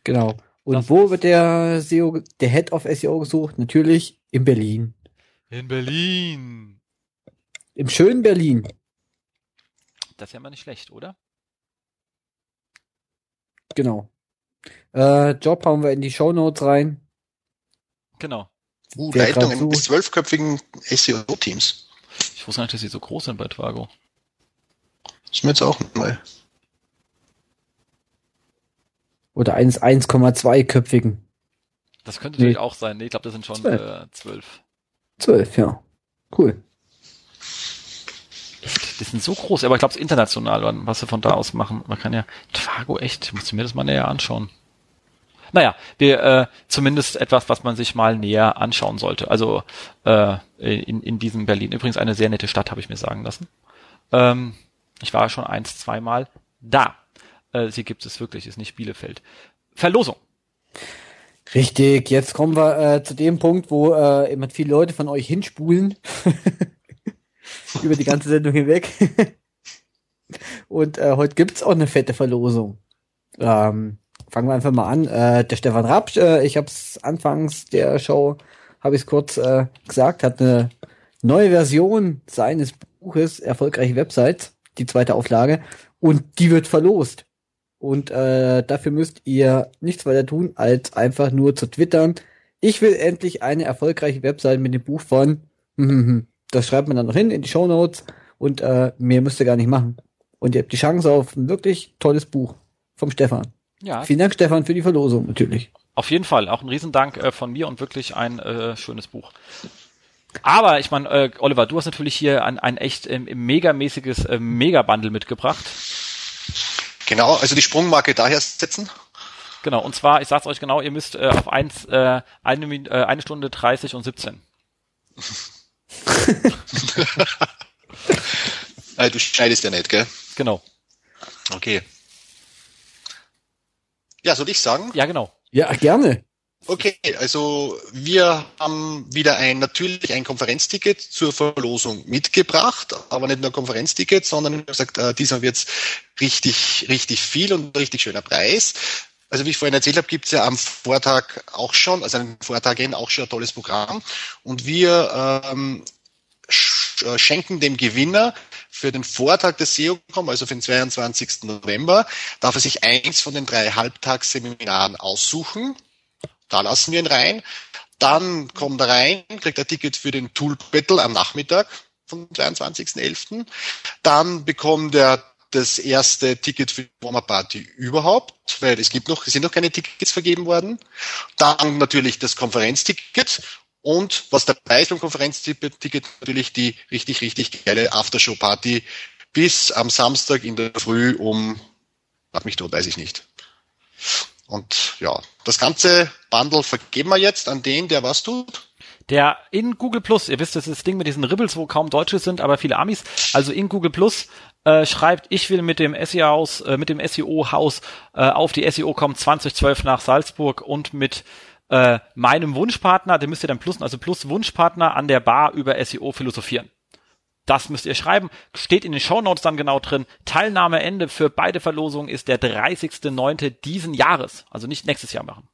Genau. Und das wo wird der SEO, der Head of SEO gesucht? Natürlich in Berlin.
In Berlin.
Im schönen Berlin.
Das ist ja mal nicht schlecht, oder?
Genau. Äh, Job hauen wir in die Show Notes rein.
Genau.
Uh, Leitung bis zwölfköpfigen SEO-Teams.
Ich wusste nicht, dass sie so groß sind bei Twago.
Das ist mir jetzt auch neu.
Oder eines 1,2-köpfigen.
Das könnte natürlich nee. auch sein. Nee, ich glaube, das sind schon zwölf. Äh, zwölf.
Zwölf, ja. Cool.
Echt? Die sind so groß, aber ich glaube, es ist international, was sie von da aus machen. Man kann ja, Twago, echt, ich muss mir das mal näher anschauen. Naja, wir äh, zumindest etwas, was man sich mal näher anschauen sollte. Also äh, in, in diesem Berlin. Übrigens eine sehr nette Stadt, habe ich mir sagen lassen. Ähm, ich war schon eins, zweimal da. Äh, sie gibt es wirklich, ist nicht Bielefeld. Verlosung.
Richtig, jetzt kommen wir äh, zu dem Punkt, wo äh, immer viele Leute von euch hinspulen. *laughs* Über die ganze Sendung hinweg. *laughs* Und äh, heute gibt's auch eine fette Verlosung. Ähm, fangen wir einfach mal an. Äh, der Stefan Rapsch, äh, ich habe es anfangs der Show, habe ich es kurz äh, gesagt, hat eine neue Version seines Buches Erfolgreiche Websites, die zweite Auflage, und die wird verlost. Und äh, dafür müsst ihr nichts weiter tun, als einfach nur zu twittern. Ich will endlich eine erfolgreiche Website mit dem Buch von. Das schreibt man dann noch hin in die Show Notes und äh, mehr müsst ihr gar nicht machen. Und ihr habt die Chance auf ein wirklich tolles Buch vom Stefan. Ja. Vielen Dank, Stefan, für die Verlosung natürlich.
Auf jeden Fall. Auch ein Riesendank äh, von mir und wirklich ein äh, schönes Buch. Aber ich meine, äh, Oliver, du hast natürlich hier ein, ein echt ähm, megamäßiges äh, Mega-Bundle mitgebracht.
Genau, also die Sprungmarke daher setzen.
Genau, und zwar, ich sag's euch genau, ihr müsst äh, auf eins, äh, eine, äh, eine Stunde 30 und 17.
also, *laughs* du schneidest ja nicht, gell?
Genau.
Okay. Ja, soll ich sagen?
Ja, genau.
Ja, gerne.
Okay, also wir haben wieder ein natürlich ein Konferenzticket zur Verlosung mitgebracht, aber nicht nur Konferenzticket, sondern wie gesagt, äh, diesmal wird's richtig, richtig viel und richtig schöner Preis. Also wie ich vorhin erzählt habe, gibt's ja am Vortag auch schon, also an den Vortagen auch schon ein tolles Programm. Und wir ähm, äh, schenken dem Gewinner für den Vortag des SEOCom, also für den 22. November, darf er sich eins von den drei Halbtagsseminaren aussuchen da lassen wir ihn rein. Dann kommt er rein, kriegt ein Ticket für den Tool Battle am Nachmittag vom 22.11. Dann bekommt er das erste Ticket für die Warmer Party überhaupt, weil es gibt noch, es sind noch keine Tickets vergeben worden. Dann natürlich das Konferenzticket und was ist beim Konferenzticket, natürlich die richtig, richtig geile Aftershow-Party bis am Samstag in der Früh um, nach mich tot, weiß ich nicht. Und ja, das ganze Bundle vergeben wir jetzt an den, der was tut.
Der in Google Plus, ihr wisst, das ist das Ding mit diesen Ribbles, wo kaum Deutsche sind, aber viele Amis, also in Google Plus äh, schreibt, ich will mit dem SEO-Haus, äh, mit dem SEO-Haus äh, auf die SEO-Com 2012 nach Salzburg und mit äh, meinem Wunschpartner, den müsst ihr dann plus, also plus Wunschpartner an der Bar über SEO philosophieren. Das müsst ihr schreiben. Steht in den Shownotes dann genau drin. Teilnahmeende für beide Verlosungen ist der 30.09. diesen Jahres. Also nicht nächstes Jahr machen.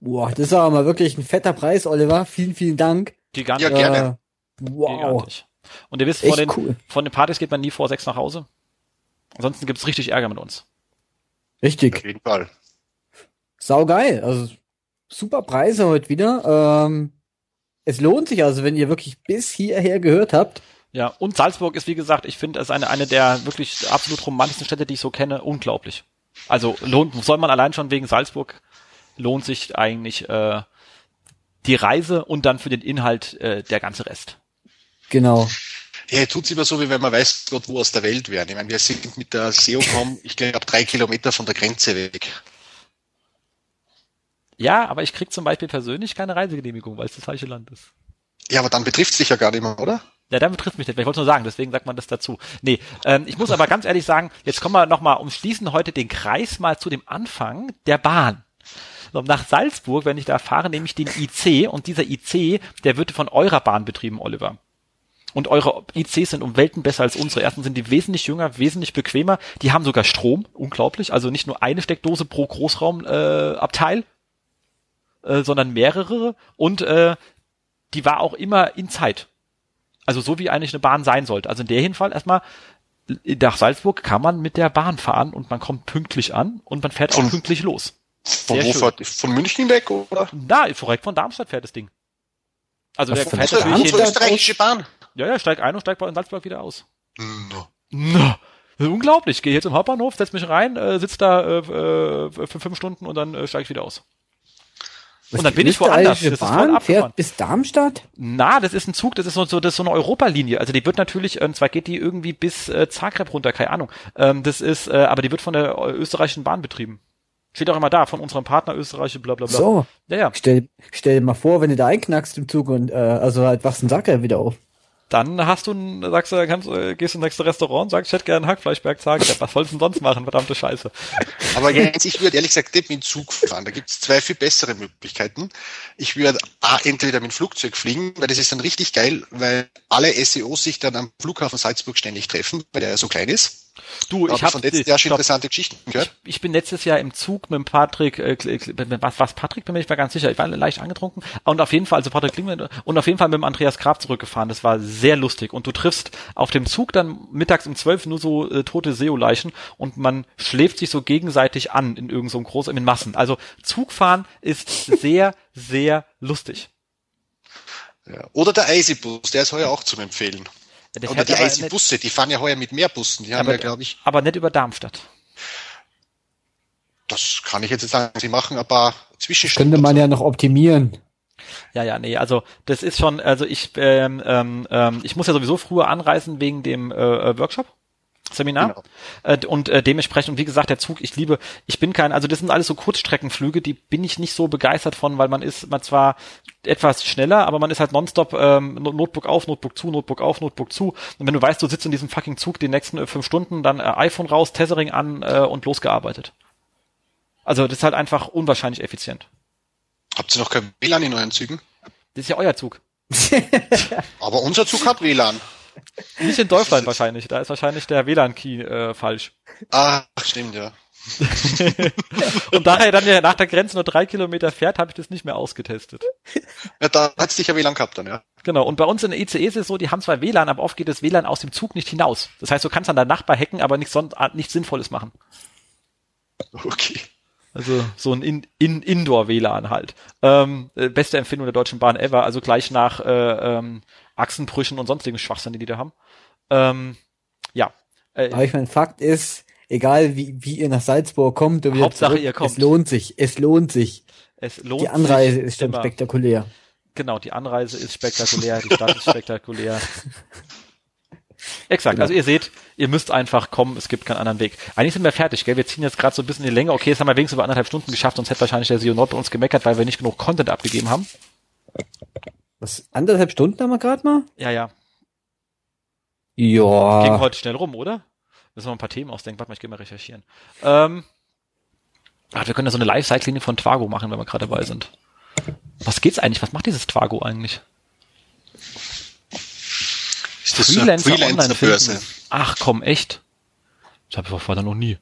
Boah, das ist aber mal wirklich ein fetter Preis, Oliver. Vielen, vielen Dank.
Gigantisch.
Ja, gerne.
Äh, wow. Gigantisch.
Und ihr wisst, von den, cool. von den Partys geht man nie vor sechs nach Hause. Ansonsten gibt's richtig Ärger mit uns.
Richtig.
Auf jeden Fall.
Sau geil. Also super Preise heute wieder. Ähm, es lohnt sich also, wenn ihr wirklich bis hierher gehört habt.
Ja, und Salzburg ist, wie gesagt, ich finde, es eine, eine der wirklich absolut romantischsten Städte, die ich so kenne. Unglaublich. Also lohnt, soll man allein schon wegen Salzburg, lohnt sich eigentlich äh, die Reise und dann für den Inhalt äh, der ganze Rest.
Genau.
Ja, tut's immer so, wie wenn man weiß Gott, wo aus der Welt wären. Ich meine, wir sind mit der SEOCom, ich glaube, drei Kilometer von der Grenze weg.
Ja, aber ich krieg zum Beispiel persönlich keine Reisegenehmigung, weil es das falsche Land ist.
Ja, aber dann betrifft's dich ja gar nicht mehr, oder?
Ja, dann betrifft mich nicht. Ich wollte nur sagen, deswegen sagt man das dazu. Nee, ähm, ich muss aber ganz ehrlich sagen, jetzt kommen wir nochmal, umschließen heute den Kreis mal zu dem Anfang der Bahn. So, nach Salzburg, wenn ich da fahre, nehme ich den IC und dieser IC, der wird von eurer Bahn betrieben, Oliver. Und eure ICs sind um Welten besser als unsere. Erstens sind die wesentlich jünger, wesentlich bequemer. Die haben sogar Strom, unglaublich. Also nicht nur eine Steckdose pro Großraumabteil, äh, äh, sondern mehrere. Und äh, die war auch immer in Zeit. Also so wie eigentlich eine Bahn sein sollte. Also in der Hinfall erstmal nach Salzburg kann man mit der Bahn fahren und man kommt pünktlich an und man fährt auch pünktlich los.
Von wo fährt, von München weg, oder?
Da, direkt von Darmstadt fährt das Ding. Also
Was
der fährt
Darmstadt?
natürlich
Unsere
hin.
österreichische Bahn.
Ja, ja, steigt ein und steigt bei in Salzburg wieder aus.
No.
Na, das ist unglaublich. Gehe jetzt im Hauptbahnhof, setz mich rein, äh, sitz da äh, äh, für fünf Stunden und dann äh, steige ich wieder aus. Und dann bin ich woanders. Das ist voll
Bahn
abgefahren.
fährt bis Darmstadt?
Na, das ist ein Zug, das ist so, so, das ist so eine Europalinie. Also die wird natürlich, ähm, zwar geht die irgendwie bis äh, Zagreb runter, keine Ahnung. Ähm, das ist, äh, aber die wird von der äh, österreichischen Bahn betrieben. Steht auch immer da, von unserem Partner österreichische, bla bla bla.
So.
Ja, ja.
Stell, stell dir mal vor, wenn du da einknackst im Zug und äh, also halt wachst ein Sacker wieder auf.
Dann hast du, sagst du, kannst, gehst ins nächste Restaurant, sagst, ich hätte gerne Hackfleischberg, Zagreb. Was sollst du denn sonst machen? Verdammte Scheiße.
Aber Jens, ich würde ehrlich gesagt nicht mit dem Zug fahren. Da gibt es zwei viel bessere Möglichkeiten. Ich würde A, entweder mit dem Flugzeug fliegen, weil das ist dann richtig geil, weil alle SEOs sich dann am Flughafen Salzburg ständig treffen, weil der ja so klein ist.
Du, ich
hab
habe
letztes Jahr schon interessante Geschichten gehört.
ich bin letztes Jahr im Zug mit Patrick, äh, was, was Patrick, bin mir nicht mehr ganz sicher, ich war leicht angetrunken und auf jeden Fall, also Patrick Klingmann und auf jeden Fall mit dem Andreas Grab zurückgefahren, das war sehr lustig und du triffst auf dem Zug dann mittags um zwölf nur so äh, tote Seoleichen und man schläft sich so gegenseitig an in irgendeinem so großen, in Massen. Also Zugfahren ist sehr, *laughs* sehr lustig.
Ja. Oder der Eisy-Bus, der ist heuer auch zum Empfehlen.
Der
Oder die Eisy-Busse, die fahren ja heuer mit mehr Bussen. Die haben
Aber-
ja, glaube ich,
aber nicht über Darmstadt.
das kann ich jetzt nicht sagen, sie machen ein paar
Das könnte
Zwischenstunden.
man ja noch optimieren.
Ja, ja, nee, also das ist schon, also ich, ähm, ähm, ähm, ich muss ja sowieso früher anreisen wegen dem äh, äh, Workshop. Seminar.
Genau.
Äh, und äh, dementsprechend, und wie gesagt, der Zug, ich liebe, ich bin kein, also das sind alles so Kurzstreckenflüge, die bin ich nicht so begeistert von, weil man ist, man zwar etwas schneller, aber man ist halt nonstop ähm, No- Notebook auf, Notebook zu, Notebook auf, Notebook zu. Und wenn du weißt, du sitzt in diesem fucking Zug die nächsten äh, fünf Stunden, dann äh, iPhone raus, Tethering an äh, und losgearbeitet. Also das ist halt einfach unwahrscheinlich effizient.
Habt ihr noch kein WLAN in euren Zügen?
Das ist ja euer Zug. *laughs*
Aber unser Zug hat WLAN.
Nicht in Deutschland wahrscheinlich. Da ist wahrscheinlich der WLAN-Key äh, falsch.
Ach, stimmt, ja. *laughs*
Und da er dann ja nach der Grenze nur drei Kilometer fährt, habe ich das nicht mehr ausgetestet.
ja da hat's sicher WLAN gehabt dann, ja.
Genau. Und bei uns in der ICE ist es so, die haben zwar WLAN, aber oft geht das WLAN aus dem Zug nicht hinaus. Das heißt, du kannst an deinen Nachbar hacken, aber nichts, nichts Sinnvolles machen.
Okay.
Also so ein in, in, Indoor-WLAN halt. Ähm, äh, beste Empfindung der Deutschen Bahn ever, also gleich nach äh, ähm, Achsenbrüchen und sonstigen Schwachsinn, die die da haben. Ähm, ja. Äh,
Aber ich mein, Fakt ist, egal wie, wie ihr nach Salzburg kommt wieder
Hauptsache,
zurück,
ihr kommt.
es lohnt sich. Es lohnt sich.
es lohnt
Die Anreise ist schon
immer.
spektakulär.
Genau, die Anreise ist spektakulär, die Stadt ist spektakulär. Exakt,
Genau.
also ihr seht, ihr müsst einfach kommen, es gibt keinen anderen Weg. Eigentlich sind wir fertig, gell? Wir ziehen jetzt gerade so ein bisschen in die Länge. Okay, jetzt haben wir wenigstens über anderthalb Stunden geschafft, sonst hätte wahrscheinlich der Sio Nord bei uns gemeckert, weil wir nicht genug Content abgegeben haben.
Was, anderthalb Stunden haben wir gerade mal?
Ja, ja.
Ja.
Ging heute schnell rum, oder? Müssen wir mal ein paar Themen ausdenken. Warte mal, ich gehe mal recherchieren. Ähm, ach, wir können ja so eine Live-Cycling von Twago machen, wenn wir gerade dabei sind. Was geht's eigentlich? Was macht dieses Twago eigentlich?
Ist das eine
Freelancer, online
Freelancer-Börse?
finden. Ach komm, echt? Das habe ich vorher noch nie.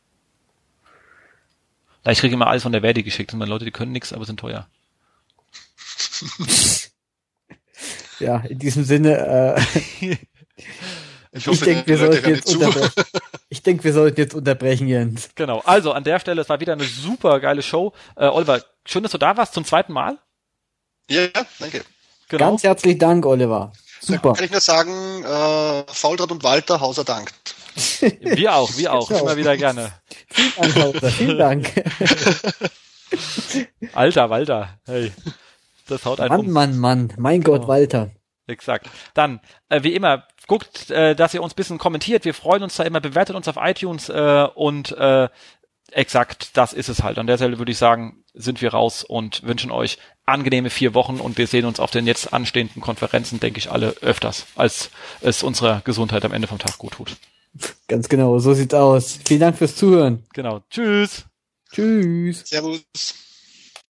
Na, Ich kriege immer alles von der Verdi geschickt. Das sind Leute, die können nichts, aber sind teuer. *laughs* *laughs*
Ja, in diesem Sinne, äh,
Ich
ich denke, wir sollten jetzt unterbrechen. Ich denke, wir sollten jetzt unterbrechen, Jens.
Genau. Also an der Stelle, es war wieder eine super geile Show. Äh, Oliver, schön, dass du da warst zum zweiten Mal.
Ja, danke.
Genau.
Ganz herzlichen Dank, Oliver.
Da
Super.
kann ich nur sagen, äh, Fauldraht und Walter, Hauser dankt. *laughs*
wir auch, wir auch.
Ja.
Immer wieder gerne.
Vielen Dank, Hauser. Vielen Dank. *laughs*
Alter, Walter. Hey. Das haut einen
Mann,
um.
Mann, Mann. Mein Gott,
Oh.
Walter.
Exakt. Dann, äh, wie immer, guckt, äh, dass ihr uns ein bisschen kommentiert. Wir freuen uns da immer, bewertet uns auf iTunes äh, und äh, exakt, das ist es halt. An der Stelle würde ich sagen, sind wir raus und wünschen euch angenehme vier Wochen und wir sehen uns auf den jetzt anstehenden Konferenzen, denke ich, alle öfters, als es unserer Gesundheit am Ende vom Tag gut tut. *laughs*
Ganz genau, so sieht's aus. Vielen Dank fürs Zuhören.
Genau. Tschüss.
Tschüss.
Servus.